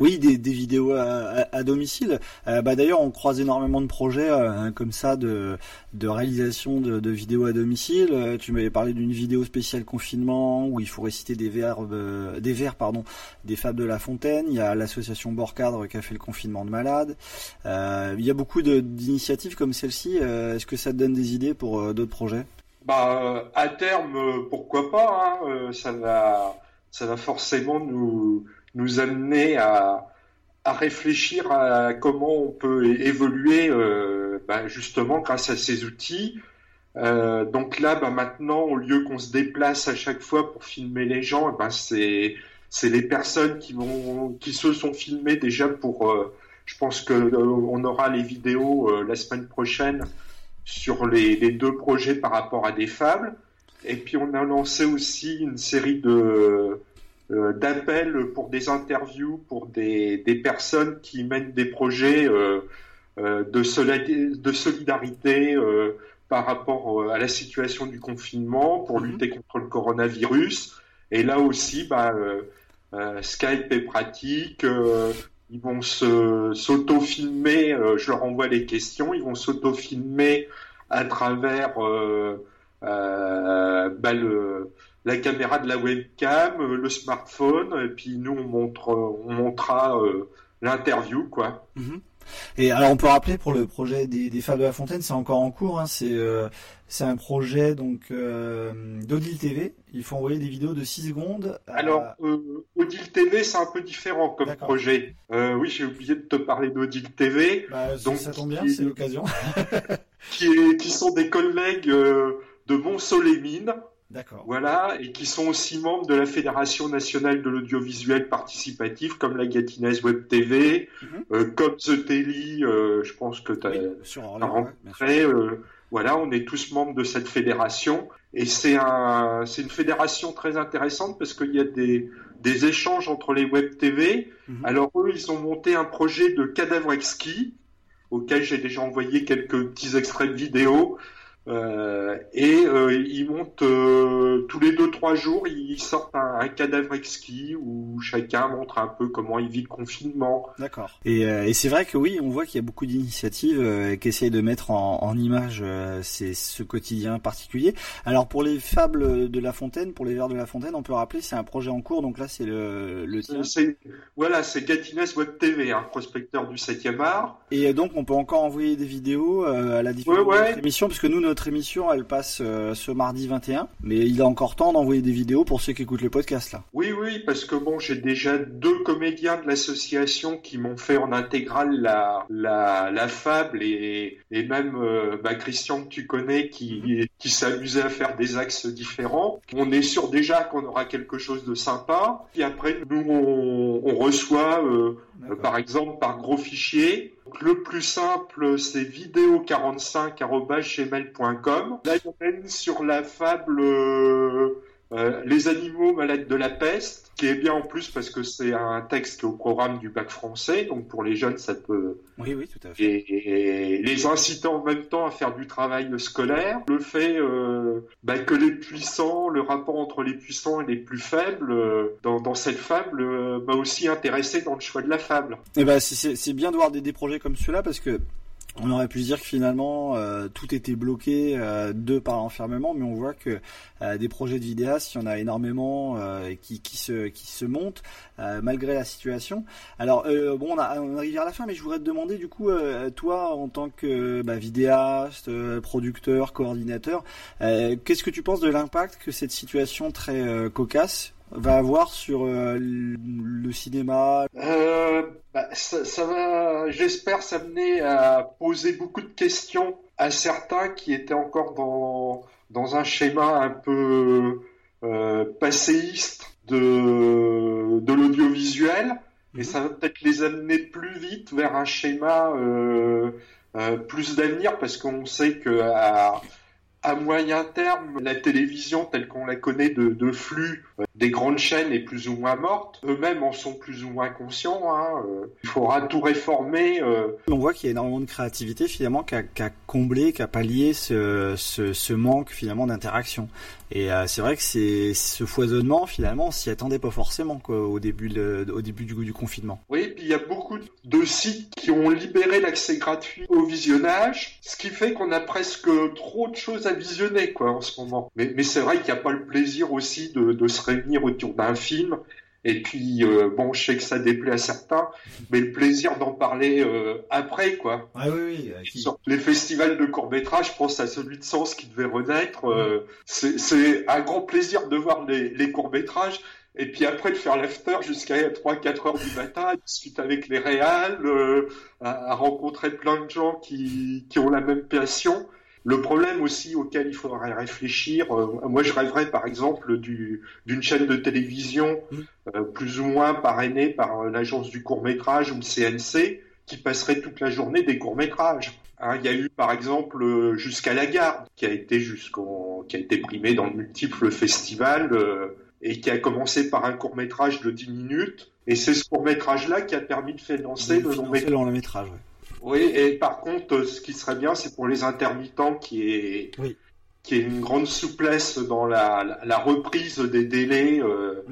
Oui, des, vidéos à, domicile. Euh, bah, D'ailleurs, on croise énormément de projets euh, hein, comme ça de, réalisation de, vidéos à domicile. Euh, tu m'avais parlé d'une vidéo spéciale confinement où il faut réciter des vers, euh, des vers pardon, des fables de La Fontaine. Il y a l'association Borcadre qui a fait le confinement de malades. Il y a beaucoup d'initiatives comme celle-ci. Est-ce que ça te donne des idées pour d'autres projets? Bah, à terme, pourquoi pas, hein, ça va, ça va forcément nous, nous amener à, à réfléchir à comment on peut évoluer, bah, justement grâce à ces outils. Euh, donc là, bah, maintenant, au lieu qu'on se déplace à chaque fois pour filmer les gens, ben, c'est, c'est les personnes qui vont, qui se sont filmées déjà pour, euh, je pense que on aura les vidéos la semaine prochaine sur les deux projets par rapport à des fables. Et puis on a lancé aussi une série de euh, d'appels pour des interviews pour des, des personnes qui mènent des projets euh, euh, de, de solidarité par rapport à la situation du confinement pour lutter contre le coronavirus. Et là aussi, bah, Skype est pratique. ils vont se s'auto-filmer. euh, je leur envoie les questions. Ils vont s'auto-filmer à travers euh, euh, bah, le, la caméra de la webcam, euh, le smartphone, et puis nous on montre, on montrera euh, l'interview quoi. Et alors on peut rappeler pour le projet des, des Fables de la Fontaine, c'est encore en cours. Hein, c'est euh, c'est un projet donc euh, d'Odile TV. Il faut envoyer des vidéos de 6 secondes. à- Alors, euh, Odile TV, c'est un peu différent comme projet. Euh, oui, j'ai oublié de te parler d'Odile TV. donc, ça tombe bien, c'est l'occasion. qui, est- qui sont des collègues euh, de Mont-Solémine. D'accord. Voilà, et qui sont aussi membres de la Fédération nationale de l'audiovisuel participatif, comme la Gatinaise Web TV, euh, comme The Telly, euh, je pense que tu as, rencontré. euh, voilà, on est tous membres de cette fédération. Et c'est un, c'est une fédération très intéressante parce qu'il y a des, des échanges entre les web TV. Alors eux, ils ont monté un projet de cadavre exquis auquel j'ai déjà envoyé quelques petits extraits de vidéos. Euh, et euh, ils montent euh, tous les deux trois jours, ils sortent un, un cadavre exquis où chacun montre un peu comment il vit le confinement. D'accord. Et, euh, et c'est vrai que oui, on voit qu'il y a beaucoup d'initiatives euh, qui essayent de mettre en, en image euh, ces- ce quotidien particulier. Alors pour les fables de La Fontaine, pour les vers de La Fontaine, on peut rappeler c'est un projet en cours. Donc là c'est le, le tien. Voilà, c'est Gatines Web TV, un prospecteur du 7e art. Et donc on peut encore envoyer des vidéos euh, à la différence Ouais, ouais. de notre émission, parce que nous notre émission, elle passe euh, ce mardi 21, mais il est encore temps d'envoyer des vidéos pour ceux qui écoutent le podcast là. Oui, oui, parce que bon, j'ai déjà deux comédiens de l'association qui m'ont fait en intégrale la, la, la fable et, et même euh, bah, Christian que tu connais qui, qui s'amusait à faire des axes différents. On est sûr déjà qu'on aura quelque chose de sympa. Et après, nous, on, on reçoit, euh, par exemple, par gros fichier. Le plus simple, c'est vidéo45.gmail.com. Là, il y en a une sur la fable euh, Les animaux malades de la peste, qui est bien en plus parce que c'est un texte au programme du bac français, donc pour les jeunes, ça peut... Oui, oui, tout à fait. Et, et les inciter en même temps à faire du travail scolaire. Le fait euh, bah, que les puissants, le rapport entre les puissants et les plus faibles, euh, dans, dans cette fable, m'a aussi intéressé dans le choix de la fable. Et ben c'est- c'est c'est bien de voir des, des projets comme ceux-là parce que on aurait pu dire que finalement euh, tout était bloqué euh, de par l'enfermement, mais on voit que euh, des projets de vidéastes, il y en a énormément euh, qui, se montent malgré la situation. Alors bon, on, a, on arrive vers la fin, mais je voudrais te demander du coup, toi en tant que bah, vidéaste, producteur, coordinateur, qu'est-ce que tu penses de l'impact que cette situation très cocasse va avoir sur euh, le cinéma? Euh, bah, ça, ça va, j'espère, s'amener à poser beaucoup de questions à certains qui étaient encore dans, dans un schéma un peu euh, passéiste de, de l'audiovisuel. Et ça va peut-être les amener plus vite vers un schéma euh, plus d'avenir parce qu'on sait que à, à moyen terme, la télévision telle qu'on la connaît de, de flux euh, des grandes chaînes est plus ou moins morte. Eux-mêmes en sont plus ou moins conscients. Hein. Euh, il faudra tout réformer. euh, On voit qu'il y a énormément de créativité finalement qui a, qui a comblé, qui a pallié ce, ce, ce manque finalement d'interaction. Et euh, c'est vrai que c'est ce foisonnement finalement, on s'y attendait pas forcément quoi, au début, au début du, du confinement. Oui, puis il y a beaucoup de sites qui ont libéré l'accès gratuit au visionnage, ce qui fait qu'on a presque trop de choses à visionner quoi en ce moment. Mais, mais c'est vrai qu'il n'y a pas le plaisir aussi de, de se réunir autour d'un film. Et puis euh, bon, je sais que ça déplaît à certains, mais le plaisir d'en parler euh, après quoi. Ah oui, oui. Sur les festivals de court métrage, je pense à celui de Sens qui devait renaître. euh, c'est un grand plaisir de voir les, les courts métrages. Et puis après de faire l'after jusqu'à 3-4 heures du matin, à discuter avec les réals, à, à rencontrer plein de gens qui, qui ont la même passion. Le problème aussi auquel il faudrait réfléchir, euh, moi je rêverais par exemple du- d'une chaîne de télévision euh, plus ou moins parrainée par euh, l'agence du court métrage ou le CNC qui passerait toute la journée des courts métrages. il y a eu par exemple euh, jusqu'à la garde qui a été jusqu'en qui a été primé dans de multiples festivals euh, et qui a commencé par un court métrage de 10 minutes et c'est ce court métrage là qui a permis de financer le long C'est le long métrage. ouais. Oui, et par contre, ce qui serait bien, c'est pour les intermittents qui est qui est une grande souplesse dans la, la, la reprise des délais euh,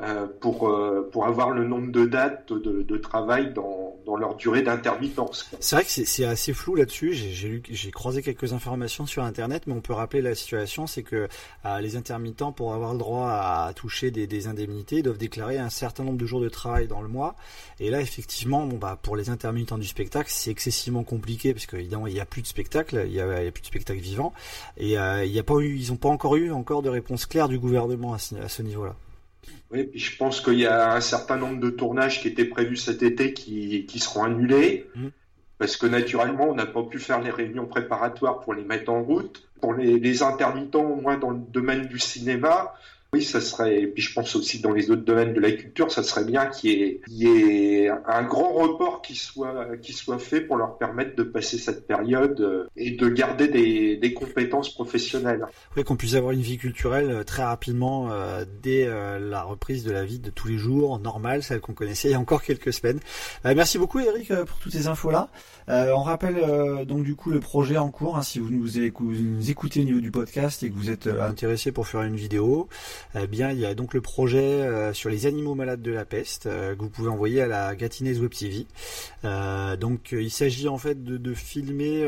euh, pour euh, pour avoir le nombre de dates de, de travail dans, dans leur durée d'intermittence. C'est vrai que c'est- assez flou là-dessus. J'ai croisé quelques informations sur Internet, mais on peut rappeler la situation, c'est que euh, les intermittents, pour avoir le droit à toucher des, des indemnités, doivent déclarer un certain nombre de jours de travail dans le mois. Et là, effectivement, bon bah pour les intermittents du spectacle, c'est excessivement compliqué parce qu'évidemment il n'y a plus de spectacle, il y a, a plus de spectacle vivant, et euh, il y a pas eu, ils n'ont pas encore eu encore de réponse claire du gouvernement à ce niveau-là. Oui, puis je pense qu'il y a un certain nombre de tournages qui étaient prévus cet été qui, qui seront annulés. Parce que naturellement, on n'a pas pu faire les réunions préparatoires pour les mettre en route. Pour les, les intermittents, au moins dans le domaine du cinéma, oui, ça serait, et puis je pense aussi dans les autres domaines de la culture, ça serait bien qu'il y ait, y ait un grand report qui soit, qui soit fait pour leur permettre de passer cette période euh, et de garder des, compétences professionnelles. Qu'on puisse avoir une vie culturelle euh, très rapidement euh, dès la reprise de la vie de tous les jours, normale, celle qu'on connaissait il y a encore quelques semaines. Merci beaucoup Eric pour toutes ces infos-là. On rappelle donc du coup le projet en cours, hein, si vous nous, écoutez au niveau du podcast et que vous êtes intéressé pour faire une vidéo, eh bien il y a donc le projet euh, sur les animaux malades de la peste euh, que vous pouvez envoyer à la Gatineuse Web TV. Euh, donc il s'agit en fait de, filmer,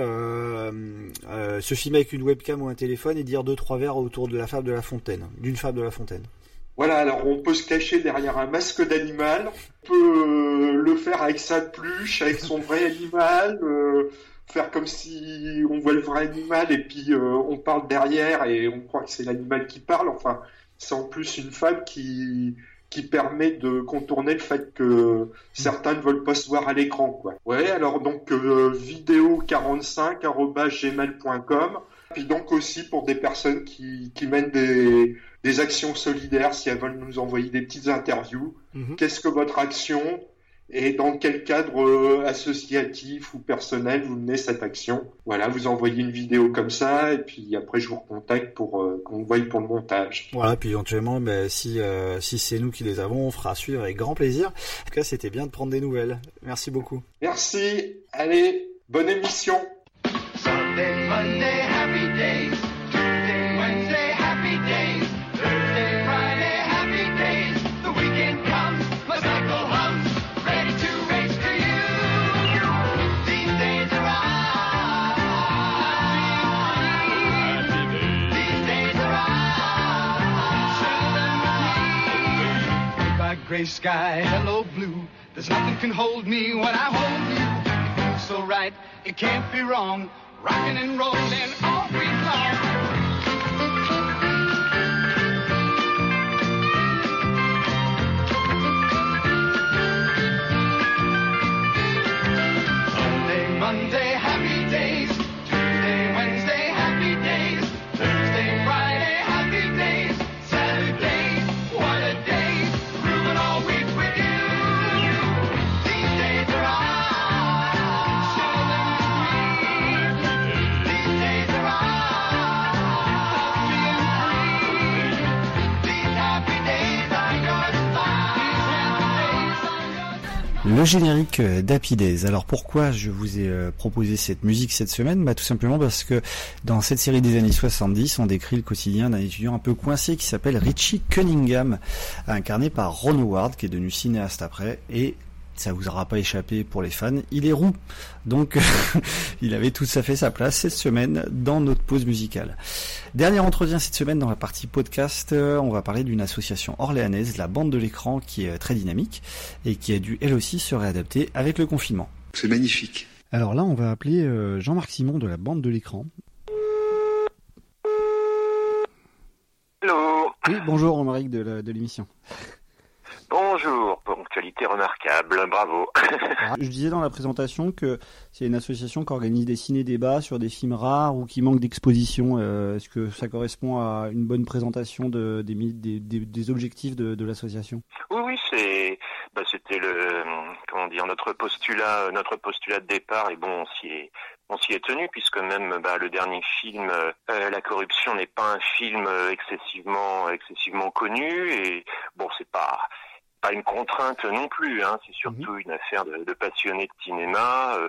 se filmer avec une webcam ou un téléphone et dire deux trois vers autour de la fable de la fontaine, d'une fable de la fontaine. Voilà, alors on peut se cacher derrière un masque d'animal, on peut le faire avec sa pluche, avec son vrai animal. faire comme si on voit le vrai animal et puis on parle derrière et on croit que c'est l'animal qui parle. Enfin, c'est en plus une femme qui qui permet de contourner le fait que certains ne veulent pas se voir à l'écran, quoi. Ouais, alors donc euh, vidéo45@gmail.com. Puis donc aussi pour des personnes qui, qui mènent des, des actions solidaires, si elles veulent nous envoyer des petites interviews. Mhm. Qu'est-ce que votre action? Et dans quel cadre euh, associatif ou personnel vous menez cette action? Voilà, vous envoyez une vidéo comme ça et puis après je vous recontacte pour euh, qu'on voie pour le montage. Voilà, puis éventuellement, ben, si, euh, si c'est nous qui les avons, on fera suivre avec grand plaisir. En tout cas, c'était bien de prendre des nouvelles. Merci beaucoup. Merci, allez, bonne émission. Sunday, Monday, happy days. Gray sky, hello, blue. There's nothing can hold me when I hold you. It feels so right, it can't be wrong. Rocking and rolling all week long. Sunday, Monday, Le générique euh, d'Happy Days. Alors pourquoi je vous ai euh, proposé cette musique cette semaine? Bah tout simplement parce que dans cette série des années 70, on décrit le quotidien d'un étudiant un peu coincé qui s'appelle Richie Cunningham, incarné par Ron Howard, qui est devenu cinéaste après, et ça vous aura pas échappé pour les fans, il est roux. Donc il avait tout à fait sa place cette semaine dans notre pause musicale. Dernier entretien cette semaine dans la partie podcast, euh, on va parler d'une association orléanaise, la bande de l'écran, qui est euh, très dynamique et qui a dû elle aussi se réadapter avec le confinement. C'est magnifique. Alors là, on va appeler euh, Jean-Marc Simon de la bande de l'écran. Hello. Oui, bonjour Romaric de l'émission. Bonjour, ponctualité remarquable, bravo. Je disais dans la présentation que c'est une association qui organise des ciné-débats sur des films rares ou qui manquent d'exposition. Euh, Est-ce que ça correspond à une bonne présentation de, des, objectifs de, de l'association? Oui, oui, c'est, bah, c'était le, comment dire, notre postulat, notre postulat de départ, et bon, on s'y est, on s'y est tenu puisque même bah, le dernier film, euh, La corruption n'est pas un film euh, excessivement, excessivement connu, et bon, c'est pas, pas une contrainte non plus, hein, c'est surtout une affaire de, de passionnés de cinéma. euh,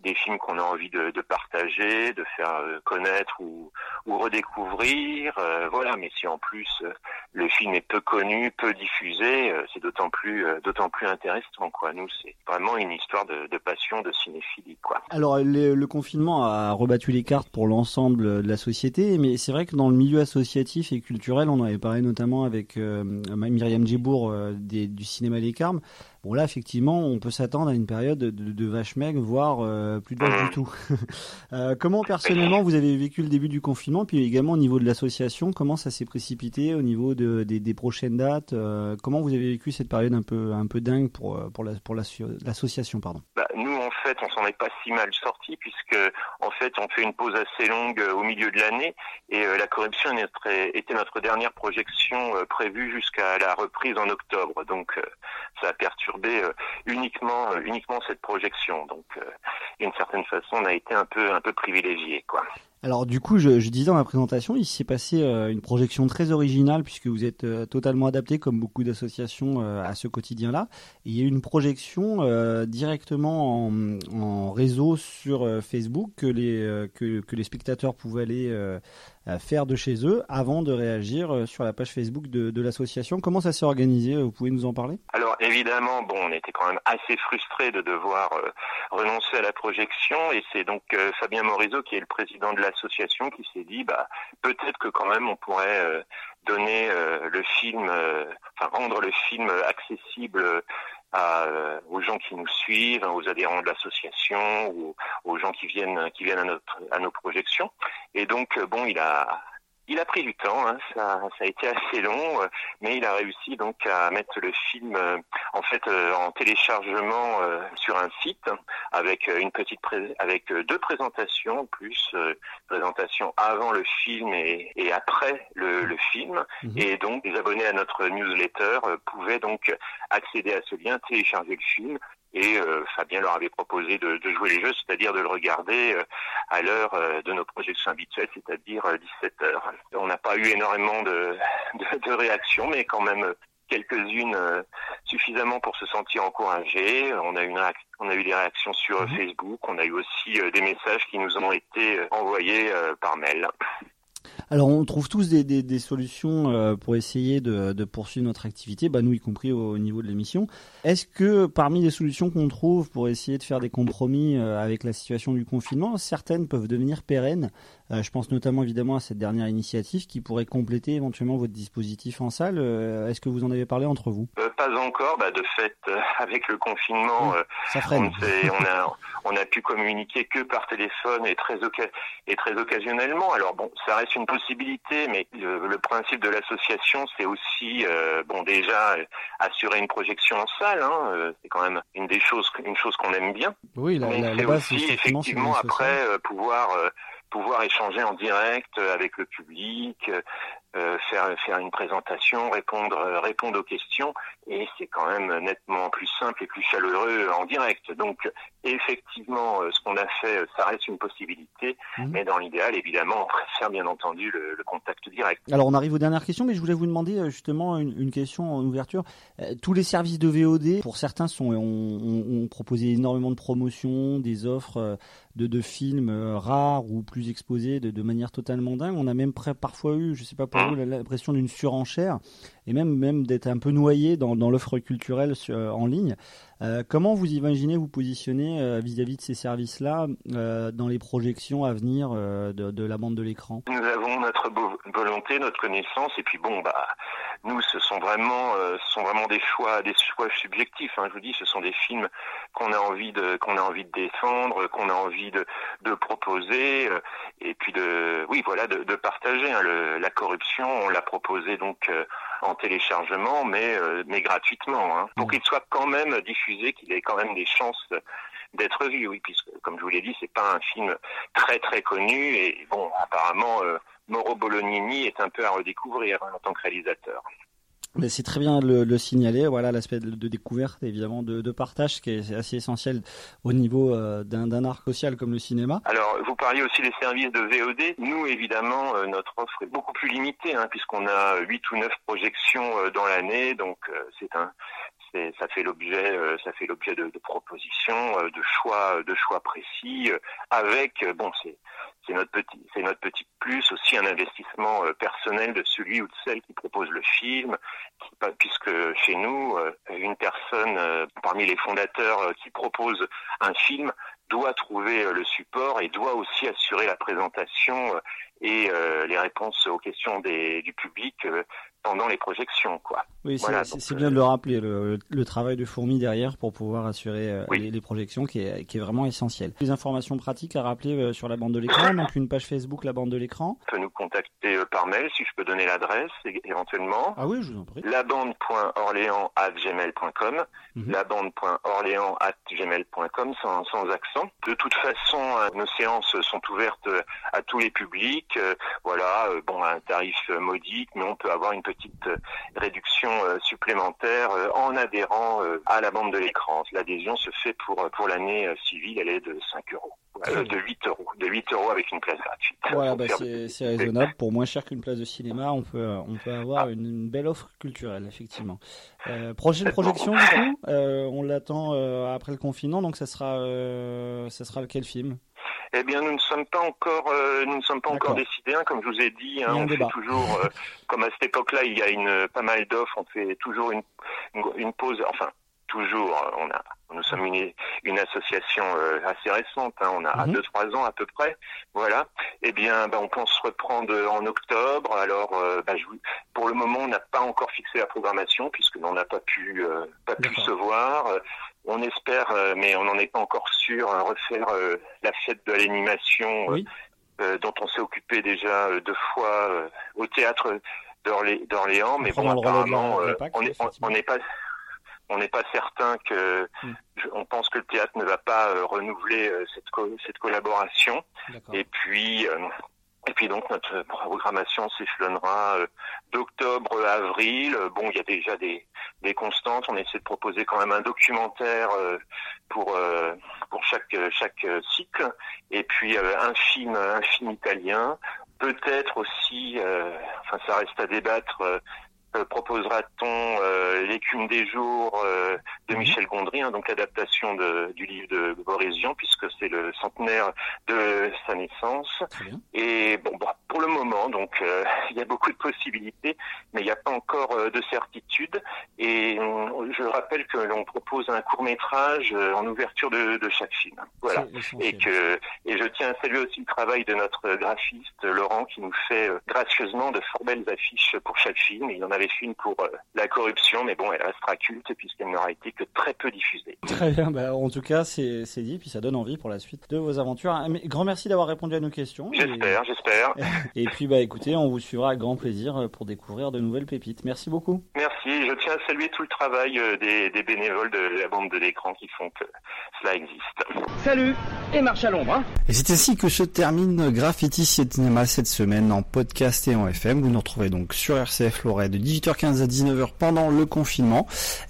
des films qu'on a envie de, de partager, de faire euh, connaître ou, ou redécouvrir, euh, voilà. Mais si en plus euh, le film est peu connu, peu diffusé, euh, c'est d'autant plus, d'autant plus intéressant, quoi. Nous, c'est vraiment une histoire de, de passion, de cinéphilie, quoi. Alors le, le confinement a rebattu les cartes pour l'ensemble de la société, mais c'est vrai que dans le milieu associatif et culturel, on en avait parlé notamment avec euh, Myriam Djibour euh, du cinéma Les Carmes. Bon là, effectivement, on peut s'attendre à une période de, de vache maigre, voire euh, plus de vache du tout. Euh, comment personnellement vous avez vécu le début du confinement, puis également au niveau de l'association, comment ça s'est précipité au niveau de, des, des prochaines dates euh, Comment vous avez vécu cette période un peu un peu dingue pour euh, pour la- pour l'asso- l'association, pardon? Bah, nous, en fait, on s'en est pas si mal sorti puisque, en fait, on fait une pause assez longue euh, au milieu de l'année et euh, la corruption était notre dernière projection euh, prévue jusqu'à la reprise en octobre. Donc, euh, ça a perturbé euh, uniquement, euh, uniquement cette projection. Donc, euh, d'une certaine façon, on a été un peu, un peu privilégié, quoi. Alors du coup, je, disais dans la présentation, il s'est passé une projection très originale puisque vous êtes totalement adapté, comme beaucoup d'associations, à ce quotidien-là. Il y a eu une projection directement en, réseau sur Facebook que les, que, les spectateurs pouvaient aller faire de chez eux avant de réagir euh, sur la page Facebook de, l'association. Comment ça s'est organisé Vous pouvez nous en parler? Alors évidemment, bon, on était quand même assez frustrés de devoir euh, renoncer à la projection et c'est donc euh, Fabien Morisot qui est le président de l'association qui s'est dit bah peut-être que quand même on pourrait euh, donner euh, le film, euh, enfin rendre le film accessible euh, aux gens qui nous suivent, hein, aux adhérents de l'association, ou aux gens qui viennent qui viennent à notre à nos projections. Et donc euh, bon, il a il a pris du temps, hein, ça, ça a été assez long, euh, mais il a réussi donc à mettre le film euh, en fait euh, en téléchargement sur un site avec une petite avec deux présentations plus présentation avant le film et, et après le, le film. Et donc les abonnés à notre newsletter pouvaient donc accéder à ce lien, télécharger le film et euh, Fabien leur avait proposé de, de jouer les jeux, c'est-à-dire de le regarder euh, à l'heure euh, de nos projections habituelles, c'est-à-dire 17 heures. On n'a pas eu énormément de, de, de réactions, mais quand même euh, quelques-unes euh, suffisamment pour se sentir encouragé. On a eu une on a eu des réactions sur euh, Facebook, on a eu aussi euh, des messages qui nous ont été euh, envoyés euh, par mail. Alors on trouve tous des, solutions euh, pour essayer de, poursuivre notre activité, bah nous y compris au, au niveau de l'émission. Est-ce que parmi les solutions qu'on trouve pour essayer de faire des compromis euh, avec la situation du confinement, certaines peuvent devenir pérennes Euh, Je pense notamment évidemment à cette dernière initiative qui pourrait compléter éventuellement votre dispositif en salle. Euh, Est-ce que vous en avez parlé entre vous? Euh, pas encore, bah, de fait, avec le confinement, Ça on, a, on a pu communiquer que par téléphone et très, et très occasionnellement. Alors bon, ça reste une possibilité, mais le, le principe de l'association, c'est aussi, bon, déjà assurer une projection en salle. Hein, c'est quand même une des choses, une chose qu'on aime bien. Oui, la, Mais la, la base, aussi effectivement après pouvoir pouvoir échanger en direct euh, avec le public, euh, faire faire une présentation, répondre euh, répondre aux questions et c'est quand même nettement plus simple et plus chaleureux en direct. Donc effectivement, euh, ce qu'on a fait, ça reste une possibilité, Mhm. mais dans l'idéal, évidemment, on préfère bien entendu le, le contact direct. Alors on arrive aux dernières questions, mais je voulais vous demander justement une, une question en ouverture. Tous les services de VOD, pour certains, sont, ont, ont- ont proposé énormément de promotions, des offres de, de films rares ou plus exposés de, de manière totalement dingue. On a même parfois eu, je sais pas pour la- l'impression d'une surenchère et même, même d'être un peu noyé dans, dans l'offre culturelle euh, en ligne. Euh, comment vous imaginez vous positionner euh, vis-à-vis de ces services-là euh, dans les projections à venir euh, de, de la bande de l'écran? Nous avons notre vo- volonté, notre connaissance, et puis bon, bah, nous, ce sont vraiment, ce sont vraiment des choix, des choix subjectifs. Hein, je vous dis, ce sont des films qu'on a envie de, qu'on a envie de défendre, qu'on a envie de, de proposer, et puis de, oui, voilà, de, de partager. hein. Le- la corruption, on l'a proposé donc en téléchargement, mais euh, mais gratuitement, hein, pour qu'il soit quand même diffusé, qu'il ait quand même des chances d'être vu, oui, puisque comme je vous l'ai dit, c'est pas un film très très connu et bon, apparemment euh, Mauro Bolognini est un peu à redécouvrir hein, en tant que réalisateur. C'est très bien de le, le signaler. Voilà l'aspect de, découverte, évidemment, de, de partage, qui est assez essentiel au niveau euh, d'un art social comme le cinéma. Alors, vous parliez aussi des services de VOD. Nous, évidemment, euh, notre offre est beaucoup plus limitée, hein, puisqu'on a huit ou neuf projections euh, dans l'année, donc c'est un, ça fait l'objet, ça fait l'objet de, de propositions, de choix, de choix précis, avec, bon, c'est, c'est notre petit, c'est notre petit plus aussi un investissement euh, personnel de celui ou de celle qui propose le film, pas- puisque chez nous, euh, une personne euh, parmi les fondateurs qui propose un film doit trouver le support et doit aussi assurer la présentation et les réponses aux questions du public pendant les projections, quoi. Oui, c'est Voilà, bien de le rappeler, le, le travail de fourmi derrière pour pouvoir assurer euh, les, les projections qui est, qui est vraiment essentiel. Les informations pratiques à rappeler euh, sur la bande de l'écran, donc une page Facebook, la bande de l'écran. On peut nous contacter euh, par mail si je peux donner l'adresse éventuellement. Ah oui, je vous en prie. labande.orléans@gmail.com, Mhm. labande.orléans@gmail.com sans, sans accent. De toute façon, euh, nos séances sont ouvertes euh, à tous les publics. euh, Voilà, euh, bon, à un tarif euh, modique, mais on peut avoir une petite euh, réduction euh, supplémentaire euh, en adhérant à la bande de l'écran. L'adhésion se fait pour pour l'année civile, elle est de 5 euros, Euh, de 8 euros, de 8 euros avec une place gratuite. Voilà, bah, c'est raisonnable. Pour moins cher qu'une place de cinéma, on peut, on peut avoir une, une belle offre culturelle, effectivement. Euh, prochaine projection, du coup, euh, on l'attend après le confinement, donc ça sera, ça sera quel film? Eh bien, nous ne sommes pas encore, euh, nous ne sommes pas encore décidés. hein, comme je vous ai dit, hein, on fait toujours, euh, comme à cette époque-là, il y a une pas mal d'offres. On fait toujours une, une, une pause. Enfin, toujours, on a, nous sommes une, une association euh, assez récente, hein, on a Mhm. deux trois ans à peu près, voilà. Eh bien, bah, on pense reprendre en octobre. Alors, euh, bah, je vous- pour le moment, on n'a pas encore fixé la programmation puisque l'on n'a pas pu euh, pas pu se voir. On espère, euh, mais on n'en est pas encore sûr, euh, refaire euh, la fête de l'animation euh, dont on s'est occupé déjà deux fois au théâtre d'Orlé- d'Orléans, mais bon, apparemment, on est- on- on n'est pas on n'est pas certain que Hmm. je- on pense que le théâtre ne va pas euh, renouveler euh, cette co- cette collaboration. Et puis euh, et puis donc notre programmation s'échelonnera euh, d'octobre à avril. Euh, Bon, il y a déjà des des constantes. On essaie de proposer quand même un documentaire euh, pour pour chaque chaque cycle. Et puis un film un film italien. Peut-être aussi, enfin ça reste à débattre. Euh, proposera-t-on euh, l'écume des jours euh, de Michel Gondry, hein, donc adaptation de- du livre de Boris Vian, puisque c'est le centenaire de sa naissance. Et bon, bah, pour le moment, donc euh, il y a beaucoup de possibilités, mais il n'y a pas encore euh, de certitude. Et je rappelle que l'on propose un court métrage en ouverture de, de chaque film. Voilà. Et que et je tiens à saluer aussi le travail de notre graphiste Laurent qui nous fait euh, gracieusement de fort belles affiches pour chaque film. Il en avait fait une pour euh, la corruption, mais bon, elle restera culte puisqu'elle n'aura été que très peu diffusée. Très bien, bah, en tout cas, c'est dit, puis ça donne envie pour la suite de vos aventures. Ah, mais grand merci d'avoir répondu à nos questions. et- J'espère, j'espère. Et puis, bah, écoutez, on vous suivra avec grand plaisir euh, pour découvrir de nouvelles pépites. Merci beaucoup. Merci. Je tiens à saluer tout le travail euh, des, des bénévoles de la bande de l'écran qui font que cela existe. Salut et marche à l'ombre. Hein. Et c'est ainsi que se termine Graffiti Cinéma cette semaine en podcast et en FM. Vous nous retrouvez donc sur RCF Lorraine de 18h15 à 19h pendant le confinement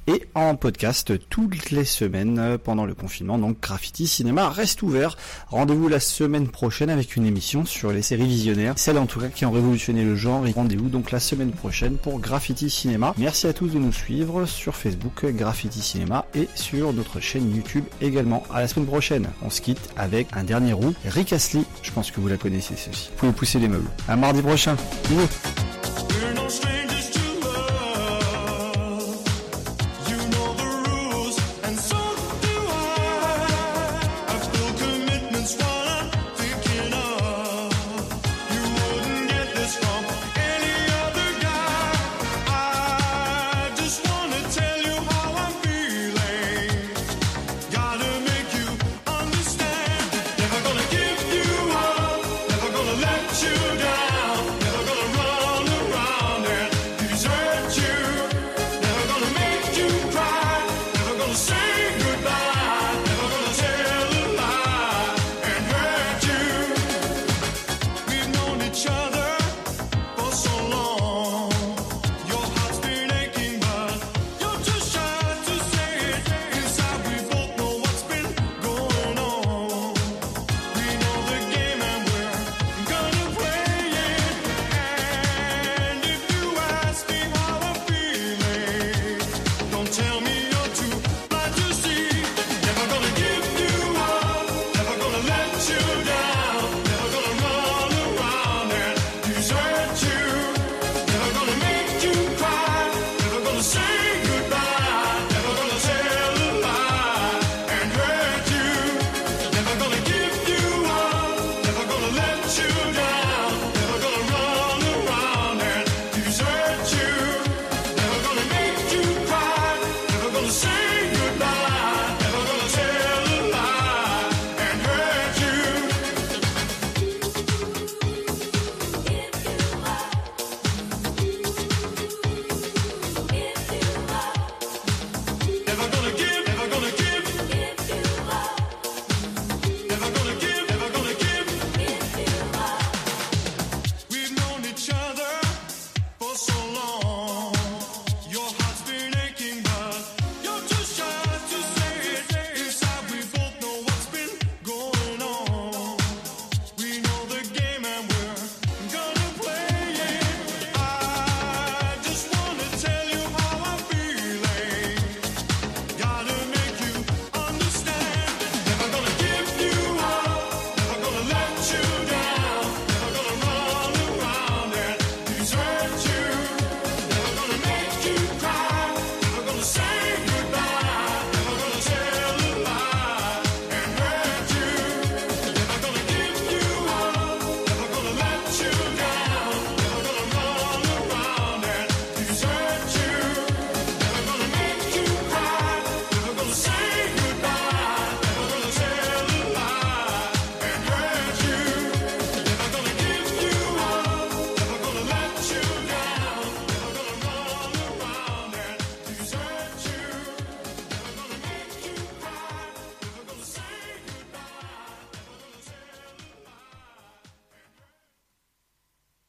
et en podcast toutes les semaines pendant le confinement. Donc Graffiti Cinéma reste ouvert. Rendez-vous la semaine prochaine avec une émission sur les séries visionnaires, celles en tout cas qui ont révolutionné le genre. Et rendez-vous donc la semaine prochaine pour Graffiti Cinéma. Merci à tous de nous suivre sur Facebook Graffiti Cinéma et sur notre chaîne YouTube également. À la semaine prochaine. On se quitte avec un dernier roux, Rick Astley. Je pense que vous la connaissez ceci. Vous pouvez pousser les meubles. À mardi prochain.